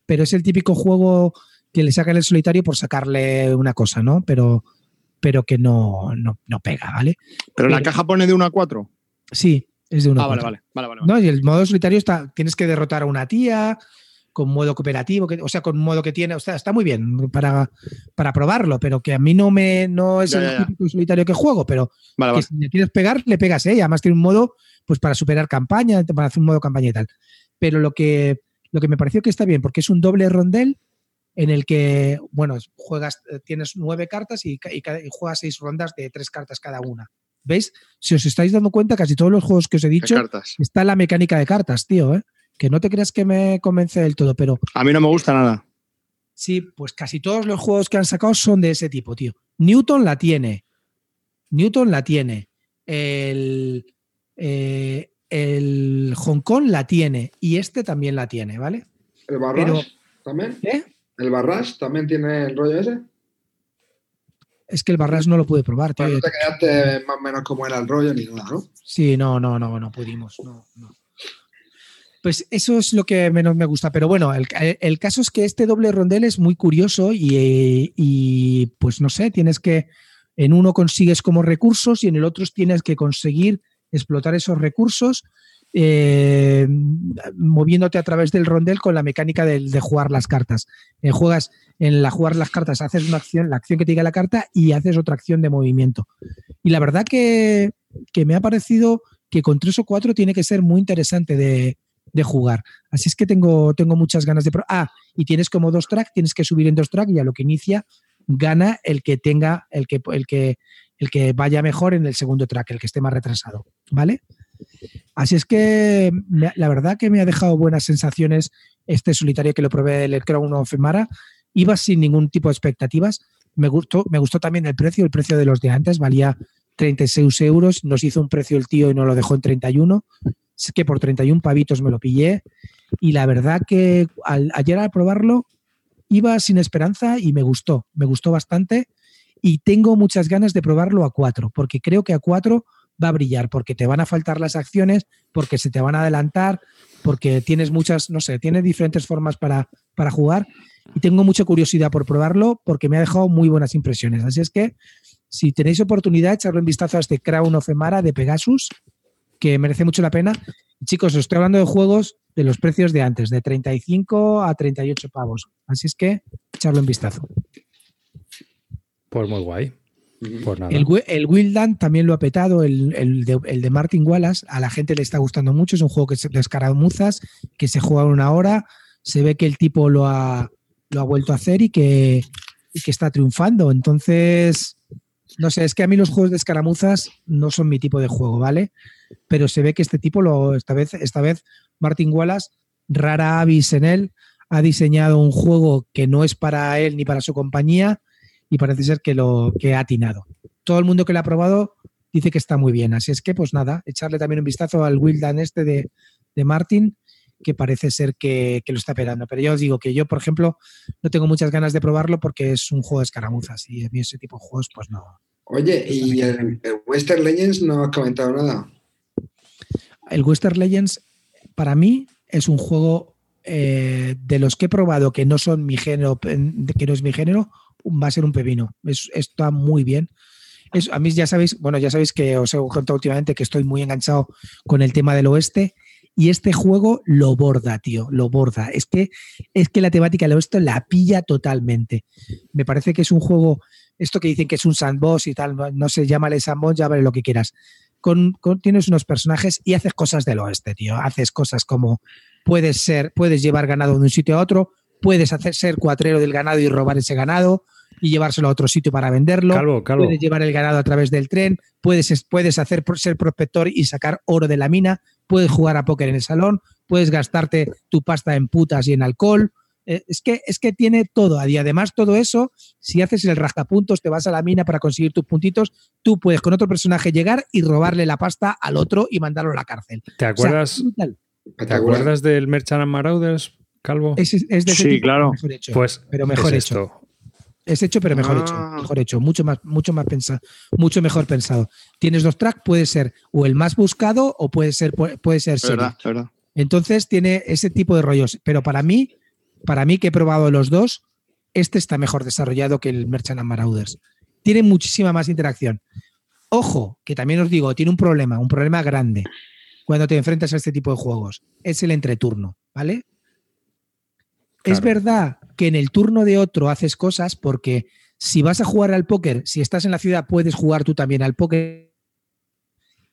pero es el típico juego que le saca el solitario por sacarle una cosa, ¿no? Pero, pero que no, no, pega, ¿vale? Pero, la caja pone de 1 a 4. Sí, es de 1 a 4. Vale, vale, vale, No, y el modo solitario está, tienes que derrotar a una tía con modo cooperativo, que, o sea, con modo que tiene, o sea, está muy bien para, para probarlo, pero que a mí no me no es el típico solitario que juego, pero que si le quieres pegar, le pegas, ¿eh? además tiene un modo pues para superar campaña, para hacer un modo campaña y tal. Pero lo que, lo que me pareció que está bien, porque es un doble rondel en el que, bueno, juegas, eh, tienes nueve cartas y, juegas seis rondas de tres cartas cada una. ¿Veis? Si os estáis dando cuenta, casi todos los juegos que os he dicho está la mecánica de cartas, tío, ¿eh? Que no te creas que me convence del todo, pero. A mí no me gusta nada. Sí, pues casi todos los juegos que han sacado son de ese tipo, tío. Newton la tiene. Newton la tiene. El, eh, el Hong Kong la tiene y este también la tiene, ¿vale? ¿El Barras también? ¿Eh? ¿El Barras también tiene el rollo ese? Es que el Barras no lo pude probar, no te quedaste más o menos como era el rollo ni nada, ¿no? Sí, no, no, no, no pudimos. Pues eso es lo que menos me gusta. Pero bueno, el, caso es que este doble rondel es muy curioso y, y, pues no sé, tienes que. En uno consigues como recursos y en el otro tienes que conseguir explotar esos recursos, eh, moviéndote a través del rondel con la mecánica de, jugar las cartas. Eh, juegas en la jugar las cartas, haces una acción, la acción que te diga la carta y haces otra acción de movimiento. Y la verdad que, me ha parecido que con tres o cuatro tiene que ser muy interesante de, jugar. Así es que tengo, tengo muchas ganas de... Ah, y tienes como dos tracks, tienes que subir en dos tracks y a lo que inicia gana el que tenga, el que, el que, el que vaya mejor en el segundo track, el que esté más retrasado, ¿vale? Así es que la verdad que me ha dejado buenas sensaciones este solitario que lo probé el Crown of. Iba sin ningún tipo de expectativas. Me gustó, me gustó también el precio, el precio de los de antes valía 36 euros. Nos hizo un precio el tío y nos lo dejó en 31. Es que por 31 pavitos me lo pillé. Y la verdad que ayer al probarlo iba sin esperanza y me gustó, me gustó bastante y tengo muchas ganas de probarlo a 4, porque creo que a 4 va a brillar, porque te van a faltar las acciones, porque se te van a adelantar, porque tienes muchas, no sé, tienes diferentes formas para, para jugar y tengo mucha curiosidad por probarlo porque me ha dejado muy buenas impresiones. Así es que si tenéis oportunidad, echarle un vistazo a este Crown of de Pegasus, que merece mucho la pena. Chicos, os estoy hablando de juegos de los precios de antes, de 35 a 38 pavos. Así es que echarle un vistazo. Pues muy guay. Pues el, el Wildland también lo ha petado, el, de, Martin Wallace. A la gente le está gustando mucho. Es un juego que se descaramuzas, que se juega en una hora. Se ve que el tipo lo ha, lo ha vuelto a hacer y que, y que está triunfando. Entonces, no sé, es que a mí los juegos de escaramuzas no son mi tipo de juego, ¿vale? Pero se ve que este tipo, lo, esta, vez, esta vez, Martin Wallace, rara avis en él, ha diseñado un juego que no es para él ni para su compañía y parece ser que lo que ha atinado. Todo el mundo que lo ha probado dice que está muy bien. Así es que, pues nada, echarle también un vistazo al Wildan este de, de Martin, que parece ser que, que, lo está esperando. Pero yo os digo que yo, por ejemplo, no tengo muchas ganas de probarlo porque es un juego de escaramuzas y a mí ese tipo de juegos, pues no. Oye, ¿y el, el Western Legends no has comentado nada? El Western Legends, para mí, es un juego eh, de los que he probado que no son mi género, que no es mi género, va a ser un pepino. Es, está muy bien. Es, a mí ya sabéis, bueno, ya sabéis que os he contado últimamente que estoy muy enganchado con el tema del oeste y este juego lo borda, tío, lo borda. Es que, es que la temática del oeste la pilla totalmente. Me parece que es un juego, esto que dicen que es un sandbox y tal, no, sé, llámale sandbox, llámale lo que quieras. Con, con, tienes unos personajes y haces cosas del oeste, tío. Haces cosas como puedes ser, puedes llevar ganado de un sitio a otro, puedes hacer ser cuatrero del ganado y robar ese ganado y llevárselo a otro sitio para venderlo. Calvo, calvo. Puedes llevar el ganado a través del tren, puedes, puedes hacer ser prospector y sacar oro de la mina, puedes jugar a póker en el salón, puedes gastarte tu pasta en putas y en alcohol. Eh, es, que, es que tiene todo. Y además, todo eso, si haces el rascapuntos, te vas a la mina para conseguir tus puntitos, tú puedes con otro personaje llegar y robarle la pasta al otro y mandarlo a la cárcel. ¿Te acuerdas? O sea, ¿Te acuerdas del Merchant and Marauders, Calvo? Es, es de sí, tipo, claro. Mejor hecho, pues pero mejor es hecho. Esto. Es hecho, pero mejor Ah. hecho. Mejor hecho. Mucho más, mucho más pensado, mucho mejor pensado. Tienes dos tracks, puede ser o el más buscado o puede ser, puede ser verdad, verdad. Entonces tiene ese tipo de rollos. Pero para mí, para mí que he probado los dos, este está mejor desarrollado que el Merchant and Marauders. Tiene muchísima más interacción. Ojo, que también os digo, tiene un problema, un problema grande cuando te enfrentas a este tipo de juegos. Es el entreturno, ¿vale? Claro. Es verdad que en el turno de otro haces cosas porque si vas a jugar al póker, si estás en la ciudad, puedes jugar tú también al póker.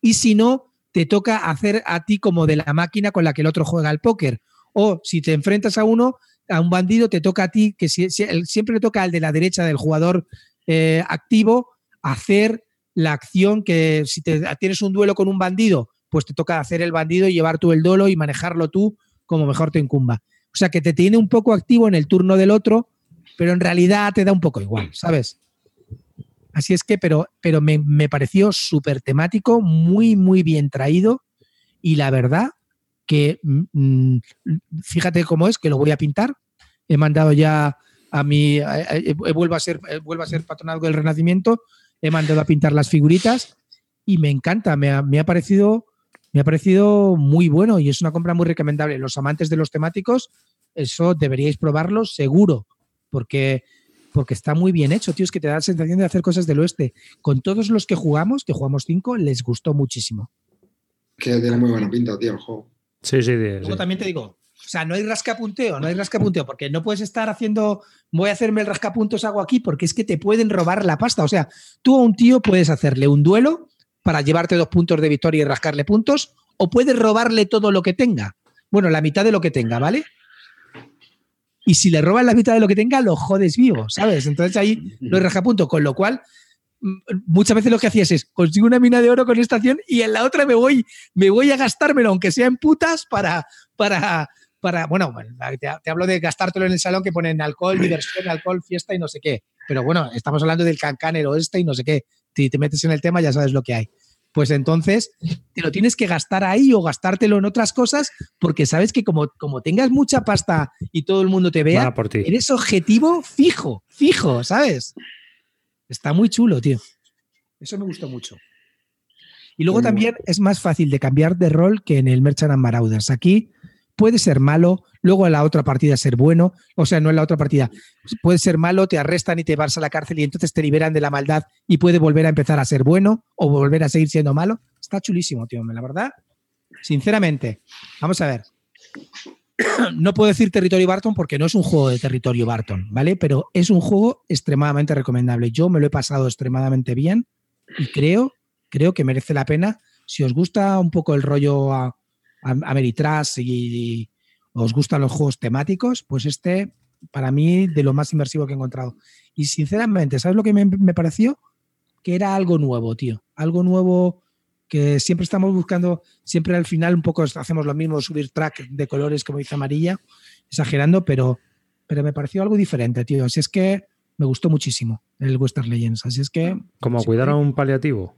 Y si no, te toca hacer a ti como de la máquina con la que el otro juega al póker. O si te enfrentas a uno, a un bandido, te toca a ti, que si, si, siempre le toca al de la derecha del jugador eh, activo, hacer la acción que si te, tienes un duelo con un bandido, pues te toca hacer el bandido y llevar tú el dolo y manejarlo tú como mejor te incumba. O sea que te tiene un poco activo en el turno del otro, pero en realidad te da un poco igual, ¿sabes? Así es que, pero, pero me, me pareció súper temático, muy, muy bien traído y la verdad que mmm, fíjate cómo es, que lo voy a pintar. He mandado ya a mi, vuelvo a ser, eh, vuelvo a ser patronazgo del Renacimiento, he mandado a pintar las figuritas y me encanta, me ha, me ha parecido me ha parecido muy bueno y es una compra muy recomendable. Los amantes de los temáticos, eso deberíais probarlo seguro, porque, porque está muy bien hecho, tío. Es que te da la sensación de hacer cosas del oeste. Con todos los que jugamos, que jugamos cinco, les gustó muchísimo. Que tiene muy buena pinta, tío, el juego. Sí, sí, sí. Luego también te digo, o sea, no hay rascapunteo, no hay rascapunteo, porque no puedes estar haciendo, voy a hacerme el rascapuntos, hago aquí, porque es que te pueden robar la pasta. O sea, tú a un tío puedes hacerle un duelo para llevarte dos puntos de victoria y rascarle puntos, o puedes robarle todo lo que tenga. Bueno, la mitad de lo que tenga, ¿vale? Y si le roban la mitad de lo que tenga, lo jodes vivo, ¿sabes? Entonces ahí no hay rascapunto, con lo cual muchas veces lo que hacías es consigo una mina de oro con esta acción y en la otra me voy, me voy a gastármelo, aunque sea en putas, para, para, para bueno, te, te, hablo de gastártelo en el salón que ponen alcohol, diversión, alcohol, fiesta y no sé qué. Pero bueno, estamos hablando del cancán, el oeste y no sé qué. Si te metes en el tema ya sabes lo que hay. Pues entonces te lo tienes que gastar ahí o gastártelo en otras cosas porque sabes que como, como tengas mucha pasta y todo el mundo te vea, por ti. eres objetivo fijo, fijo, ¿sabes? Está muy chulo, tío. Eso me gustó mucho. Y luego también es más fácil de cambiar de rol que en el Merchant and Marauders. Aquí puede ser malo, luego en la otra partida ser bueno, o sea, no en la otra partida, puede ser malo, te arrestan y te vas a la cárcel y entonces te liberan de la maldad y puede volver a empezar a ser bueno o volver a seguir siendo malo. Está chulísimo, tío, la verdad. Sinceramente, vamos a ver. No puedo decir territorio Barton porque no es un juego de territorio Barton, ¿vale? Pero es un juego extremadamente recomendable. Yo me lo he pasado extremadamente bien y creo, creo que merece la pena. Si os gusta un poco el rollo a, Ameritrash y, y, os gustan los juegos temáticos, pues este para mí de lo más inmersivo que he encontrado. Y sinceramente, ¿sabes lo que me, me pareció? Que era algo nuevo, tío. Algo nuevo que siempre estamos buscando, siempre al final un poco hacemos lo mismo, subir track de colores como dice amarilla, exagerando, pero, pero me pareció algo diferente, tío. Así es que me gustó muchísimo el Western Legends. Así es que. Como cuidar a un paliativo.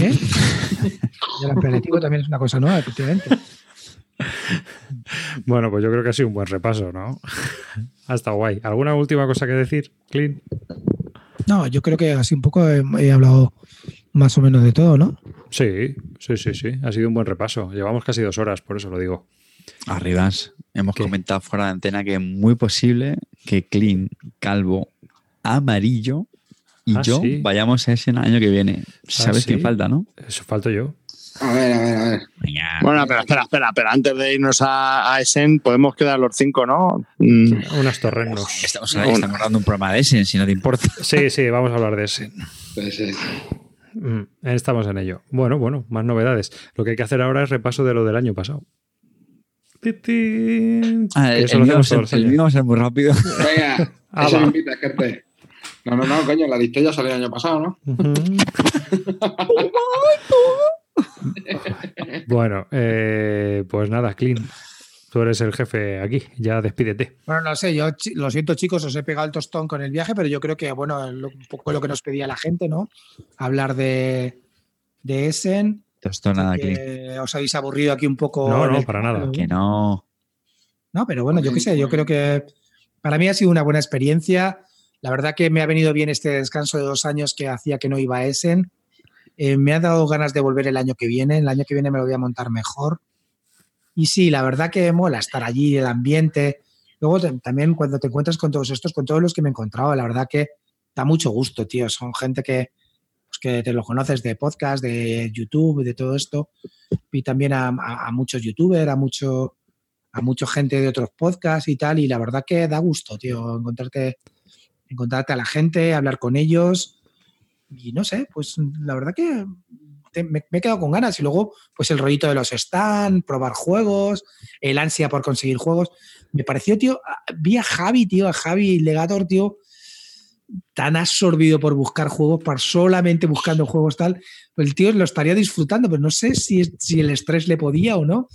¿Eh? y el paliativo también es una cosa nueva, efectivamente. Bueno, pues yo creo que ha sido un buen repaso, ¿no? Hasta guay. ¿Alguna última cosa que decir, Clint? No, yo creo que así un poco he, he hablado más o menos de todo, ¿no? Sí, sí, sí, sí. Ha sido un buen repaso. Llevamos casi dos horas, por eso lo digo. Arribas, hemos ¿Qué? comentado fuera de antena que es muy posible que Clean, Calvo, Amarillo y Ah, yo sí. vayamos a ese año que viene. ¿Sabes sí? quién falta, no? Eso falto yo. A ver, a ver, a ver. Venga. Bueno, pero espera, espera, pero antes de irnos a, a Essen, podemos quedar los cinco, ¿no? Mm, Unas torrenos. Estamos, estamos dando un programa de ese, si no te importa. Sí, sí, vamos a hablar de ese. Pues, eh, Mm, Estamos en ello. Bueno, bueno, más novedades. Lo que hay que hacer ahora es repaso de lo del año pasado. Titín. Ah, el, eso el lo mío va a hacemos ser, todos los el años. mío va a ser muy rápido. venga, Ah, eso invita, gente. No, no, no, coño, la dicté ya salió el año pasado, ¿no? Ujú. bueno, eh, pues nada, Clean. Tú eres el jefe aquí. Ya despídete. Bueno, no sé, yo lo siento chicos, os he pegado el tostón con el viaje, pero yo creo que, bueno, lo- un poco lo que nos pedía la gente, ¿no? Hablar de, de Essen, Esto nada, que Clean. os habéis aburrido aquí un poco. No, no, el- para nada. Que no. No, pero bueno, yo qué sé, yo creo que para mí ha sido una buena experiencia. La verdad que me ha venido bien este descanso de dos años que hacía que no iba a Essen. Eh, me ha dado ganas de volver el año que viene. El año que viene me lo voy a montar mejor. Y sí, la verdad que mola estar allí, el ambiente. Luego también cuando te encuentras con todos estos, con todos los que me he encontrado, la verdad que da mucho gusto, tío. Son gente que, pues, que te lo conoces de podcast, de YouTube, de todo esto. Y también a muchos youtubers, a mucho, a mucha gente de otros podcasts y tal, y la verdad que da gusto, tío, encontrarte, encontrarte a la gente, hablar con ellos, y no sé, pues la verdad que me, he quedado con ganas, y luego, pues el rollito de los stands, probar juegos, el ansia por conseguir juegos, me pareció, tío, vi a Javi, tío, a Javi Legator, tío, tan absorbido por buscar juegos, por solamente buscando juegos tal, pues el tío lo estaría disfrutando, pero no sé si, si el estrés le podía o no.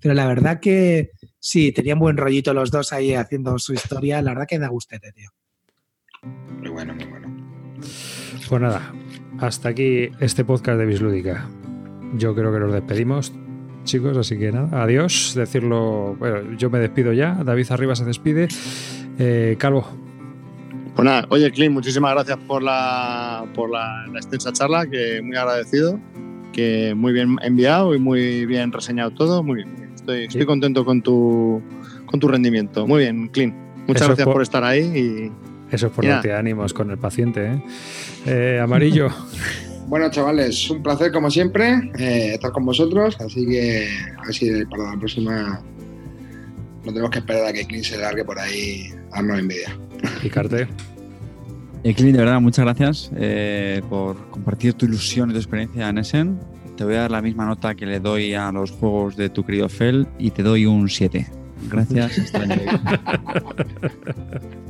Pero la verdad que sí, tenían buen rollito los dos ahí haciendo su historia. La verdad que da gustete, tío. Muy bueno, muy bueno. Pues nada, hasta aquí este podcast de Bislúdica. Yo creo que nos despedimos, chicos, así que nada, adiós. Decirlo, bueno, yo me despido ya. David Arriba se despide. Eh, Calvo, Pues nada, oye, Clint, muchísimas gracias por la, por la, la extensa charla, que muy agradecido, que muy bien enviado y muy bien reseñado todo. Muy bien. Estoy, estoy Sí. contento con tu, con tu rendimiento. Muy bien, Clint. Muchas Eso gracias por- por... estar ahí y eso es por Ya. darte ánimos con el paciente. ¿eh? Eh, amarillo, Bueno, chavales, un placer como siempre eh, estar con vosotros, así que a ver si para la próxima no tenemos que esperar a que Clint se largue por ahí a darnos envidia. Picarte. Eh, Clint, de verdad, muchas gracias eh, por compartir tu ilusión y tu experiencia en Essen. Te voy a dar la misma nota que le doy a los juegos de tu querido Fel y te doy un 7. Gracias. hasta